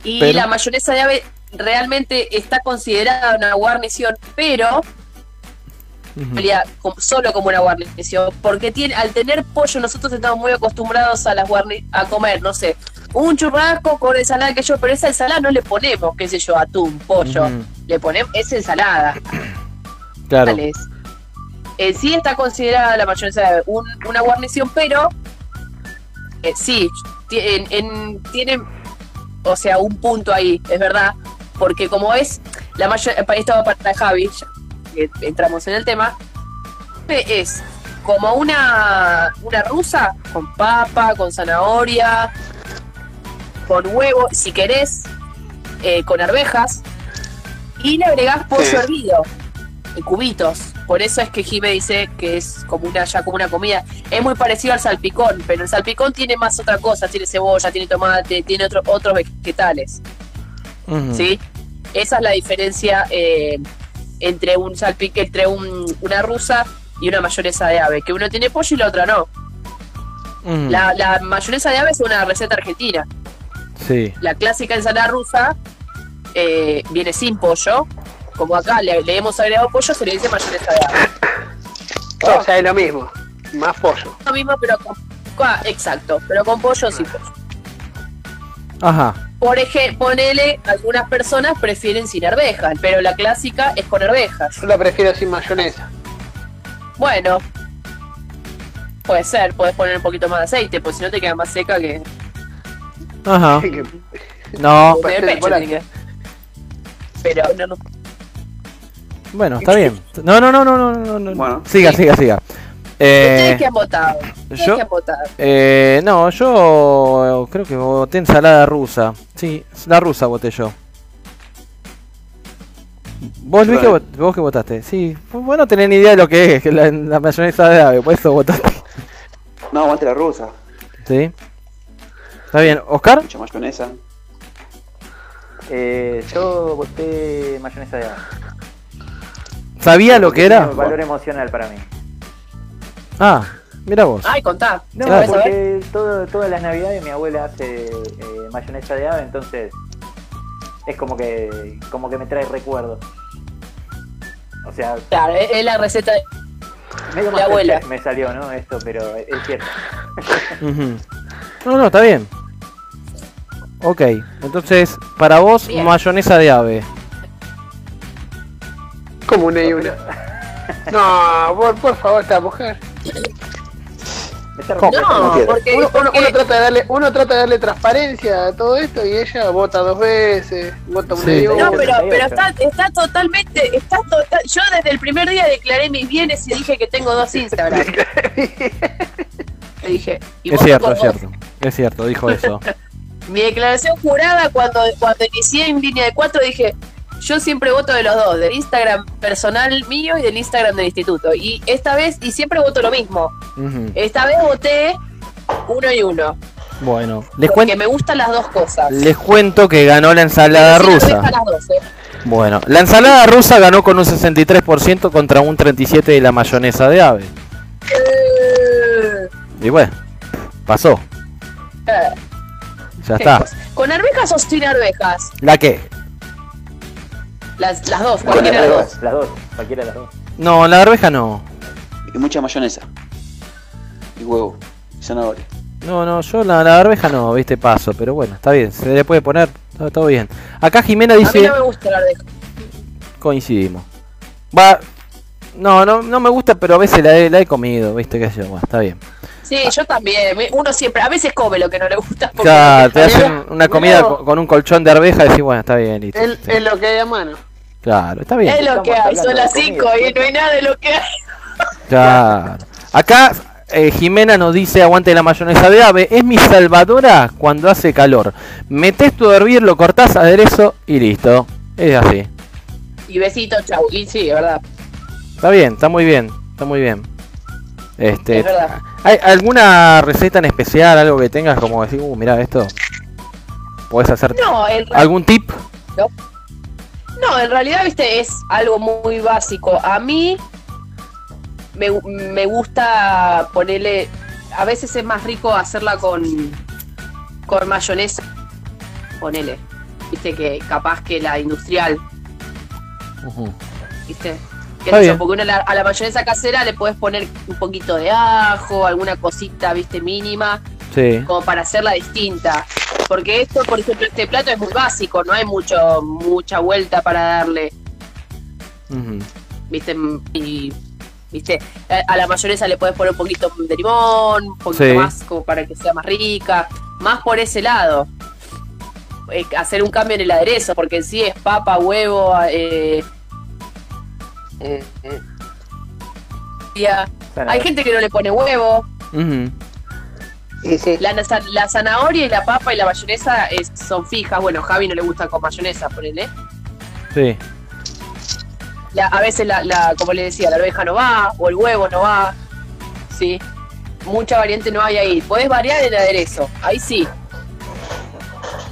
Y Pero- la mayonesa de ave realmente está considerada una guarnición, pero solo como una guarnición, porque tiene, al tener pollo nosotros estamos muy acostumbrados a las guarni a comer, no sé, un churrasco con ensalada que yo, pero esa ensalada no le ponemos, qué sé yo, atún, pollo, Ujú. le ponemos, es ensalada, Claro. En sí está considerada la mayonesa un- una guarnición, pero eh, sí, en- en- tiene, o sea, un punto ahí, es verdad, porque como es, la mayor, esto va para Javi, ya entramos en el tema, es como una, una rusa con papa, con zanahoria, con huevo, si querés, eh, con arvejas, y le agregás pollo Sí. hervido en cubitos. Por eso es que Jime dice que es como una ya como una comida. Es muy parecido al salpicón, pero el salpicón tiene más otra cosa, tiene cebolla, tiene tomate, tiene otro, otros vegetales. ¿sí? Esa es la diferencia eh, entre un salpique, entre un- una rusa y una mayonesa de ave, que uno tiene pollo y la otra no. La mayonesa de ave es una receta argentina. Sí. La clásica ensalada rusa eh, viene sin pollo. Como acá le, le hemos agregado pollo, se le dice mayonesa de ave. O sea, es lo mismo. Más pollo. Lo mismo, pero con. ah, Exacto, pero con pollo sin pollo. Ajá. Por ejemplo, ponele, algunas personas prefieren sin arvejas, pero la clásica es con arvejas. Yo la prefiero sin mayonesa. Bueno, puede ser, puedes poner un poquito más de aceite, pues si no te queda más seca que Ajá. Que- No. pecho. Pero no, no. Bueno, está bien. No, no, no, no, no, no, no. Bueno. Siga, siga, siga. ¿Ustedes Eh, qué han votado? ¿Ustedes yo- qué han votado? eh, no, yo creo que voté ensalada rusa. Sí, la rusa voté yo. ¿Vos, Luis, qué, vos qué votaste? Sí, vos no tenés ni idea de lo que es que la, la mayonesa de ave, por eso votaste. No, aguante la rusa. Sí. Está bien. ¿Oscar? Mucha mayonesa. Eh, yo voté mayonesa de ave. ¿Sabía lo que era? Valor emocional para mí. Ah, mira vos. Ay, contá. No, Claro. porque todo, todas las navidades mi abuela hace eh, mayonesa de ave, entonces es como que como que me trae recuerdos. O sea, Claro, es es la receta de. medio más abuela. me salió, ¿no? Esto, pero es cierto. No, no, está bien. Ok, entonces, para vos, Bien. mayonesa de ave. Como una y una. No, por, por favor, esta mujer. No, porque, Uno, uno- porque- uno trata de darle, uno trata de darle transparencia a todo esto y ella vota dos veces, vota una Sí. y una. No, pero, 78. pero está, está totalmente, está total, yo desde el primer día declaré mis bienes y dije que tengo dos Instagram. Le dije, y Es cierto, es vos. cierto. Es cierto, dijo eso. Mi declaración jurada cuando, cuando inicié en línea de cuatro dije, yo siempre voto de los dos, del Instagram personal mío y del Instagram del instituto. Y esta vez, y siempre voto lo mismo, esta vez voté uno y uno. Bueno, les, Porque cuen- me gustan las dos cosas. les cuento que ganó la ensalada sí rusa. las dos, ¿eh? Bueno, la ensalada rusa ganó con un 63% contra un 37% de la mayonesa de ave. Eh, Y bueno, pasó. eh, Ya está. ¿Con arvejas o sin arvejas? ¿La qué? Las, las dos, cualquiera de las dos. Las dos, cualquiera de las dos. No, la arveja no. Y mucha mayonesa. Y huevo. Y zanahoria. No, no, yo la, la arveja no, viste, paso, pero bueno, está bien, se le puede poner, todo bien. Acá Jimena A mí dice, no me gusta la arveja. coincidimos. Va, no, no, no me gusta, pero a veces la he, la he comido, viste, qué sé yo, bueno, está bien. Sí, yo también. Me- Uno siempre, a veces come lo que no le gusta. porque- Claro, te hacen una comida con, con un colchón de arveja y decís, bueno, está bien, listo. Es, sí. es lo que hay a mano. Claro, está bien. Es lo que hay, son las de 5 comida, y no hay nada de lo que hay. Claro. Acá eh, Jimena nos dice aguante la mayonesa de ave. Es mi salvadora cuando hace calor. Metés tu hervir, lo cortás, aderezo y listo. Es así. Y besito, chau. Y sí, verdad. Está bien, está muy bien. Está muy bien. Este, Es verdad. ¿Hay alguna receta en especial? Algo que tengas como decir, uh, mira esto. ¿Puedes hacer No, ra- algún tip? no, en realidad, viste, es algo muy básico. A mí me, me gusta ponerle. A veces es más rico hacerla con, con mayonesa. Ponele. Viste que capaz que la industrial. ¿viste? Porque uno la- a la mayonesa casera le puedes poner un poquito de ajo, alguna cosita, viste, mínima. Sí. como para hacerla distinta. Porque esto, por ejemplo, este plato es muy básico, no hay mucho mucha vuelta para darle, Ujú. ¿viste? Y, ¿viste? A- la mayonesa le puedes poner un poquito de limón, un poquito Sí. más como para que sea más rica, más por ese lado. Eh, hacer un cambio en el aderezo, porque en sí es papa, huevo, eh, eh, eh. Hay gente que no le pone huevo. Sí, sí. La, la zanahoria y la papa y la mayonesa es- son fijas. Bueno, Javi no le gusta con mayonesa, ponele. Sí. La- a veces, la, la- como le decía, la arveja no va, o el huevo no va. Sí. Mucha variante no hay ahí. Podés variar el aderezo. Ahí sí.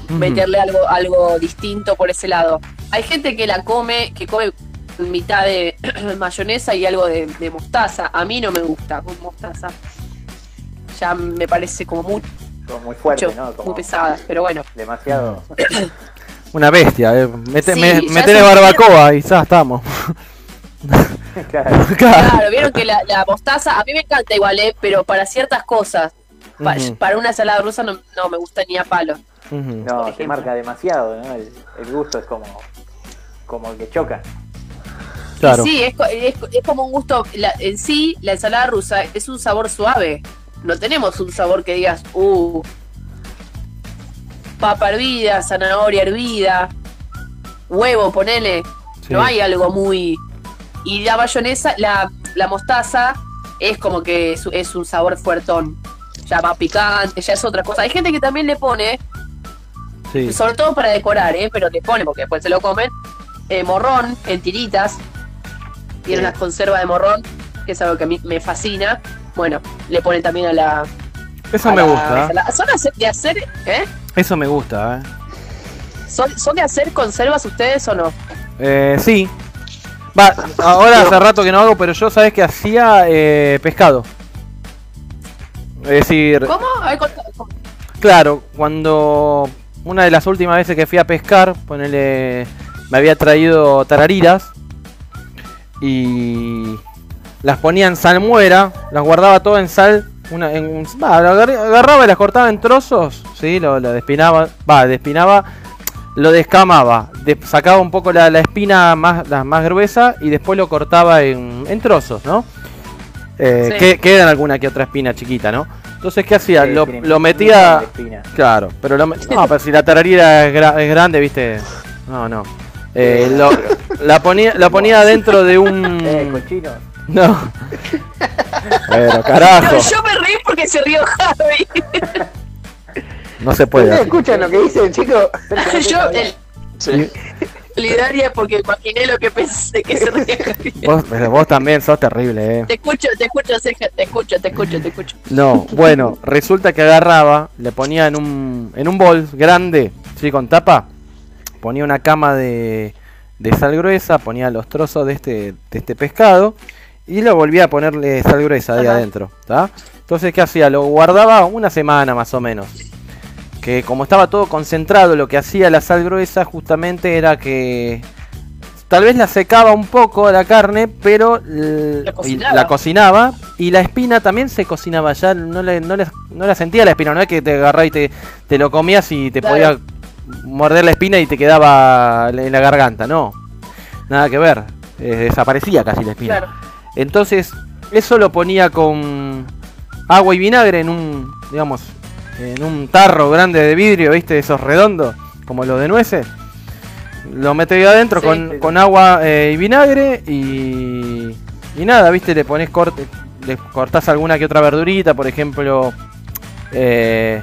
Meterle algo, algo distinto por ese lado. Hay gente que la come, que come mitad de mayonesa y algo de, de mostaza. A mí no me gusta con mostaza. Ya me parece como muy, Como muy fuerte, mucho, ¿no? muy pesada. Pero bueno. demasiado. Una bestia. Eh. Mete, Sí, me- metele barbacoa y ya estamos. claro. Claro, vieron que la, la mostaza, a mí me encanta igual, ¿eh? pero para ciertas cosas, pa- para una ensalada rusa no, no me gusta ni a palo. No, se marca demasiado, ¿no? El, el gusto es como, como que choca. Claro. Sí, es, es, es como un gusto, la- en sí, la ensalada rusa es un sabor suave. No tenemos un sabor que digas, uh, papa hervida, zanahoria hervida, huevo, ponele. Sí. No hay algo muy... Y la mayonesa, la, la mostaza es como que es, es un sabor fuertón. Ya más picante, ya es otra cosa. Hay gente que también le pone, Sí. sobre todo para decorar, ¿eh? pero le pone, porque después se lo comen, eh, morrón en tiritas. Tiene unas conservas de morrón, que es algo que a mí me fascina. Bueno, le ponen también a la, Eso a me la gusta. ensalada. ¿Son hacer- de hacer, eh? Eso me gusta, ¿eh? ¿Son, ¿Son de hacer conservas ustedes o no? Eh, sí. Va, ahora hace rato que no hago, pero yo sabes que hacía eh, pescado. Es decir, ¿Cómo? Claro, cuando una de las últimas veces que fui a pescar, ponele, me había traído tarariras y las ponía en salmuera, las guardaba todo en sal, una, en, un- agarraba y las cortaba en trozos, sí, lo, lo despinaba, va, despinaba, lo descamaba, de- sacaba un poco la, la espina más, la más gruesa y después lo cortaba en, en trozos, ¿no? Eh, Sí. que, quedan alguna que otra espina chiquita, ¿no? Entonces, ¿qué hacía? Sí, lo, metía... Claro, pero lo, me- no, pero si la tararira es, gra- es grande, viste. No, no. Eh, lo- la ponía, la ponía dentro de un. Eh, cochino. No. Pero carajo, No, yo me reí porque se rió Javi. no se puede. ¿Ustedes escuchan lo que dice el chico? yo, el, Lidaria, porque imaginé lo que pensé que se ría Javi. Vos, pero vos también sos terrible, eh. Te escucho, te escucho, Ceja, te escucho, te escucho, te escucho. No, bueno, resulta que agarraba, le ponía en un, en un bol grande, sí, con tapa, ponía una cama de, de sal gruesa, ponía los trozos de este, de este pescado y lo volvía a ponerle sal gruesa ahí Ajá. adentro, ¿está? Entonces, ¿qué hacía? Lo guardaba una semana más o menos. Que como estaba todo concentrado, lo que hacía la sal gruesa justamente era que tal vez la secaba un poco la carne, pero La cocinaba. la cocinaba y la espina también se cocinaba ya, no, le, no, le- no la sentía la espina, no es que te agarraba y te, te lo comías y te podía morder la espina y te quedaba en la garganta, no, nada que ver, eh, desaparecía casi la espina. Claro. Entonces, eso lo ponía con agua y vinagre en un, digamos, en un tarro grande de vidrio, ¿viste? Esos redondos, como los de nueces. Lo meto ahí adentro Sí, con, sí. con agua eh, y vinagre y, y nada, ¿viste? Le pones corte, le cortás alguna que otra verdurita, por ejemplo, eh,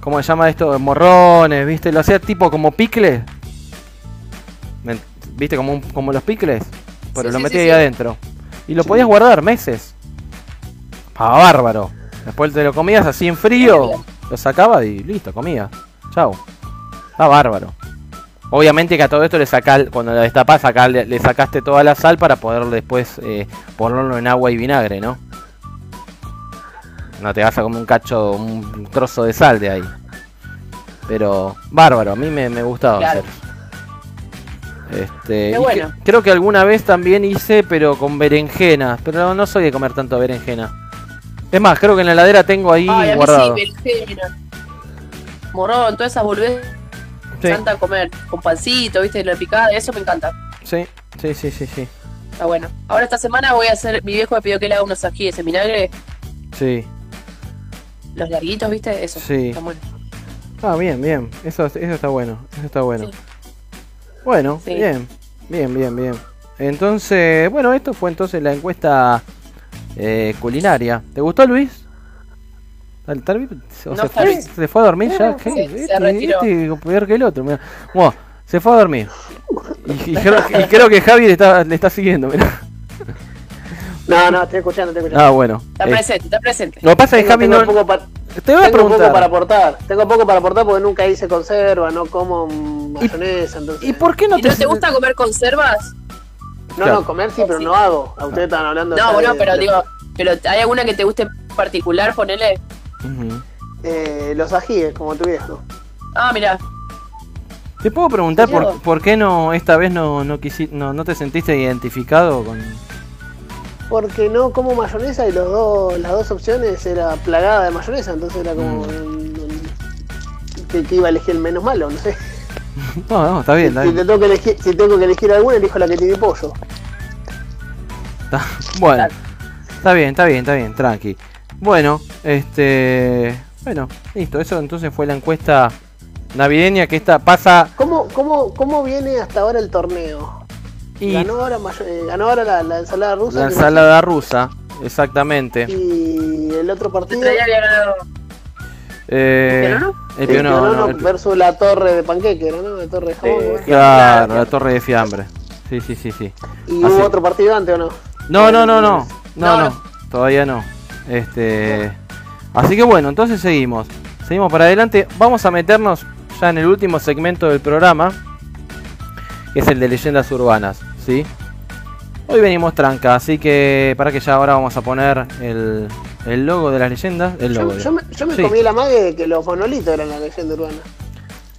¿cómo se llama esto? Morrones, ¿viste? Lo hacía tipo como picle. Me- ¿Viste? Como, un- como los picles. Pero Sí, lo sí, metí sí, ahí adentro. Y lo podías guardar meses. Ah, bárbaro. Después te lo comías así en frío, lo sacabas y listo, comías. Chau. Ah, bárbaro. Obviamente que a todo esto le sacás, cuando lo destapás, acá le, le sacaste toda la sal para poder después eh, ponerlo en agua y vinagre, ¿no? No te vas a comer un cacho, un trozo de sal de ahí. Pero, bárbaro, a mí me, me gustaba Claro. hacer. Este, Qué y que- bueno. creo que alguna vez también hice, pero con berenjenas. Pero no soy de comer tanto berenjena. Es más, creo que en la heladera tengo ahí Ay, a mí guardado. sí, berenjena. Morón, todas esas volvés. Sí. Me encanta comer con pancito, viste, lo de picada, eso me encanta. Sí, sí, sí, sí, sí. Está bueno. Ahora esta semana voy a hacer, mi viejo me pidió que le haga unos ajíes en vinagre, Sí. los larguitos, viste, eso. Sí. Está bueno. Ah, bien, bien. Eso, eso está bueno. Eso está bueno. Sí. Bueno, Sí. bien. Bien, bien, bien. Entonces, bueno, esto fue entonces la encuesta eh, culinaria. ¿Te gustó, Luis? Tal, tal vez o No se, fue, Luis. se fue a dormir ya. Sí, ¿Qué? se Este- este peor que el otro. Bueno, se fue a dormir. Y, y creo, y creo que Javi le está, le está siguiendo. mirá. No, no, estoy escuchando, estoy escuchando. Ah, bueno. Está Eh, presente, está presente. lo que pasa es que Tengo- Javi tengo no. poco pa- Te voy a tengo poco preguntar. para aportar. Tengo poco para aportar porque nunca hice conserva, no como mayonesa, entonces... ¿Y por qué no ¿Y te, no te gusta comer conservas? No, Claro. no, comer sí, pero no hago. A ustedes están hablando No, ya bueno, de- pero de- digo, pero ¿hay alguna que te guste en particular? Ponele. Eh, los ajíes, como tu viejo. Ah, mira, ¿Te puedo preguntar por, por qué no esta vez no, no, quisi- no, no te sentiste identificado con... Porque no como mayonesa y los dos, las dos opciones era plagada de mayonesa, entonces era como... mm, Que, que iba a elegir el menos malo, no sé. No, no, está bien, está Si, bien. te tengo que elegir, si tengo que elegir alguna, elijo la que tiene pollo. Está- bueno, está bien, está bien, está bien, tranqui. Bueno, este... Bueno, listo, eso entonces fue la encuesta navideña que esta pasa... ¿Cómo, cómo, cómo viene hasta ahora el torneo? Y Ganó ahora, eh, ganó ahora la, la ensalada rusa. la ensalada rusa, exactamente. Y el otro el partido... Eh, ¿Pionono? el el pionono, Pionono el- versus la torre de panqueque, ¿no? La torre de jamón. ¿no? Claro, la torre de fiambre. Sí, sí, sí, sí. ¿Y Así- hubo otro partido antes o no? No, no, no, no. No, No, no. Todavía no. Este. Así que bueno, entonces seguimos. Seguimos para adelante. Vamos a meternos ya en el último segmento del programa. Que es el de leyendas urbanas. ¿Sí? Hoy venimos tranca, así que para que ya ahora vamos a poner el, el logo de las leyendas. El logo, Yo, yo me, yo me Sí. comí la mague de que los monolitos eran la leyenda urbana.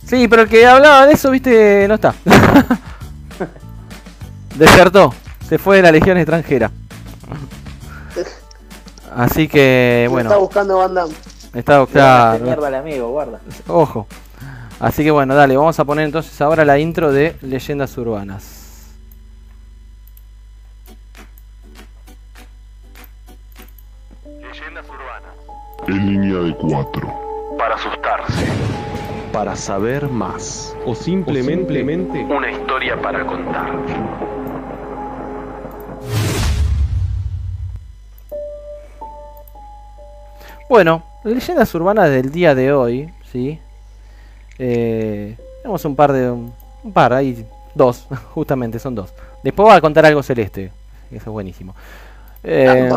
Sí, pero el que hablaba de eso, viste, no está. Desertó. Se fue de la legión extranjera. Así que, bueno. Está buscando Van Damme. Está claro. mierda al amigo, guarda. Ojo. Así que bueno, dale, vamos a poner entonces ahora la intro de Leyendas Urbanas. En línea de cuatro. Para asustarse. Para saber más. O simplemente, Una historia para contar. Bueno, leyendas urbanas del día de hoy, ¿sí? Eh, tenemos un par de... Un, un par, hay dos, justamente, son dos. Después voy a contar algo celeste, eso es buenísimo. Eh.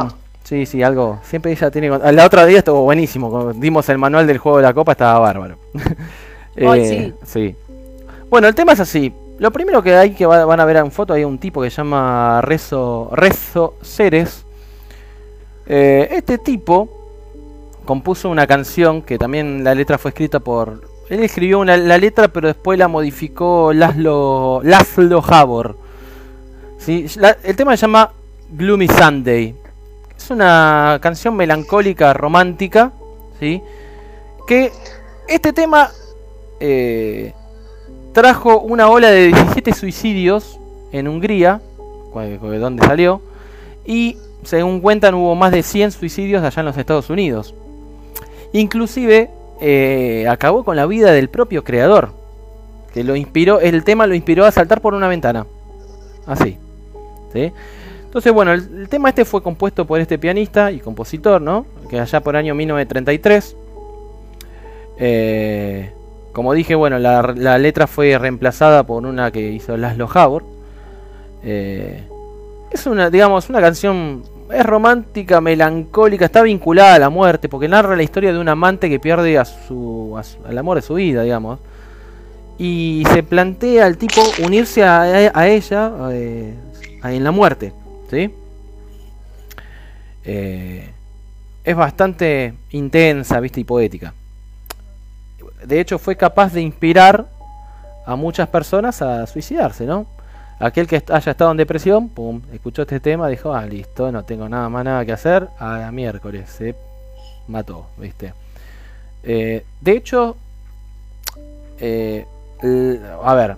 Sí, sí, algo... Siempre ella tiene... La otra día estuvo buenísimo, dimos el manual del juego de la copa, estaba bárbaro. Ay, Eh, sí. Bueno, el tema es así. Lo primero que hay que va- van a ver en foto, hay un tipo que se llama Rezo, Rezo Ceres. Eh, este tipo compuso una canción que también la letra fue escrita por... Él escribió una, la letra pero después la modificó Laszlo, Laszlo Havor. ¿sí? La- el tema se llama Gloomy Sunday. Es una canción melancólica, romántica. ¿sí? Que este tema eh, trajo una ola de 17 suicidios en Hungría, donde salió, y según cuentan hubo más de 100 suicidios allá en los Estados Unidos. Inclusive eh, acabó con la vida del propio creador, que lo inspiró, el tema lo inspiró a saltar por una ventana. Así. ¿sí? Entonces, bueno, el, tema este fue compuesto por este pianista y compositor, ¿no? Que allá por año 1933. Eh, como dije, bueno, la, la letra fue reemplazada por una que hizo Laszlo Havor. Eh, es una, digamos, una canción. Es romántica, melancólica, está vinculada a la muerte, porque narra la historia de un amante que pierde a su, al amor de su vida, digamos. Y se plantea al tipo unirse a, ella eh, en la muerte, ¿sí? Eh, es bastante intensa, viste, y poética. De hecho, fue capaz de inspirar a muchas personas a suicidarse, ¿no? Aquel que haya estado en depresión, pum, escuchó este tema, dijo, ah, listo, no tengo nada más nada que hacer, a la miércoles, se mató, ¿viste? Eh, de hecho, eh, a ver,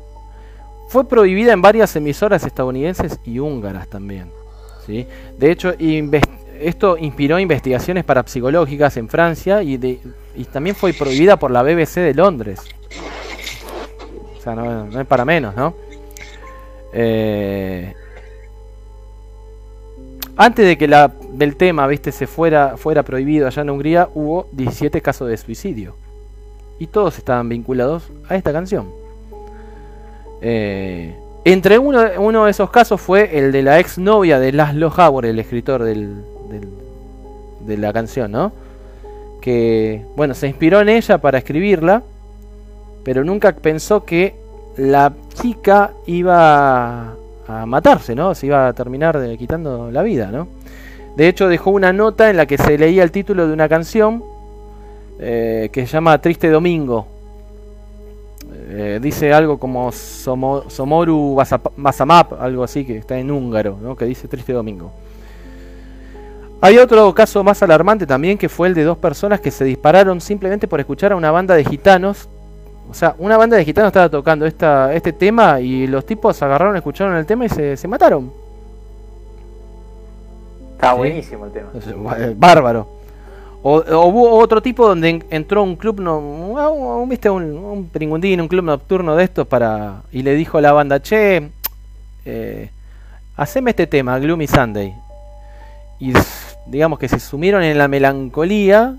fue prohibida en varias emisoras estadounidenses y húngaras también, De hecho, esto inspiró investigaciones parapsicológicas en Francia y, también fue prohibida por la BBC de Londres. O sea, no, no es para menos, ¿no? Eh, antes de que la, del tema, viste, se fuera, fuera prohibido allá en Hungría, hubo 17 casos de suicidio. Y todos estaban vinculados a esta canción. Eh, entre uno, uno de esos casos fue el de la ex novia de Laszlo Havor, el escritor del, de la canción, ¿no? Que, bueno, se inspiró en ella para escribirla, pero nunca pensó que la chica iba a matarse, ¿no? Se iba a terminar quitando la vida, ¿no? De hecho, dejó una nota en la que se leía el título de una canción eh, que se llama Triste Domingo. Eh, dice algo como Somo- Somoru Basamap, algo así, que está en húngaro, ¿no? que dice Triste Domingo. Hay otro caso más alarmante también, que fue el de dos personas que se dispararon simplemente por escuchar a una banda de gitanos. O sea, una banda de gitanos estaba tocando esta, este tema y los tipos agarraron, escucharon el tema y se, se mataron. Está Sí. buenísimo el tema. Eh, Bárbaro. O, o hubo otro tipo donde en- entró un club, no, un, un- viste, un, un pringundín, un club nocturno de estos para y le dijo a la banda, che, eh, haceme este tema, Gloomy Sunday. Y digamos que se sumieron en la melancolía,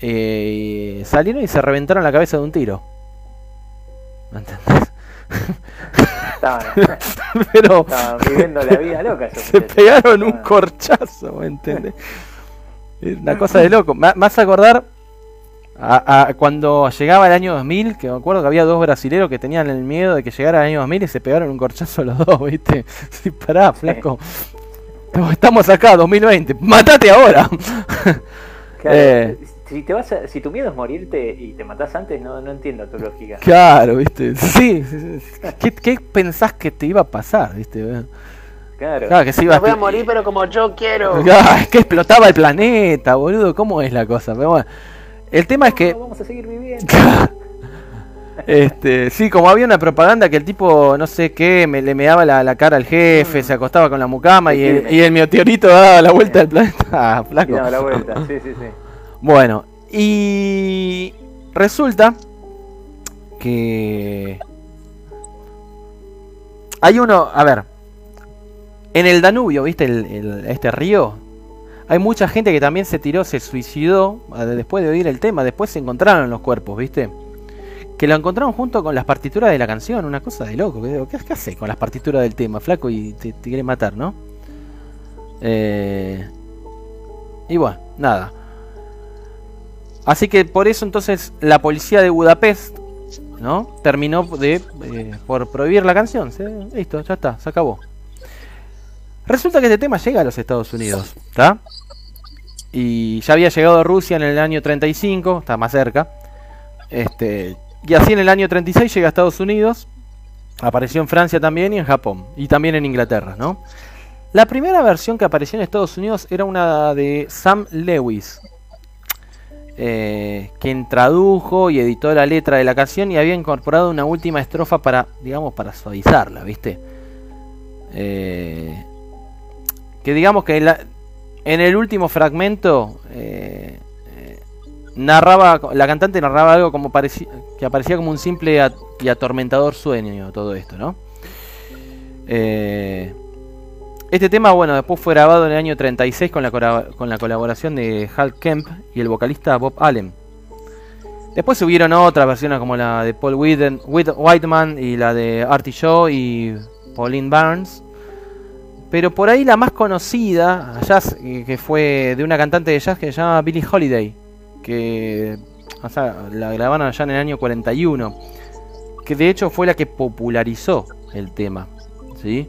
eh, y salieron y se reventaron la cabeza de un tiro. ¿Me entendés? Estaban, Pero estaban viviendo la vida loca se pegaron un Estaban- corchazo, ¿me entendés? Una cosa de loco. Hace acordar a, a cuando llegaba el año 2000, que me acuerdo que había dos brasileros que tenían el miedo de que llegara el año 2000 y se pegaron un corchazo los dos, ¿viste? Sí, pará, flaco. Estamos acá, 2020. ¡Mátate ahora! Claro, Eh. si, te vas a- si tu miedo es morirte y te matás antes, no, no entiendo tu lógica. Claro, ¿viste? Sí. sí, sí. ¿Qué, qué pensás que te iba a pasar, ¿viste? Claro. Claro, que se iba Me voy a morir, pero como yo quiero. Ah, es que explotaba el planeta, boludo. ¿Cómo es la cosa? Pero bueno, el tema es que, No, vamos a seguir viviendo. este, sí, como había una propaganda que el tipo, no sé qué, me, le meaba la, la cara al jefe, se acostaba con la mucama y el, y el meteorito daba la vuelta al planeta. Ah, flaco. daba la vuelta. Sí, sí, sí. Bueno, y resulta que hay uno, a ver, en el Danubio, ¿viste? El, el- este río. Hay mucha gente que también se tiró, se suicidó después de oír el tema. Después se encontraron los cuerpos, ¿viste? Que lo encontraron junto con las partituras de la canción. Una cosa de loco. ¿Qué, qué hace con las partituras del tema, flaco? Y te, quiere matar, ¿no? Eh, y bueno, nada. Así que por eso entonces la policía de Budapest, ¿no? Terminó de eh, por prohibir la canción. Listo, ya está, se acabó. Resulta que este tema llega a los Estados Unidos, ¿está? Y ya había llegado a Rusia en el año 35, está más cerca. Este, y así en el año 36 llega a Estados Unidos. Apareció en Francia también y en Japón. Y también en Inglaterra, ¿no? La primera versión que apareció en Estados Unidos era una de Sam Lewis, eh, quien tradujo y editó la letra de la canción y había incorporado una última estrofa para, digamos, para suavizarla, ¿viste? Eh, que digamos que en, el último fragmento eh, eh, narraba, la cantante narraba algo como pareci- que aparecía como un simple y atormentador sueño todo esto, ¿no? Eh, este tema, bueno, después fue grabado en el año 36 con la, con la colaboración de Hal Kemp y el vocalista Bob Allen. Después subieron otras versiones como la de Paul Whiteman y la de Artie Shaw y Pauline Barnes. Pero por ahí la más conocida, jazz, eh, que fue de una cantante de jazz que se llama Billie Holiday, que o sea, la grabaron allá en el año 41, que de hecho fue la que popularizó el tema, ¿sí?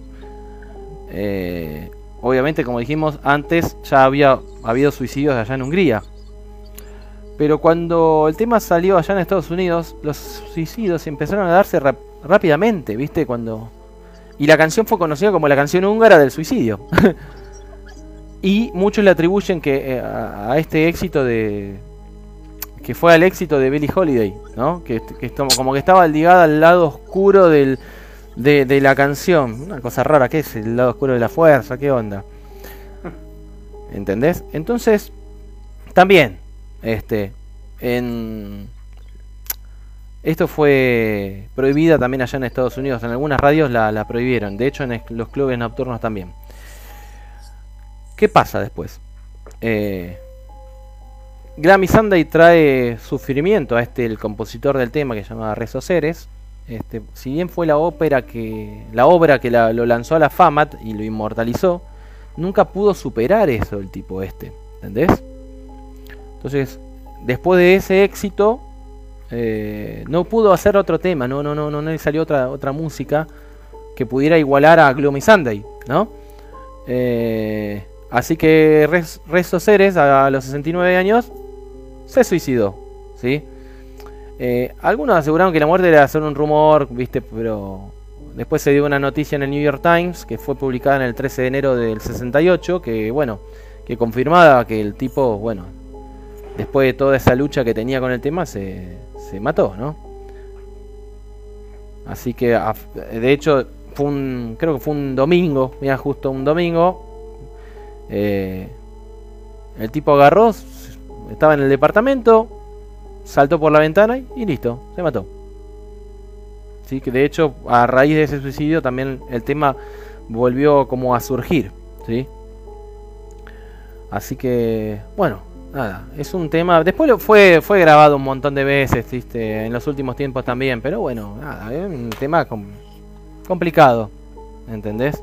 Eh, obviamente, como dijimos antes, ya había habido suicidios allá en Hungría. Pero cuando el tema salió allá en Estados Unidos, los suicidios empezaron a darse rápidamente, ¿viste? Cuando y la canción fue conocida como la canción húngara del suicidio. y muchos le atribuyen que eh, a, este éxito de que fue al éxito de Billie Holiday, ¿no? Que, como que estaba ligada al lado oscuro del, de, de la canción. Una cosa rara, ¿qué es el lado oscuro de la fuerza? ¿Qué onda? ¿Entendés? Entonces, también, este, en... Esto fue prohibida también allá en Estados Unidos. En algunas radios la, prohibieron. De hecho, en los clubes nocturnos también. ¿Qué pasa después? Eh, Grammy Sunday trae sufrimiento a este, el compositor del tema que se llama Rezo Ceres. Este, si bien fue la ópera que la obra que lo lanzó a la fama y lo inmortalizó, nunca pudo superar eso el tipo este, ¿entendés? Entonces, después de ese éxito, eh, no pudo hacer otro tema, no, no, no, no, le salió otra, otra música que pudiera igualar a Gloomy Sunday, ¿no? Eh, así que Rez- Rezo Ceres, a los 69 años, se suicidó, ¿sí? Eh, algunos aseguraron que la muerte era solo un rumor, ¿viste? Pero después se dio una noticia en el New York Times que fue publicada en el 13 de enero del 68, que bueno, que confirmaba que el tipo, bueno, después de toda esa lucha que tenía con el tema, se, se mató, ¿no? Así que, de hecho, fue un, creo que fue un domingo, mira, justo un domingo. eh, el tipo agarró, estaba en el departamento, saltó por la ventana y, y listo, se mató. Sí, que de hecho, a raíz de ese suicidio también el tema volvió como a surgir, ¿sí? Así que, bueno, nada, es un tema. Después fue, fue grabado un montón de veces, ¿viste? en los últimos tiempos también, pero bueno, nada, es un tema com- complicado, ¿entendés?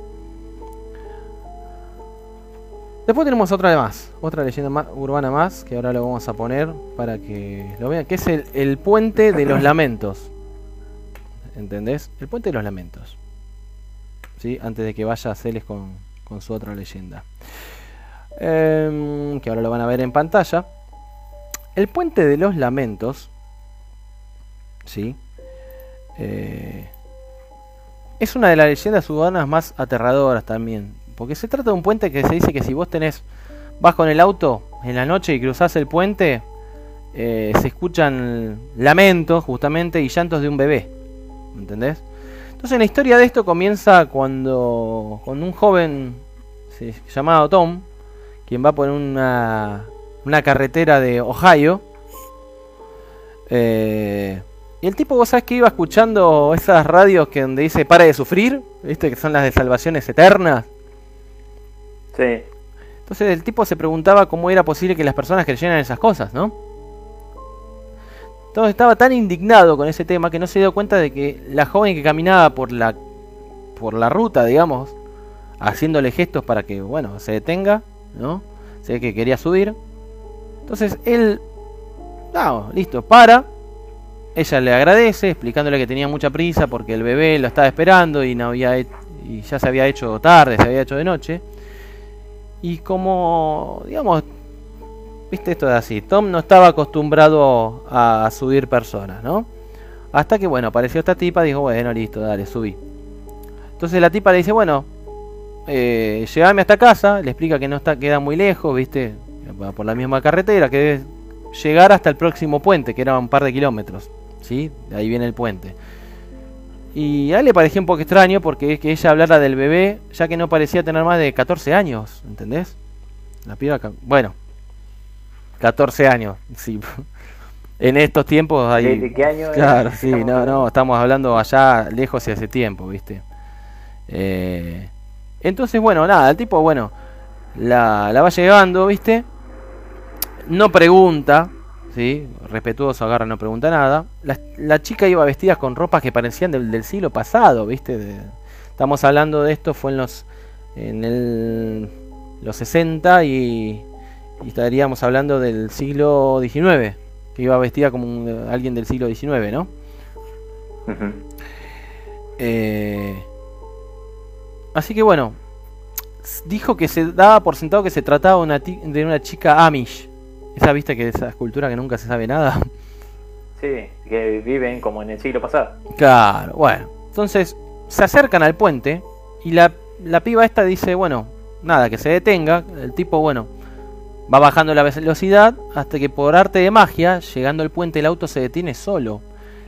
Después tenemos otra más, otra leyenda más, urbana más, que ahora lo vamos a poner para que lo vean, que es el, puente de los lamentos. ¿Entendés? El puente de los lamentos. ¿Sí? Antes de que vaya a Celes con su otra leyenda. Em, que ahora lo van a ver en pantalla. El puente de los lamentos. ¿Sí? Eh, es una de las leyendas urbanas más aterradoras también. Porque se trata de un puente que se dice que si vos tenés. vas con el auto en la noche y cruzás el puente. eh, se escuchan lamentos justamente y llantos de un bebé. ¿Entendés? Entonces la historia de esto comienza cuando. con un joven llamado Tom. Quien va por una. una carretera de Ohio. Eh, y el tipo, vos sabés que iba escuchando esas radios que donde dice para de sufrir, viste que son las de salvaciones eternas. Sí. Entonces el tipo se preguntaba cómo era posible que las personas creyeran esas cosas, ¿no? Entonces estaba tan indignado con ese tema que no se dio cuenta de que la joven que caminaba por la por la ruta, digamos, haciéndole gestos para que, bueno, se detenga, ¿no? Se ve que quería subir. Entonces él, listo, para. Ella le agradece, explicándole que tenía mucha prisa porque el bebé lo estaba esperando y no había y ya se había hecho tarde, se había hecho de noche. Y como, digamos, viste esto de así, Tom no estaba acostumbrado a subir personas, ¿no? Hasta que, bueno, apareció esta tipa, dijo, bueno, listo, dale, subí. Entonces la tipa le dice, bueno, eh, llegame hasta casa, le explica que no está, queda muy lejos, viste, va por la misma carretera, que debe llegar hasta el próximo puente, que era un par de kilómetros, ¿sí? Ahí viene el puente. Y a él le pareció un poco extraño porque es que ella hablara del bebé, ya que no parecía tener más de 14 años, ¿entendés? La piba, bueno, 14 años, sí. En estos tiempos hay... ¿De- qué año? Claro, sí, no, no, estamos hablando allá lejos y hace tiempo, ¿viste? Eh, entonces, bueno, nada, el tipo, bueno, la, la va llevando, ¿viste? No pregunta, ¿sí? Respetuoso, agarra, no pregunta nada. La, la chica iba vestida con ropas que parecían del, del siglo pasado, ¿viste? De- estamos hablando de esto, fue en los, en el, los 60 y, y estaríamos hablando del siglo XIX, que iba vestida como un- alguien del siglo XIX, ¿no? Eh, así que bueno, dijo que se daba por sentado que se trataba de una, de una chica Amish. Esa vista que esa escultura que nunca se sabe nada. Sí, que viven como en el siglo pasado. Claro, bueno. Entonces se acercan al puente y la, la piba esta dice, bueno, nada, que se detenga. El tipo, bueno, va bajando la velocidad hasta que por arte de magia, llegando al puente, el auto se detiene solo.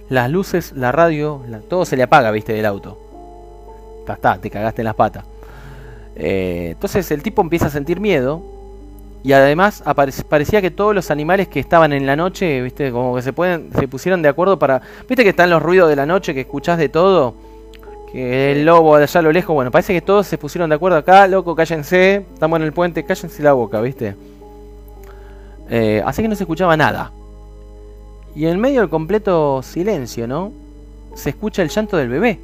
Las luces, la radio, la- todo se le apaga, viste, del auto. Ya está, te cagaste en las patas. Eh, entonces el tipo empieza a sentir miedo. Y además parecía que todos los animales que estaban en la noche, viste, como que se pueden, se pusieron de acuerdo para. Viste que están los ruidos de la noche, que escuchás de todo. Que el lobo de allá a lo lejos, bueno, parece que todos se pusieron de acuerdo acá, loco, cállense, estamos en el puente, cállense la boca, viste. Eh, así que no se escuchaba nada. Y en medio del completo silencio, ¿no? Se escucha el llanto del bebé.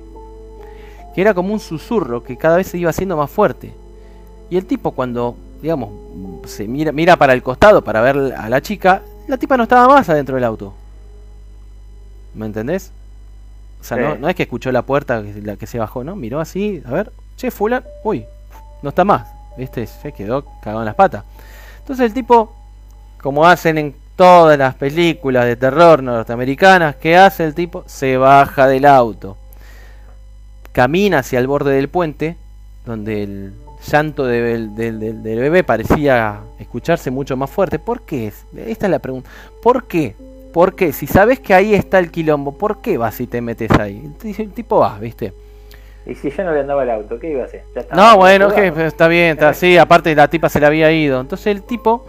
Que era como un susurro que cada vez se iba haciendo más fuerte. Y el tipo cuando, digamos, se mira, mira para el costado para ver a la chica, la tipa no estaba más adentro del auto. ¿Me entendés? O sea, Sí. no, no es que escuchó la puerta que, la que se bajó, ¿no? Miró así, a ver, che, fulan, uy, no está más. ¿Viste? Se quedó cagado en las patas. Entonces el tipo, como hacen en todas las películas de terror norteamericanas, ¿qué hace el tipo? Se baja del auto. Camina hacia el borde del puente, donde el llanto del, del- del- del bebé parecía escucharse mucho más fuerte. ¿Por qué? Esta es la pregunta. ¿Por qué? ¿Por qué? Si sabes que ahí está el quilombo, ¿por qué vas y te metes ahí? El el tipo va, ¿viste? Y si yo no le andaba el auto, ¿qué iba a hacer? Ya No, bueno, está bien, está así. Aparte, la tipa se le había ido. Entonces el tipo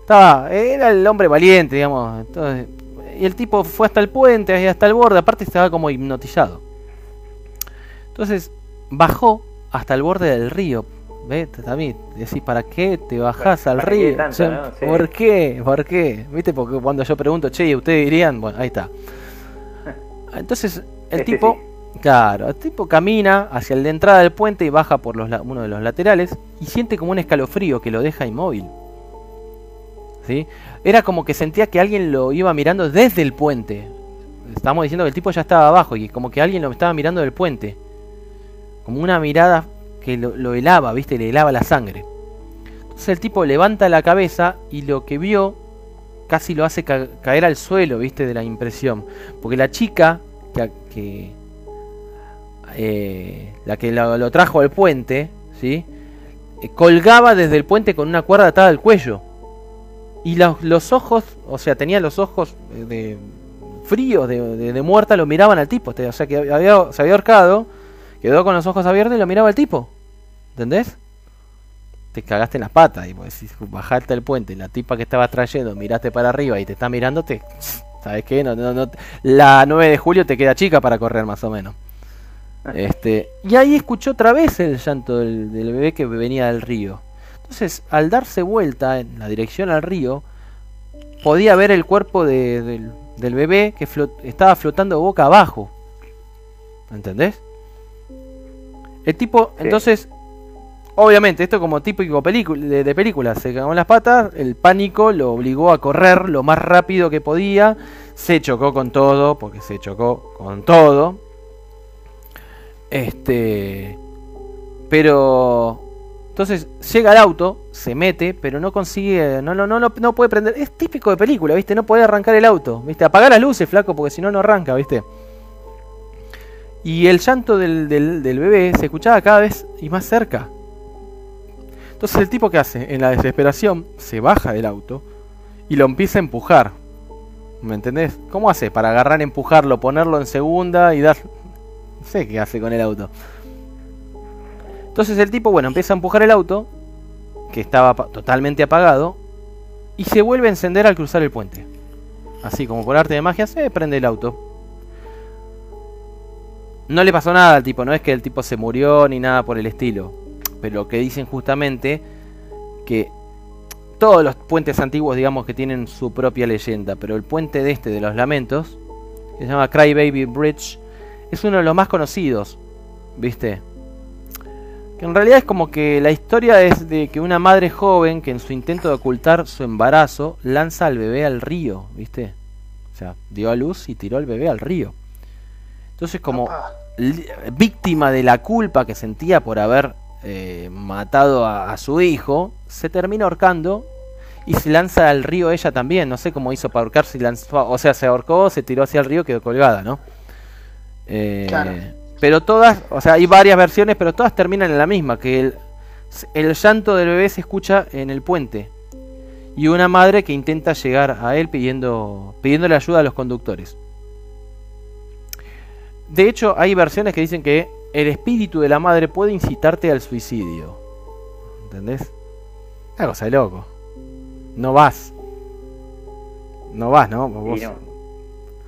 estaba, era el hombre valiente, digamos. Entonces, y el tipo fue hasta el puente, hasta el borde. Aparte, estaba como hipnotizado. Entonces bajó hasta el borde del río. ¿Ves? También decís, ¿para qué te bajás al ¿para qué río? tanto, O sea, no? Sí. ¿Por qué? ¿Por qué? ¿Viste? Porque cuando yo pregunto, che, ¿y ustedes dirían? Bueno, ahí está. Entonces, el Este tipo, Claro, el tipo camina hacia la entrada del puente y baja por los uno de los laterales y siente como un escalofrío que lo deja inmóvil. ¿Sí? Era como que sentía que alguien lo iba mirando desde el puente. Estamos diciendo que el tipo ya estaba abajo y como que alguien lo estaba mirando del puente. Como una mirada que lo, lo helaba, ¿viste? Le helaba la sangre. Entonces el tipo levanta la cabeza y lo que vio casi lo hace ca- caer al suelo, ¿viste? De la impresión. Porque la chica que, eh, la que lo, trajo al puente, ¿sí? Eh, colgaba desde el puente con una cuerda atada al cuello. Y los, los ojos, o sea, tenía los ojos eh, de fríos, de, de- de muerta, lo miraban al tipo. O sea, que había, se había ahorcado, quedó con los ojos abiertos y lo miraba al tipo. ¿Entendés? Te cagaste en las patas y si bajaste el puente, la tipa que estabas trayendo, miraste para arriba y te está mirándote, ¿sabes qué? No, no, no, la 9 de julio te queda chica para correr más o menos. Este, y ahí escuchó otra vez el llanto del, bebé que venía del río. Entonces, al darse vuelta en la dirección al río, podía ver el cuerpo de- del, bebé que estaba flotando boca abajo. ¿Entendés? El tipo, entonces, obviamente, esto como típico de, de película, se cagó en las patas, el pánico lo obligó a correr lo más rápido que podía, se chocó con todo, porque se chocó con todo. Este. Pero. Entonces llega al auto, se mete, pero no consigue. No, no, no, no, no puede prender. Es típico de película, ¿viste? No puede arrancar el auto, ¿viste? Apagar las luces, flaco, porque si no, no arranca, ¿viste? Y el llanto del, del, bebé se escuchaba cada vez y más cerca. Entonces el tipo que hace, en la desesperación, se baja del auto y lo empieza a empujar. ¿Me entendés? ¿Cómo hace? Para agarrar, empujarlo, ponerlo en segunda y dar... No sé qué hace con el auto. Entonces el tipo, bueno, empieza a empujar el auto, que estaba totalmente apagado, y se vuelve a encender al cruzar el puente. Así como por arte de magia, se prende el auto. No le pasó nada al tipo, no es que el tipo se murió ni nada por el estilo. Pero que dicen justamente que todos los puentes antiguos, digamos que tienen su propia leyenda, pero el puente de este de los lamentos, que se llama Cry Baby Bridge, es uno de los más conocidos, ¿viste? Que en realidad es como que la historia es de que una madre joven que en su intento de ocultar su embarazo lanza al bebé al río, ¿viste? O sea, dio a luz y tiró al bebé al río. Entonces como víctima de la culpa que sentía por haber eh, matado a, a su hijo, se termina ahorcando y se lanza al río ella también. No sé cómo hizo para ahorcarse lanzó, o sea, se ahorcó, se tiró hacia el río, quedó colgada, ¿no? Eh, Claro. Pero todas, o sea, hay varias versiones, pero todas terminan en la misma, que el, el llanto del bebé se escucha en el puente. Y una madre que intenta llegar a él pidiendo, pidiéndole ayuda a los conductos. De hecho, hay versiones que dicen que el espíritu de la madre puede incitarte al suicidio. ¿Entendés? Una cosa de loco. No vas. No vas, ¿no? Vos- no.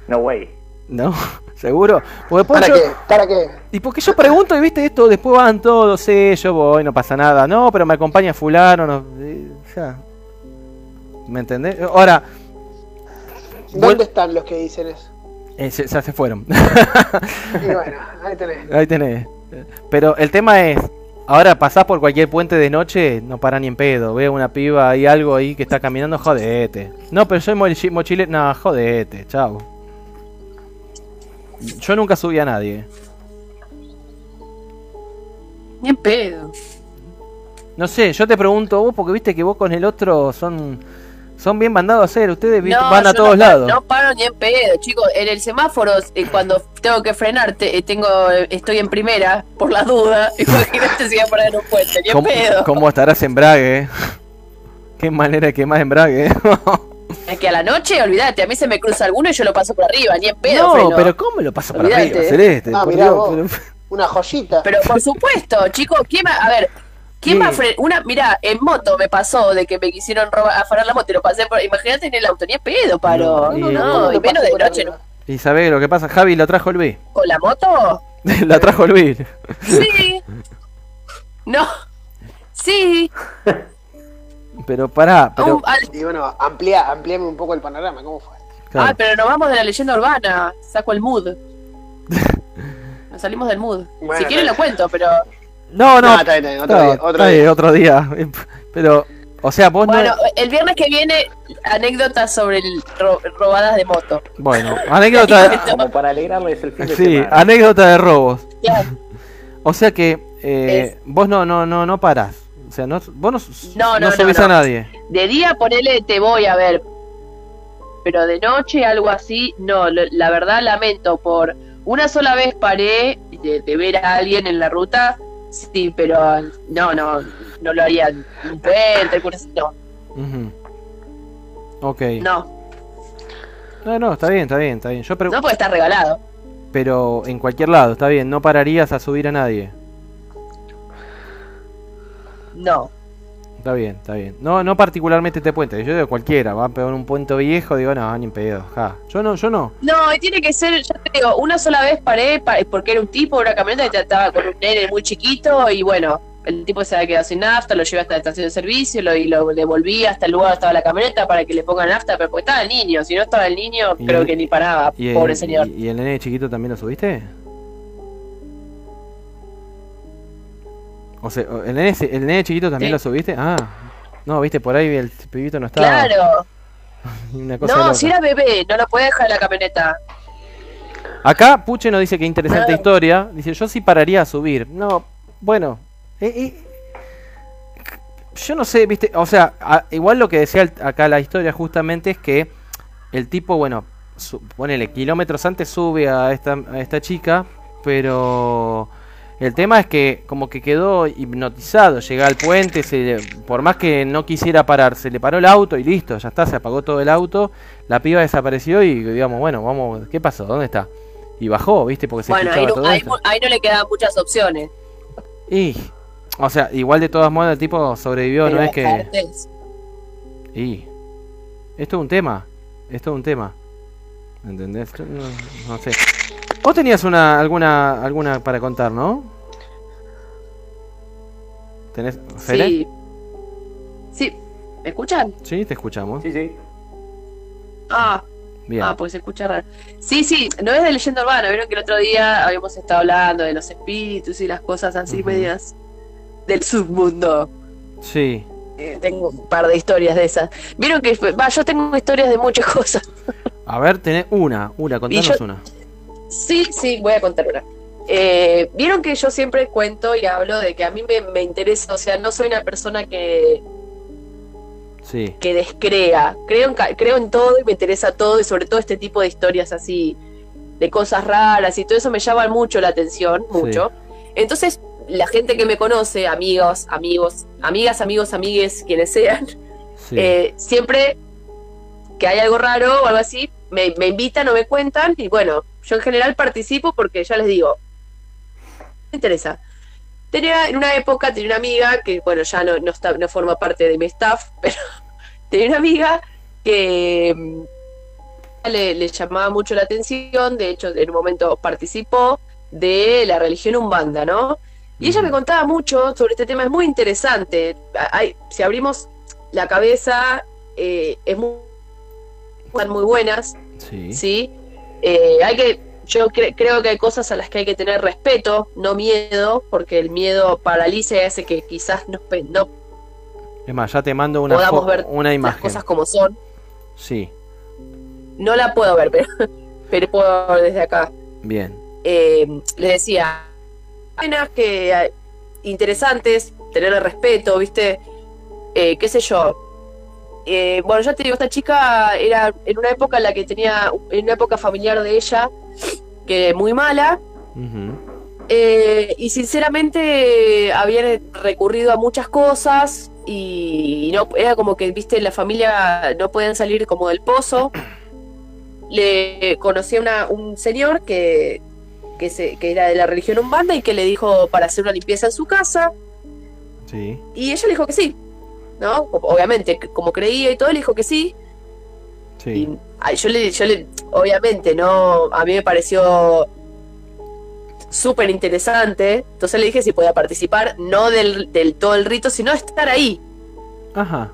No way. ¿No? ¿Seguro? Porque ¿Para yo- qué? ¿Para qué? y porque yo pregunto y viste esto, después van todos, sí, yo voy, no pasa nada. No, pero me acompaña fulano, no, eh, ya. ¿Me entendés? Ahora, ¿Dónde están los que dicen eso? Eh, se- ya se fueron. Y bueno, ahí tenés. Ahí tenés. Pero el tema es, ahora pasás por cualquier puente de noche, no para ni en pedo. Veo una piba y algo ahí que está caminando, jodete. No, pero soy mochi- mochilero, no, jodete, chao. Yo nunca subí a nadie. Ni en pedo. No sé, yo te pregunto vos, porque viste que vos con el otro son son bien mandados a hacer. Ustedes van a todos no, lados. No paro ni en pedo, chicos. En el semáforo, eh, cuando tengo que frenar, te- eh, tengo, eh, estoy en primera, por las dudas. Imagínate si voy a parar en un puente, ni en ¿Cómo, pedo. cómo estarás en Brague? Qué manera de quemar en Brague. Es que a la noche, olvídate, a mí se me cruza alguno y yo lo paso por arriba, ni en pedo. no, freno. pero ¿cómo lo paso para Olvídate. arriba, Celeste? Ah, Por mirá Dios, vos. pero- Una joyita. Pero por supuesto, chicos, ¿quién va, a ver, ¿quién va a frenar? Una, mira, en moto me pasó de que me quisieron robar, afanar la moto y lo pasé por, imagínate en el auto, ni en pedo, paro. No, No, y- no, ¿Cómo y te menos de noche, arriba? Y sabés lo que pasa, Javi lo trajo el B. ¿Con la moto? la trajo el B. Sí. No. Sí. Pero pará, pero. Y bueno, amplía, amplíame un poco el panorama, ¿cómo fue? claro. Ah, pero nos vamos de la leyenda urbana. Saco el mood. Nos salimos del mood. Bueno, si quieren lo cuento, pero. No, no. No, está bien, está bien, otro no, día, otro está bien, día. otro día. Pero, o sea, vos Bueno, no. el viernes que viene, anécdotas sobre el ro- robadas de moto. Bueno, anécdota. Como para alegrarles el fin de Sí, semana. anécdota de robos. Claro. O sea que eh, vos no, no, no, no parás. O sea, no, vos no, No, no, no, subís no. a nadie. De día, ponele, te voy a ver. Pero de noche, algo así, no. lo- La verdad, lamento. Por una sola vez paré de, de ver a alguien en la ruta. Sí, pero no, no. No lo haría un puente, no. Ujú. Ok. No, No, no, está bien, está bien, está bien. Yo no puede estar regalado. pero en cualquier lado, está bien. No pararías a subir a nadie. No. Está bien, está bien. No, no particularmente este puente. Yo digo cualquiera. Va a pegar un puente viejo, digo, no, ni en pedo. Ja. Yo no, yo no. No, tiene que ser, ya te digo, una sola vez paré pa- porque era un tipo, una camioneta que estaba con un nene muy chiquito y bueno, el tipo se había quedado sin nafta, lo llevé hasta la estación de servicio lo, y lo devolví hasta el lugar donde estaba la camioneta para que le pongan nafta, pero porque estaba el niño, si no estaba el niño, creo el- que ni paraba, ¿Y el, pobre señor. y- y el nene chiquito también lo subiste? O sea, ¿el nene, el nene chiquito también Sí. lo subiste? Ah, no, viste, por ahí el pibito no estaba. Claro, Una cosa no, si era bebé, no lo puede dejar en la camioneta. Acá Puche nos dice que interesante Ah. historia. Dice, yo sí pararía a subir. No, bueno. eh, eh, yo no sé, viste. O sea, a- igual lo que decía el- acá la historia justamente es que el tipo, bueno, su- ponele kilómetros antes sube a esta, a esta chica, pero el tema es que como que quedó hipnotizado. Llega al puente, se, por más que no quisiera parar, se le paró el auto y listo, ya está, se apagó todo el auto. La piba desapareció y digamos, bueno, vamos, ¿qué pasó? ¿Dónde está? Y bajó, ¿viste? Porque se Bueno, ahí escuchaba no, todo ahí, esto. ahí no le quedaban muchas opciones. Y, o sea, igual de todas modas el tipo sobrevivió, no es que... Cartes, Y, esto es un tema, esto es un tema. ¿Entendés? No sé. Vos tenías una, alguna, alguna para contar, ¿no? ¿Tenés, Fede? Sí. Sí, ¿me escuchan? Sí, te escuchamos. Sí, sí. Ah, Bien. Ah, pues se escucha raro. Sí, sí, no es de leyenda urbana. Vieron que el otro día habíamos estado hablando de los espíritus y las cosas así medias del submundo. Sí. Eh, tengo un par de historias de esas. Vieron que, va, yo tengo historias de muchas cosas. A ver, tenés una, una, contanos yo- una. Sí, sí, voy a contar una. Eh, Vieron que yo siempre cuento y hablo de que a mí me, me interesa, o sea, no soy una persona que, Sí. que descrea. Creo en, creo en todo y me interesa todo y sobre todo este tipo de historias así, de cosas raras y todo eso me llama mucho la atención, mucho. Entonces, la gente que me conoce, amigos, amigos, amigas, amigos, amigues, quienes sean, Sí. eh, siempre que hay algo raro o algo así, me, me invitan o me cuentan y bueno, yo en general participo porque ya les digo, me interesa. Tenía en una época, tenía una amiga que, bueno, ya no, no, está, no forma parte de mi staff, pero tenía una amiga que mm, le, le llamaba mucho la atención, de hecho en un momento participó de la religión umbanda, ¿no? Y ella me contaba mucho sobre este tema, es muy interesante. Hay, si abrimos la cabeza, eh, es muy, están muy buenas, Sí. ¿sí? Eh, hay que, yo cre- creo que hay cosas a las que hay que tener respeto, no miedo, porque el miedo paraliza y hace que quizás no, Es más, ya te mando una, podamos ver una las imagen. cosas como son. Sí, No la puedo ver, pero, pero puedo ver desde acá. bien. eh, le decía, buenas que interesantes, tenerle respeto, ¿viste? Eh, ¿Qué sé yo? Eh, bueno, ya te digo, esta chica era en una época en la que tenía, en una época familiar de ella, que muy mala, eh, y sinceramente habían recurrido a muchas cosas y no era como que, viste, la familia no podían salir como del pozo. Le conocí a una- un señor que, que, se, que era de la religión umbanda y que le dijo para hacer una limpieza en su casa Sí. y ella le dijo que sí, ¿no? Obviamente, como creía y todo, le dijo que sí. Sí. Yo le, yo le, obviamente, no, a mí me pareció súper interesante. Entonces le dije si podía participar, no del, del todo el rito, sino estar ahí, Ajá.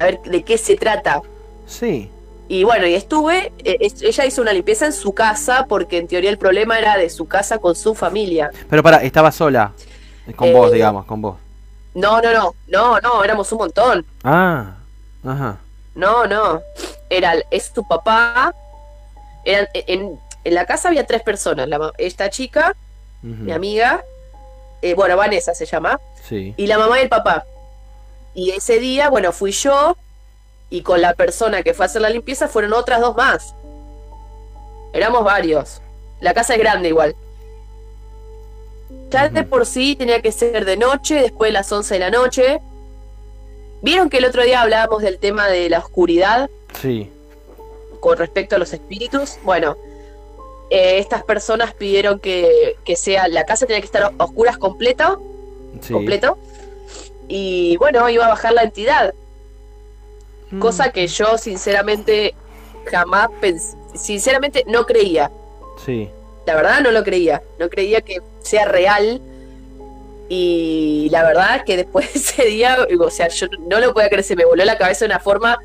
a ver de qué se trata. Sí. Y bueno, y estuve, eh, es- ella hizo una limpieza en su casa porque en teoría el problema era de su casa con su familia. Pero para, estaba sola. Con Eh, vos, digamos, con vos. No, no, no, no, no, éramos un montón. Ah, ajá. No, no. Era, es tu papá. Eran, en, en la casa había tres personas. La esta chica, mi amiga, eh, bueno, Vanessa se llama, Sí. y la mamá y el papá. Y ese día, bueno, fui yo y con la persona que fue a hacer la limpieza fueron otras dos más. Éramos varios. La casa es grande igual. Ya de por sí tenía que ser de noche, después de las 11 de la noche. ¿Vieron que el otro día hablábamos del tema de la oscuridad Sí. con respecto a los espíritus? Bueno, eh, estas personas pidieron que, que sea, la casa tenía que estar a oscuras completo, Sí. completo. Y bueno, iba a bajar la entidad. Mm. Cosa que yo sinceramente jamás pensé, sinceramente no creía. Sí. La verdad no lo creía. No creía que sea real. Y la verdad que después de ese día, o sea, yo no lo podía creer, se me voló la cabeza de una forma.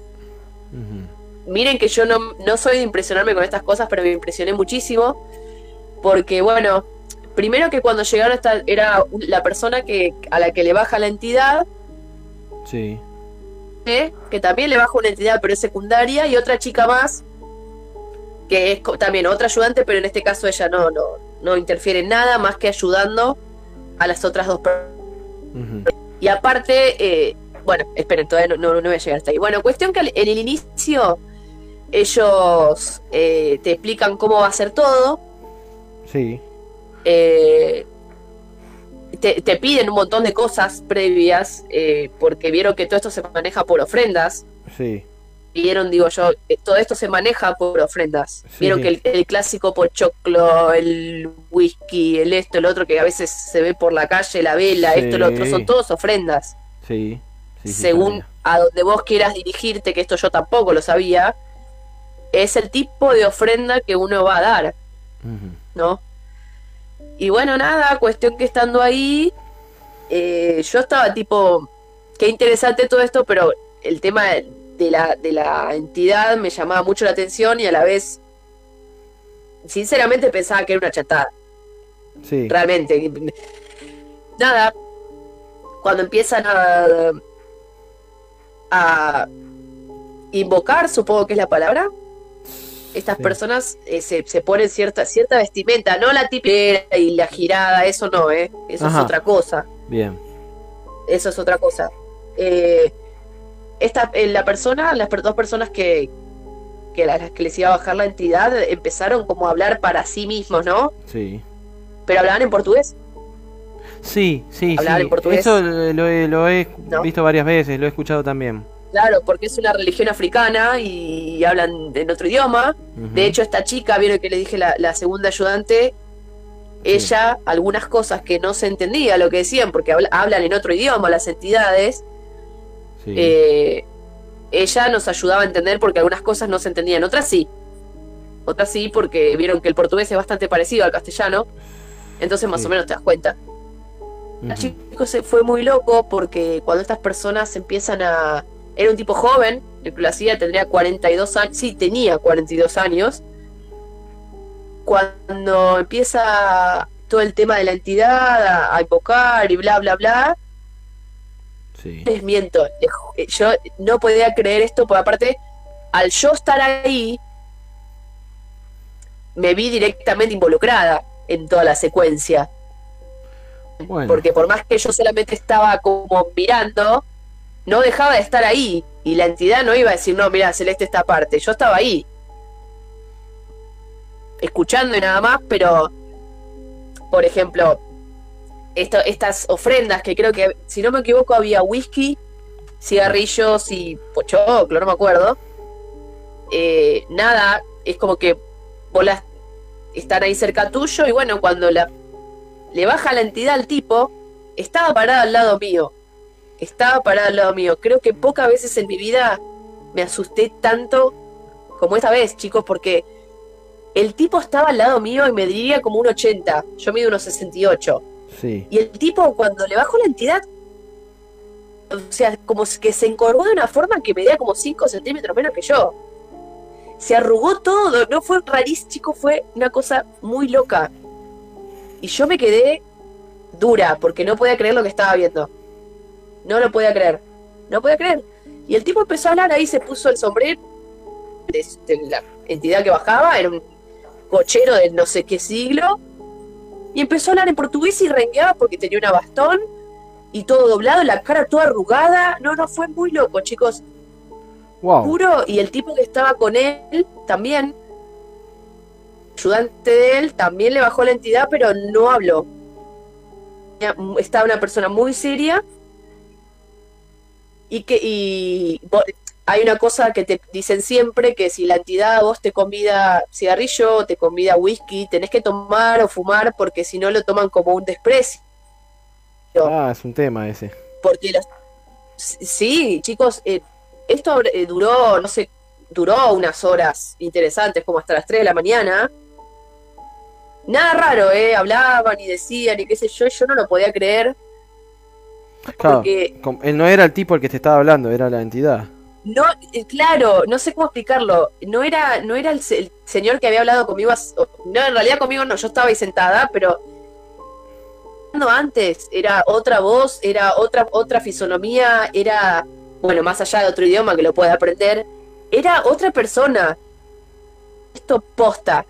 Miren que yo no, no soy de impresionarme con estas cosas, pero me impresioné muchísimo. Porque, bueno, primero que cuando llegaron esta, era la persona que a la que le baja la entidad, Sí. ¿eh? que también le baja una entidad, pero es secundaria, y otra chica más, que es también otra ayudante, pero en este caso ella no, no, no interfiere en nada más que ayudando a las otras dos personas. Y aparte, eh, bueno, esperen, todavía no, no, no voy a llegar hasta ahí. Bueno, cuestión que en el inicio ellos eh, te explican cómo va a ser todo, Sí. eh, te, te piden un montón de cosas previas, porque vieron que todo esto se maneja por ofrendas. Sí. Vieron, digo yo, eh, todo esto se maneja por ofrendas. Sí, Vieron que el, el clásico pochoclo, el whisky, el esto, el otro, que a veces se ve por la calle, la vela, esto, lo otro, son todos ofrendas. Sí. Según a donde vos quieras dirigirte, que esto yo tampoco lo sabía, es el tipo de ofrenda que uno va a dar, ¿no? Y bueno, nada, cuestión que estando ahí, eh, yo estaba tipo, qué interesante todo esto, pero el tema de la, de la entidad me llamaba mucho la atención y a la vez, sinceramente pensaba que era una chatada, Sí. realmente. Nada, cuando empiezan a, a invocar, supongo que es la palabra, estas Sí. personas eh, se, se ponen cierta, cierta vestimenta, no la típica y la girada, eso no, ¿eh? Eso Ajá. es otra cosa. Bien. Eso es otra cosa. Eh, esta, eh, la persona, las dos personas que, que las que les iba a bajar la entidad empezaron como a hablar para sí mismos, ¿no? Sí. Pero hablaban en portugués. Sí, sí, Hablar sí. en portugués. Eso lo, he- lo he ¿No? visto varias veces, lo he escuchado también. Claro, porque es una religión africana y hablan en otro idioma. De hecho, esta chica, vieron que le dije la, la segunda ayudante, ella, algunas cosas que no se entendía lo que decían, porque habla- hablan en otro idioma las entidades, Sí. eh, ella nos ayudaba a entender porque algunas cosas no se entendían, otras sí. Otras sí, porque vieron que el portugués es bastante parecido al castellano, entonces más Sí. o menos te das cuenta. Chico se fue muy loco porque cuando estas personas empiezan a... Era un tipo joven, el que lo hacía tendría 42 años, sí, tenía 42 años. Cuando empieza todo el tema de la entidad a, a invocar y bla, bla, bla, Sí. les miento, ju- eh, yo no podía creer esto, porque aparte, al yo estar ahí, me vi directamente involucrada en toda la secuencia. Bueno. Porque por más que yo solamente estaba como mirando, no dejaba de estar ahí. Y la entidad no iba a decir, no, mira, Celeste esta parte. Yo estaba ahí. Escuchando y nada más, pero, por ejemplo, esto, estas ofrendas que creo que, si no me equivoco, había whisky, cigarrillos y pochoclo, no me acuerdo. Eh, nada, es como que vos las- están ahí cerca tuyo y bueno, cuando la le baja la entidad al tipo, estaba parado al lado mío. Estaba parado al lado mío. Creo que pocas veces en mi vida me asusté tanto como esta vez, chicos, porque el tipo estaba al lado mío y me diría como un 80. Yo mido unos 68. Y el tipo, cuando le bajó la entidad, o sea, como que se encorvó de una forma que medía como 5 centímetros menos que yo. se arrugó todo, no fue rarísimo, chico, fue una cosa muy loca. Y yo me quedé dura, porque no podía creer lo que estaba viendo. No lo podía creer, no podía creer. Y el tipo empezó a hablar ahí, se puso el sombrero de la entidad que bajaba, era un cochero de no sé qué siglo, y empezó a hablar en portugués y rengueaba porque tenía una bastón y todo doblado, la cara toda arrugada. No, no, fue muy loco, chicos. Wow. Juro, y el tipo que estaba con él también, ayudante de él, también le bajó la entidad, pero no habló. Estaba una persona muy seria y que y hay una cosa que te dicen siempre que si la entidad a vos te convida cigarrillo o te convida whisky, tenés que tomar o fumar porque si no lo toman como un desprecio. Ah, es un tema ese. Porque los... Sí, chicos, eh, esto eh, duró, no sé, duró unas horas interesantes, como hasta las 3 de la mañana. Nada raro, ¿eh? Hablaban y decían y qué sé yo, y yo no lo podía creer. Claro, Porque- él no era el tipo el que te estaba hablando, era la entidad. No, eh, claro, no sé cómo explicarlo. No era, no era el, el señor que había hablado conmigo. No, en realidad conmigo no, yo estaba ahí sentada, pero antes era otra voz, era otra otra fisonomía, era bueno más allá de otro idioma que lo puede aprender, era otra persona. Esto posta.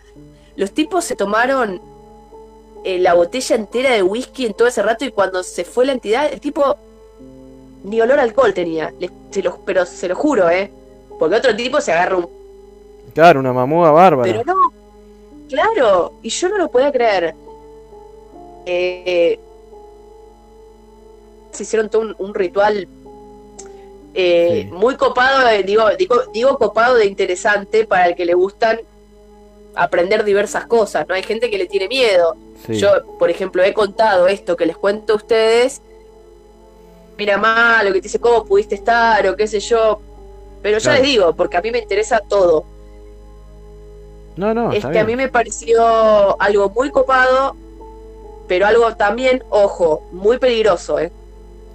Los tipos se tomaron eh, la botella entera de whisky en todo ese rato y cuando se fue la entidad, el tipo ni olor a alcohol tenía. Se lo- pero se lo juro, ¿eh? Porque otro tipo se agarra un... Claro, una mamuda bárbara. Pero no, claro, y yo no lo podía creer. Eh, se hicieron todo un, un ritual eh, Sí. muy copado, eh, digo, digo, digo copado de interesante para el que le gustan aprender diversas cosas, ¿no? Hay gente que le tiene miedo. Sí. Yo, por ejemplo, he contado esto que les cuento a ustedes. Mira mal, lo que te dice cómo pudiste estar o qué sé yo. Pero ya Claro. les digo, porque a mí me interesa todo. No, no, es está que a bien. mí me pareció algo muy copado, pero algo también, ojo, muy peligroso, ¿eh?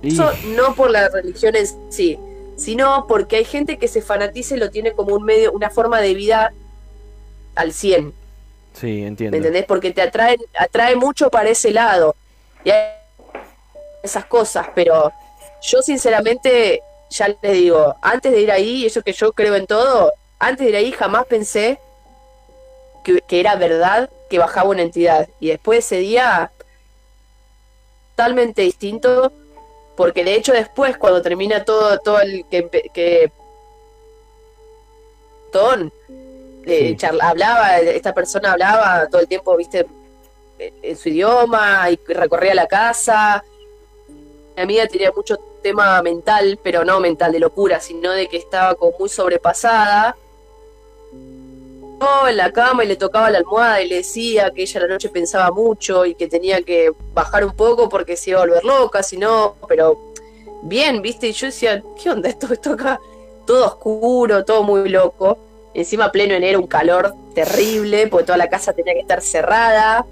Y- Eso no por la religión en sí, sino porque hay gente que se fanatiza y lo tiene como un medio, una forma de vida al 100. Sí, ¿Me entiendo. entendés? Porque te atrae, atrae mucho para ese lado. Y hay esas cosas, pero yo sinceramente, ya les digo, antes de ir ahí, eso que yo creo en todo, antes de ir ahí jamás pensé que, que era verdad que bajaba una entidad. Y después de ese día, totalmente distinto, porque de hecho después, cuando termina todo, todo el que, que Ton, eh, Sí. charla- hablaba, esta persona hablaba todo el tiempo, viste, en- en su idioma y recorría la casa. Mi amiga tenía mucho tema mental, pero no mental de locura, sino de que estaba como muy sobrepasada. en la cama y le tocaba la almohada y le decía que ella la noche pensaba mucho y que tenía que bajar un poco porque se iba a volver loca, si no, pero bien, viste, y yo decía, ¿qué onda esto? Esto acá, todo oscuro, todo muy loco. Encima pleno enero, un calor terrible, porque toda la casa tenía que estar cerrada.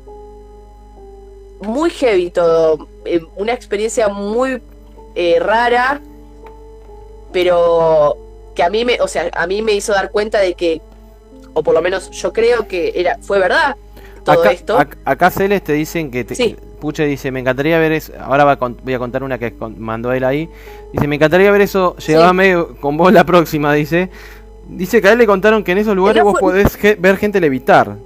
Muy heavy todo, eh, una experiencia muy eh, rara, pero que a mí me, o sea, a mí me hizo dar cuenta de que, o por lo menos yo creo que era, fue verdad todo acá, esto. ac- acá Celes te dicen que te, Sí. Puche dice, me encantaría ver eso. Ahora va con- voy a contar una que mandó él ahí. Dice, me encantaría ver eso. Llévame con vos la próxima, dice. Dice que a él le contaron que en esos lugares vos fue- podés ge- ver gente levitar.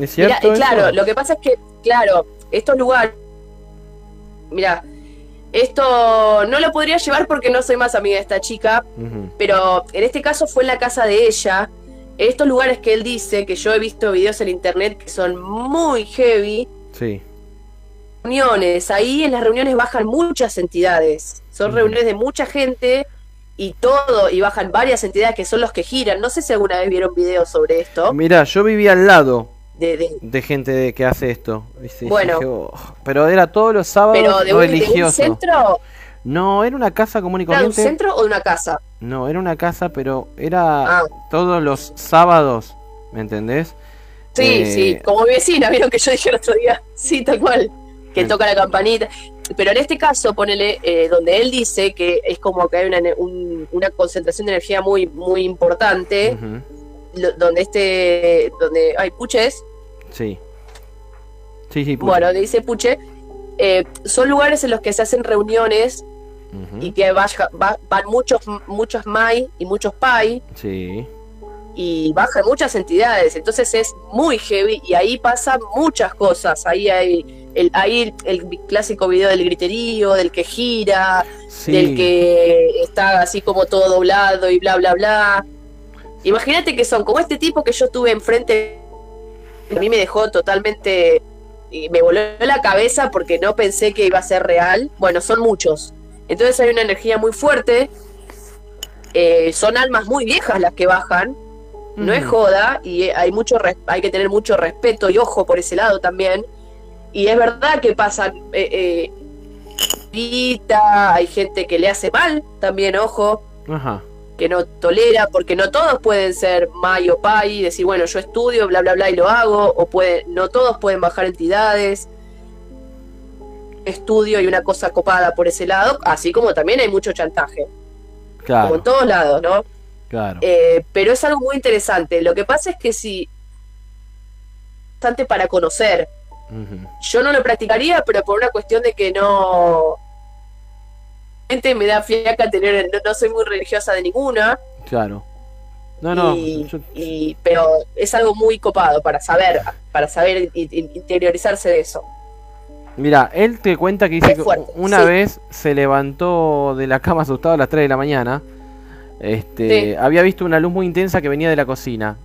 ¿Es cierto? eh, claro, lo que pasa es que, claro, estos lugares. Mira, esto no lo podría llevar porque no soy más amiga de esta chica, pero en este caso fue en la casa de ella. En estos lugares que él dice, que yo he visto videos en internet que son muy heavy, Sí. reuniones, ahí en las reuniones bajan muchas entidades, son reuniones de mucha gente y todo, y bajan varias entidades que son los que giran. No sé si alguna vez vieron videos sobre esto. Mira, yo vivía al lado De, de- de gente de- que hace esto. Bueno. dije, "Oh", pero era todos los sábados pero de un, de un religioso. centro, No, era una casa común y ¿era un centro o de una casa? No, era una casa, pero era Ah. todos los sábados, ¿me entendés? Sí, Eh, sí, como mi vecina, vieron que yo dije el otro día. Sí, tal cual. Que toca la campanita. pero en este caso, ponele, eh, donde él dice que es como que hay una, un- una concentración de energía muy, muy importante. Lo- donde este, donde hay puches, Sí. Sí, sí, pucha. bueno, donde dice puche, eh, son lugares en los que se hacen reuniones y que baja- va- van muchos, muchos MAI y muchos PAI Sí. y bajan muchas entidades, entonces es muy heavy y ahí pasan muchas cosas, ahí hay el, ahí el, clásico video del griterío, del que gira, Sí. del que está así como todo doblado y bla bla bla. Imagínate que son como este tipo que yo tuve enfrente, a mí me dejó totalmente, y me voló la cabeza porque no pensé que iba a ser real. Bueno, son muchos. Entonces hay una energía muy fuerte. eh, son almas muy viejas las que bajan. No es joda y hay mucho hay que tener mucho respeto y ojo por ese lado también. Y es verdad que pasan eh, eh, hay gente que le hace mal también, ojo, Ajá. Que no tolera, porque no todos pueden ser May o Pai decir, bueno, yo estudio, bla, bla, bla, y lo hago, o puede, no todos pueden bajar entidades, estudio y una cosa copada por ese lado, así como también hay mucho chantaje, como Claro, en todos lados, ¿no? claro. Eh, pero es algo muy interesante. Lo que pasa es que si bastante para conocer. Yo no lo practicaría, pero por una cuestión de que no me da fiaca tener, no, no soy muy religiosa de ninguna, Claro. No, no. y, yo- y- pero es algo muy copado para saber, para saber interiorizarse de eso. Mira, él te cuenta que dice Es que fuerte, una sí. vez se levantó de la cama asustado a las 3 de la mañana. Este, Sí. había visto una luz muy intensa que venía de la cocina.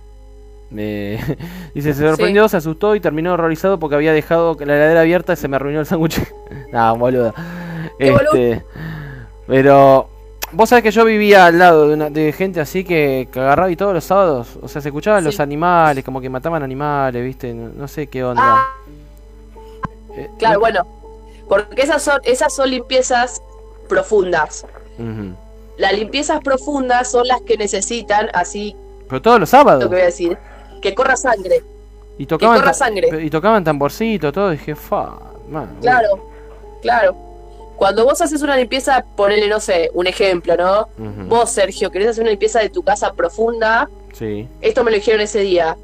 Eh, dice, se sorprendió, se asustó y terminó horrorizado porque había dejado la heladera abierta y se me arruinó el sándwich. nah, boludo. Qué boludo. Pero vos sabés que yo vivía al lado de, una, de gente así que, que agarraba y todos los sábados, o sea, se escuchaban los animales, como que mataban animales, ¿viste? No, no sé qué onda. Ah, Eh, claro, bueno, porque esas son, esas son limpiezas profundas. Las limpiezas profundas son las que necesitan, así Pero todos los lo sábados. que voy a decir, que corra sangre. Y tocaban, corra ta- sangre. y tocaban tamborcito, todo. Dije, fa, man, Claro, claro. Cuando vos haces una limpieza, ponele, no sé, un ejemplo, ¿no? Vos, Sergio, querés hacer una limpieza de tu casa profunda, Sí. esto me lo dijeron ese día.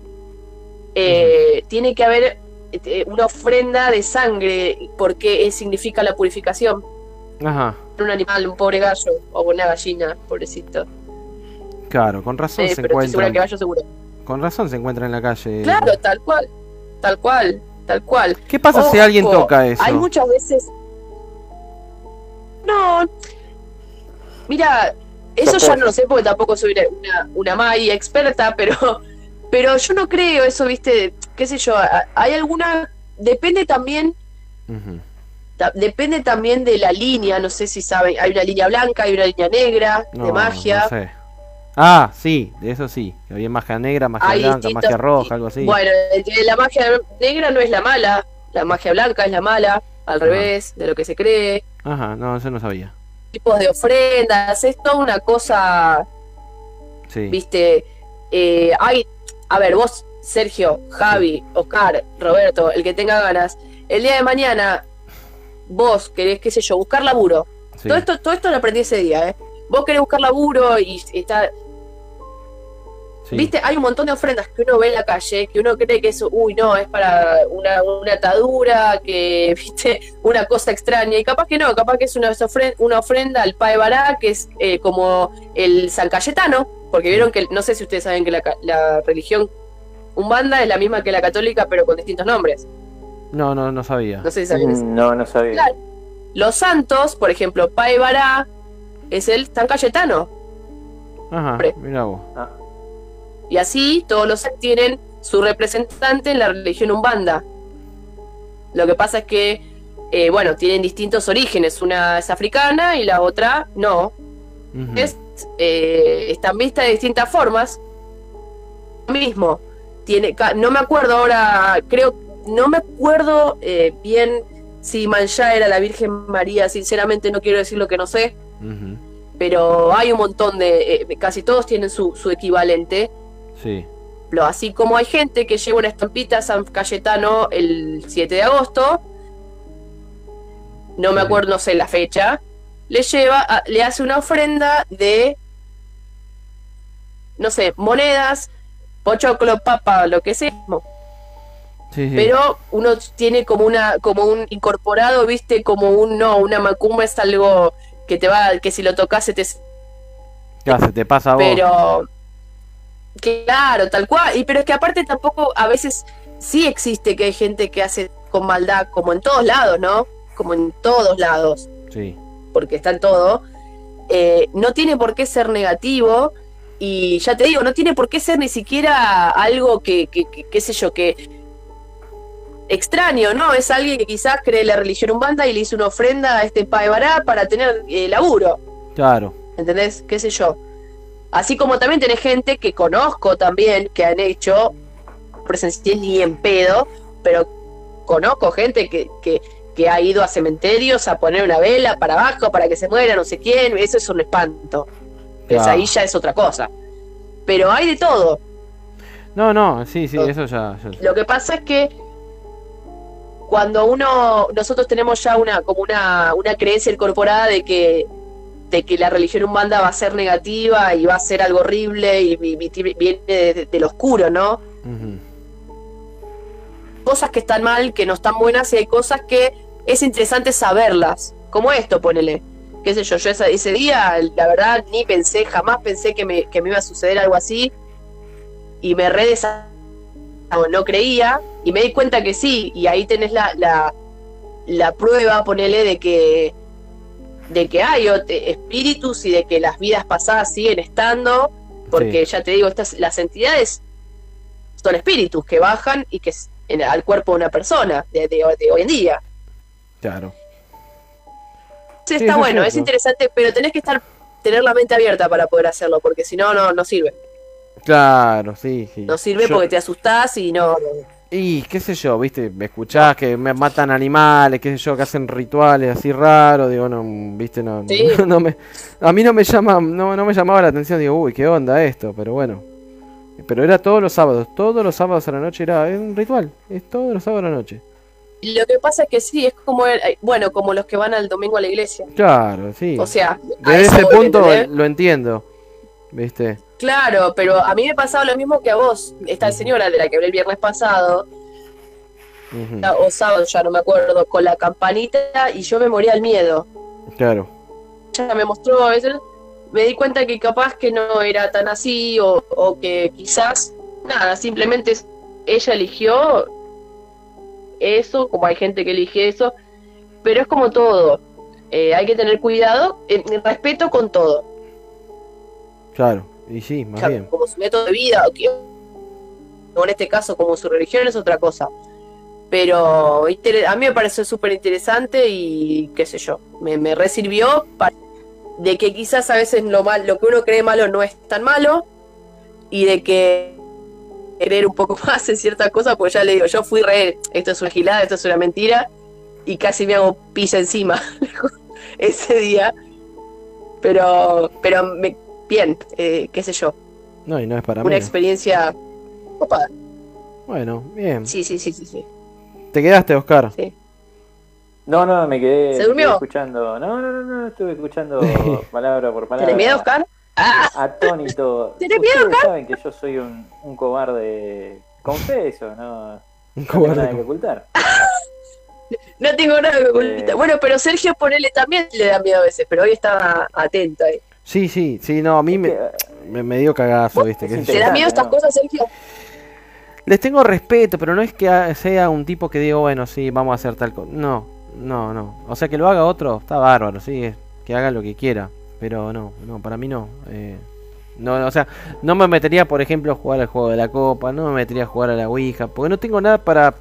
Eh, Tiene que haber eh, una ofrenda de sangre, porque eh, significa la purificación. Ajá. Un animal, un pobre gallo, o una gallina, pobrecito. Claro, con razón Eh, se pero estoy segura encuentran. que gallo seguro. Con razón se encuentra en la calle. Claro, tal cual, tal cual, tal cual. ¿Qué pasa si alguien toca eso? Hay muchas veces. No. Mira, eso ya no lo sé porque tampoco soy una, una, Mai experta, pero, pero yo no creo eso, viste, qué sé yo, hay alguna. Depende también. Ta- Depende también de la línea, no sé si saben, hay una línea blanca, hay una línea negra No, de magia. no sé. Ah, sí, de eso sí. Había magia negra, magia Hay blanca, magia roja, algo así. Bueno, la magia negra no es la mala, la magia blanca es la mala, al revés de lo que se cree. Ajá, no, eso no sabía. Tipos de ofrendas, es toda una cosa, Sí. viste. eh, hay, a ver, vos, Sergio, Javi, Oscar, Roberto, el que tenga ganas, el día de mañana, vos querés, qué sé yo, buscar laburo. sí. Todo esto, todo esto lo aprendí ese día, ¿eh? Vos querés buscar laburo y está, sí. Viste, hay un montón de ofrendas que uno ve en la calle, que uno cree que eso, uy, no, es para una, una atadura, que, viste, una cosa extraña. Y capaz que no, capaz que es una, ofren- una ofrenda al Pae Bará, que es eh, como el San Cayetano, porque vieron que, no sé si ustedes saben que la, ca- la religión Umbanda es la misma que la católica, pero con distintos nombres. No, no, no sabía. No sé si saben eso. Mm, No, no sabía. Claro. Los santos, por ejemplo, Pae Bará, es el San Cayetano. Ajá, mira vos. Ah, Y así todos los tienen su representante en la religión umbanda. Lo que pasa es que, eh, bueno, tienen distintos orígenes. Una es africana y la otra no. Es, eh, están vistas de distintas formas. Lo mismo. Tiene, no me acuerdo ahora, creo, no me acuerdo eh, bien si Manchá era la Virgen María. Sinceramente no quiero decir lo que no sé. Pero hay un montón de, eh, casi todos tienen su, su equivalente. Sí. así como hay gente que lleva una estampita a San Cayetano el 7 de agosto, no me acuerdo, no sé la fecha, le lleva, a- le hace una ofrenda de, no sé, monedas, pochoclo, papa, lo que sea. Sí, sí. Pero uno tiene como una, como un incorporado, viste, como un no, una macumba es algo que te va, que si lo tocas se te Ya, se te pasa a vos. pero claro, tal cual. Y pero es que aparte tampoco a veces sí existe que hay gente que hace con maldad, como en todos lados, ¿no? Como en todos lados, Sí. porque está en todo. Eh, no tiene por qué ser negativo. Y ya te digo, no tiene por qué ser ni siquiera algo que, que, que- qué sé yo, que extraño, ¿no? Es alguien que quizás cree la religión umbanda y le hizo una ofrenda a este Paebará para tener eh, laburo. Claro. ¿entendés? ¿Qué sé yo? Así como también tenés gente que conozco también que han hecho, presencié ni en pedo, pero conozco gente que, que, que ha ido a cementerios a poner una vela para abajo para que se muera no sé quién, eso es un espanto. Pues ahí ya es otra cosa. Pero hay de todo. No, no, sí, sí, eso ya. ya- Lo que pasa es que cuando uno, nosotros tenemos ya una, como una, una creencia incorporada de que, de que la religión humana va a ser negativa y va a ser algo horrible y, vi- vi- viene de- del oscuro, ¿no? Ujú. Cosas que están mal, que no están buenas y hay cosas que es interesante saberlas. Como esto, ponele. Qué sé yo, yo ese día, la verdad, ni pensé, jamás pensé que me, que me iba a suceder algo así. Y me re no creía y me di cuenta que sí y ahí tenés la, la, la prueba ponele de que de que hay espíritus y de que las vidas pasadas siguen estando porque ya te digo estas las entidades son espíritus que bajan y que en- al cuerpo de una persona de, de- de hoy en día. Claro. Sí, está es bueno es interesante pero tenés que estar tener la mente abierta para poder hacerlo porque si no no no sirve. Claro, sí, sí. no sirve Yo- porque te asustás y no, no- Y qué sé yo, viste, me escuchás que me matan animales, qué sé yo, que hacen rituales así raros, digo, no, viste, no, Sí. no me, a mí no me llama, no, no me llamaba la atención, digo, uy, qué onda esto, pero bueno. Pero era todos los sábados, todos los sábados a la noche era es un ritual, es todos los sábados a la noche. Lo que pasa es que sí, es como, el- eh, bueno, como los que van al domingo a la iglesia. Claro, sí. O sea, Desde ese punto lo entiendo, viste. Claro, pero a mí me pasaba lo mismo que a vos. Esta señora de la que hablé el viernes pasado, Ujú, o sábado, ya no me acuerdo, con la campanita y yo me moría al miedo. Claro, Ella me mostró a veces, me di cuenta que capaz que no era tan así o, o que quizás, nada, simplemente es- ella eligió eso, como hay gente que elige eso, pero es como todo. Eh, hay que tener cuidado, eh, respeto con todo. claro, y sí, más bien. como su método de vida, o, que- o en este caso como su religión es otra cosa. Pero a mí me pareció súper interesante y qué sé yo, me, me resirvió pa- de que quizás a veces lo, mal, lo que uno cree malo no es tan malo y de que creer un poco más en ciertas cosas, pues ya le digo, yo fui re, esto es una gilada, esto es una mentira y casi me hago pis encima ese día. Pero, pero me, bien, eh, qué sé yo, No, y no es para una mí. experiencia copada. Bueno, bien. Sí, sí, sí, sí, sí. ¿Te quedaste, Oscar? Sí. No, no, me quedé, ¿Se me durmió? quedé escuchando. No, no, no, no, estuve escuchando palabra por palabra. ¿Tenés miedo, Oscar? Ah, Atónito. ¿Tenés miedo, Oscar? saben que yo soy un, un cobarde. Confeso, ¿no? Un No tengo nada que ocultar. no tengo nada que ocultar. Eh. Bueno, pero Sergio ponele también le da miedo a veces, pero hoy estaba atento ahí. Sí, sí, sí, no, a mí me, me, me dio cagazo, viste. yo. ¿Te da miedo estas cosas, Sergio? Les tengo respeto, pero no es que sea un tipo que digo, bueno, sí, vamos a hacer tal cosa. No, no, no. O sea, que lo haga otro, está bárbaro, sí, es- que haga lo que quiera. Pero no, no, para mí no. eh, no, o sea, no me metería, por ejemplo, a jugar al juego de la copa, no me metería a jugar a la Ouija, porque no tengo nada para...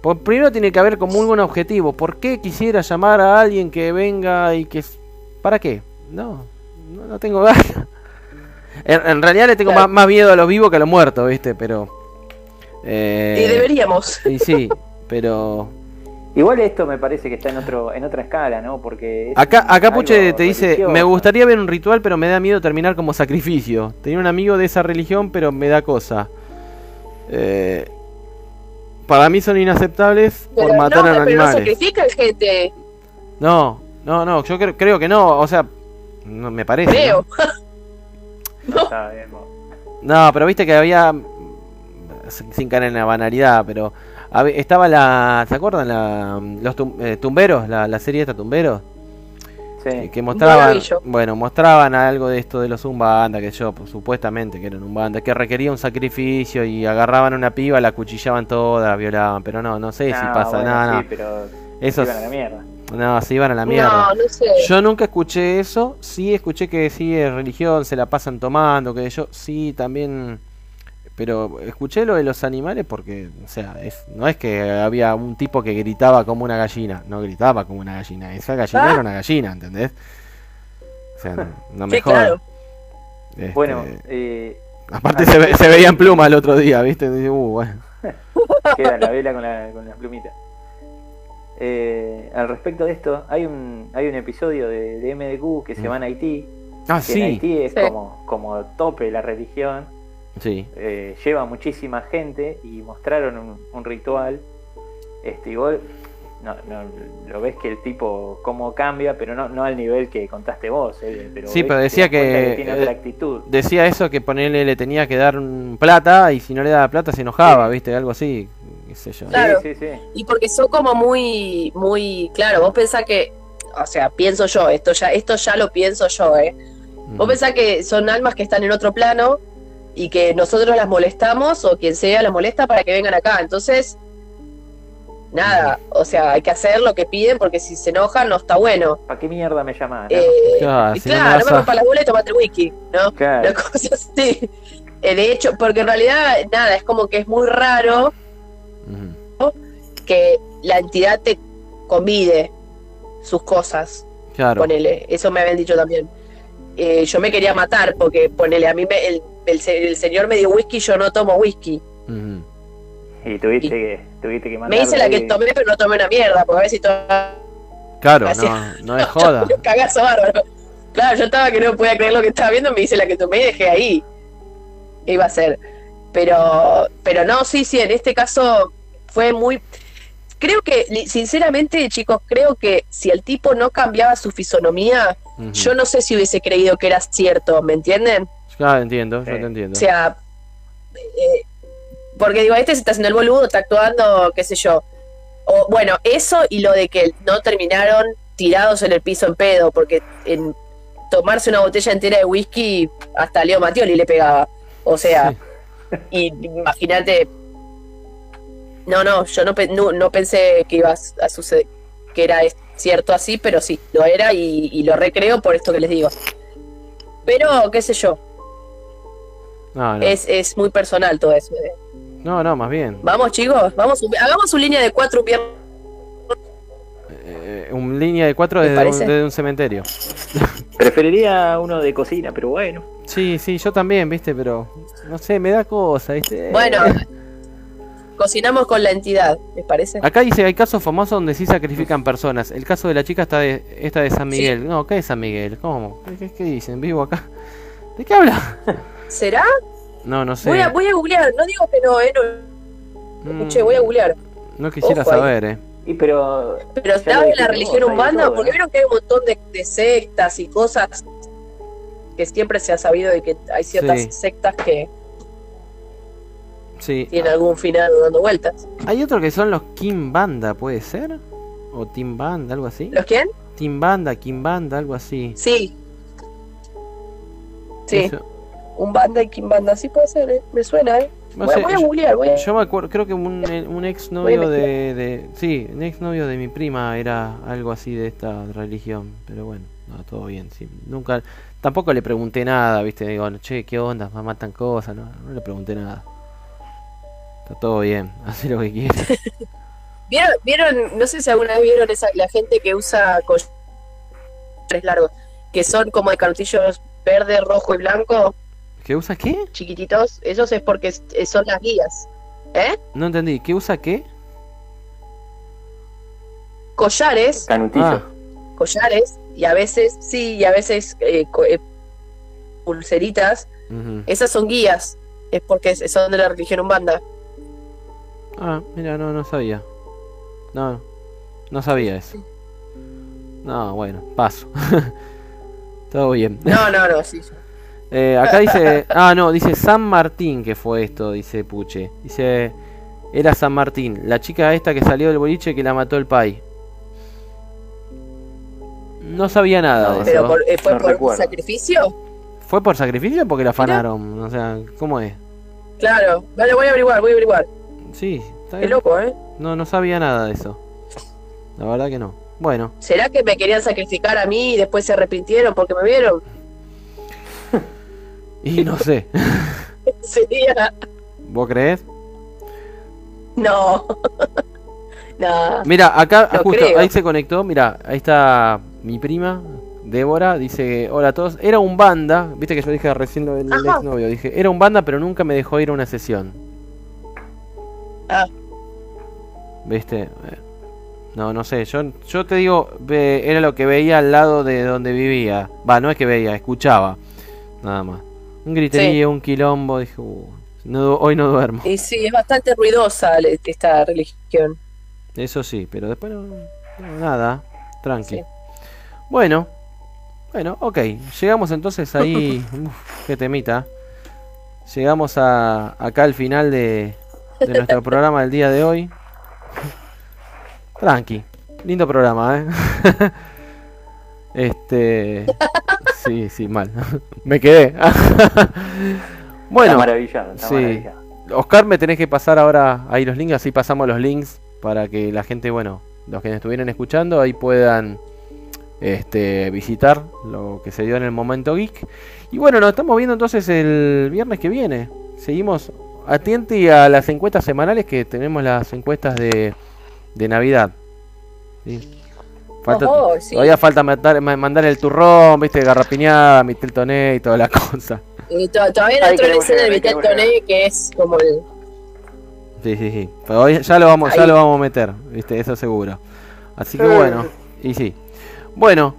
Por, primero tiene que haber como un buen objetivo. ¿Por qué quisiera llamar a alguien que venga y que... ¿Para qué? No, no, no tengo ganas. En, en realidad le tengo Claro. más, más miedo a los vivos que a los muertos, ¿viste? Pero... eh, Y deberíamos. y sí, pero... Igual esto me parece que está en otro en otra escala, ¿no? Porque Acá, acá Puche te dice, religioso. me gustaría ver un ritual, pero me da miedo terminar como sacrificio. Tenía un amigo de esa religión, pero me da cosa. Eh, Para mí son inaceptables por matar no, a pero no animales. sacrifican gente. No, no, no, yo creo, creo que no, o sea, no me parece. Creo. No. No, No, pero viste que había, sin caer en la banalidad, pero estaba la, ¿se acuerdan? La, los tum- eh, tumberos, la, la serie esta tumberos. Sí. Que mostraban, bueno, mostraban algo de esto de los Umbanda, que yo, pues, supuestamente que eran Umbanda, que requería un sacrificio y agarraban a una piba, la cuchillaban toda, la violaban, pero no, no sé si No, pasa bueno, nada, sí, pero Eso a la mierda. No, se iban a la mierda. No, no sé. Yo nunca escuché eso, sí escuché que sí es religión, se la pasan tomando, que yo sí también, pero escuché lo de los animales porque, o sea, es, no es que había un tipo que gritaba como una gallina, no gritaba como una gallina, esa gallina Ah. era una gallina, ¿entendés? O sea, no, me Sí, jodas. claro. Este, Bueno, eh, aparte se, ve- se veían plumas el otro día, ¿viste? Y, uh, bueno. queda la vela con la, con la plumita. Eh, al respecto de esto, hay un, hay un episodio de, de MDQ que se llama Haití. Ah, que en sí, Haití es Sí. como, como tope la religión. sí. eh, lleva muchísima gente y mostraron un, un ritual. Este, igual no, no, lo ves que el tipo cómo cambia, pero no, no al nivel que contaste vos. eh, pero Sí, ves- pero decía que, tiene eh, otra actitud. Decía eso que ponerle le tenía que dar un plata y si no le daba plata se enojaba, Sí. ¿viste? Algo así, qué sé yo. Claro. Sí, sí, sí. Y porque son como muy, muy, claro, vos pensás que, o sea, pienso yo, esto ya, esto ya lo pienso yo, eh. Vos Mm. pensás que son almas que están en otro plano y que nosotros las molestamos o quien sea las molesta para que vengan acá. Entonces, nada, o sea, hay que hacer lo que piden porque si se enojan no está bueno. ¿Para qué mierda me llamás? no? Eh, Claro, y si no me claro, no vas me a- rompas las bolas y tomate el whisky, ¿no? Claro. Una cosa así. Eh, De hecho, porque en realidad, nada, es como que es muy raro Que la entidad te convide sus cosas. Claro. Ponele, eso me habían dicho también. Eh, yo me quería matar porque, ponele, a mí me- el, el se- el señor me dio whisky, yo no tomo whisky. Y tuviste que, tuviste que mandar. Me hice la que tomé, pero no tomé una mierda, porque a ver si tomaba Claro, no, no es joda. un cagazo bárbaro. Claro, yo estaba que no podía creer lo que estaba viendo, me hice la que tomé y dejé ahí. ¿Qué iba a ser? Pero, pero no, sí, sí, en este caso fue muy. Creo que, sinceramente, chicos, creo que si el tipo no cambiaba su fisonomía, yo no sé si hubiese creído que era cierto, ¿me entienden? Claro, entiendo, yo te entiendo. O sea, eh, porque digo, este se está haciendo el boludo, está actuando, qué sé yo. O bueno, eso y lo de que no terminaron tirados en el piso en pedo, porque en tomarse una botella entera de whisky hasta Leo Mattioli le pegaba. O sea, y imagínate. No, no, yo no, no, no pensé que iba a suceder, que era cierto así, pero sí, lo era y, y lo recreo por esto que les digo. Pero, qué sé yo, No, no. es, es muy personal todo eso. eh. no, no, más bien. Vamos, chicos, vamos, un- hagamos una línea de cuatro un viernes. Eh, un línea de cuatro ¿Te desde un, desde un cementerio. Preferiría uno de cocina, pero bueno. Sí, sí, yo también, viste, pero no sé, me da cosa, viste. Bueno, cocinamos con la entidad, ¿les parece? Acá dice, hay casos famosos donde sí sacrifican personas. El caso de la chica está de, esta de San Miguel. No, ¿qué es San Miguel? ¿Cómo? ¿Qué, qué- dicen? ¿Vivo acá? ¿De qué habla? ¿Será? No, no sé. Voy, a, voy a googlear, no digo que no, eh, no, Mm, escuché, voy a googlear. No quisiera Ojo saber, eh. Y pero. Pero en la religión humana, todo, porque ¿no? vieron que hay un montón de, de sectas y cosas que siempre se ha sabido de que hay ciertas Sí. sectas que Sí. tienen algún final dando vueltas. Hay otro que son los Kim Banda, ¿puede ser? O Team Banda, algo así. ¿Los quién? Team Banda, Kim Banda, algo así. Sí. Sí, Eso- un banda y quién banda, sí puede ser, eh, me suena, ¿eh? No voy, a- sé, voy a yo- googlear, voy a... Yo me acuerdo, creo que un, un ex novio de, de. Sí, un ex novio de mi prima era algo así de esta religión. Pero bueno, no, todo bien. Sí. Nunca. Tampoco le pregunté nada, viste. Digo, che, ¿qué onda? ¿Me matan cosas? No, no le pregunté nada. Está todo bien, hace lo que quiera. ¿Vieron, vieron, no sé si alguna vez vieron esa, la gente que usa collares largos, que son como de cartillos verde, rojo y blanco, ¿Qué usa qué? chiquititos, esos es porque eh, son las guías. ¿Eh? No entendí. ¿Qué usa qué? Collares, Canutillo. Ah, collares, y a veces, sí, y a veces eh, co- eh, pulseritas, esas son guías, es porque es- son de la religión umbanda. Ah, mira, no, no sabía. No, no sabía eso. No, bueno, paso. Todo bien. No, no, no, sí. Eh, acá dice, ah, no, dice San Martín que fue esto, dice Puche. Dice, era San Martín, la chica esta que salió del boliche que la mató el pai. No sabía nada de Pero eso. por- eh, fue No por recuerdo. sacrificio. ¿Fue por sacrificio o porque la afanaron? O sea, ¿cómo es? Claro, vale, voy a averiguar, voy a averiguar. Sí, está Qué bien. loco, ¿eh? No, no sabía nada de eso. La verdad que no. Bueno, ¿Será que me querían sacrificar a mí y después se arrepintieron porque me vieron? y no sé. Sería. ¿Vos crees? No. no. Mira, acá justo creo. ahí se conectó. Mira, ahí está mi prima, Débora. Dice: Hola a todos. Era un banda. Viste que yo dije recién lo del exnovio. Dije: Era un banda, pero nunca me dejó ir a una sesión. Ah. ¿Viste? Eh, No, no sé. Yo, yo te digo, era lo que veía al lado de donde vivía. Va, no es que veía, escuchaba. Nada más. Un griterío, un quilombo. Dije: "Uh, no, hoy no duermo. Y sí, es bastante ruidosa esta religión. Eso sí, pero después no, no, nada, tranqui. Sí. Bueno, bueno, ok. Llegamos entonces ahí. Uf, qué temita. Llegamos a, acá al final de, de nuestro programa del día de hoy. Tranqui, lindo programa, ¿eh? Este. Sí, sí, mal. Me quedé. bueno, Está maravillado, está sí. maravillado. Oscar, me tenés que pasar ahora ahí los links, así pasamos los links para que la gente, bueno, los que nos estuvieran escuchando, ahí puedan este, visitar lo que se dio en el momento geek. Y bueno, nos estamos viendo entonces el viernes que viene. Seguimos atiente a las encuestas semanales que tenemos las encuestas de, de Navidad. ¿sí? Falta, Ojo, sí. Todavía falta mandar, ma- mandar el turrón, viste, garrapiñada, Mitel Toné y toda la cosa. Y to- todavía no entró en escena de queremos Toné, que es como el. Sí, sí, sí. Pero hoy ya lo vamos, ya lo vamos a meter, viste, eso seguro. Así que Eh. bueno, y sí. Bueno,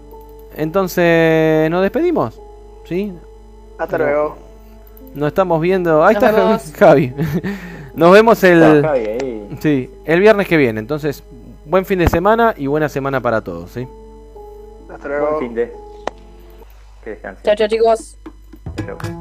entonces nos despedimos. ¿Sí? Hasta luego. Nos estamos viendo. Ahí está vemos. Javi. Nos vemos el Está Javi ahí. Sí, el viernes que viene. Entonces, buen fin de semana y buena semana para todos, ¿sí? Hasta Buen luego. fin de. Que descansen. Chao, chao, chicos. Chau.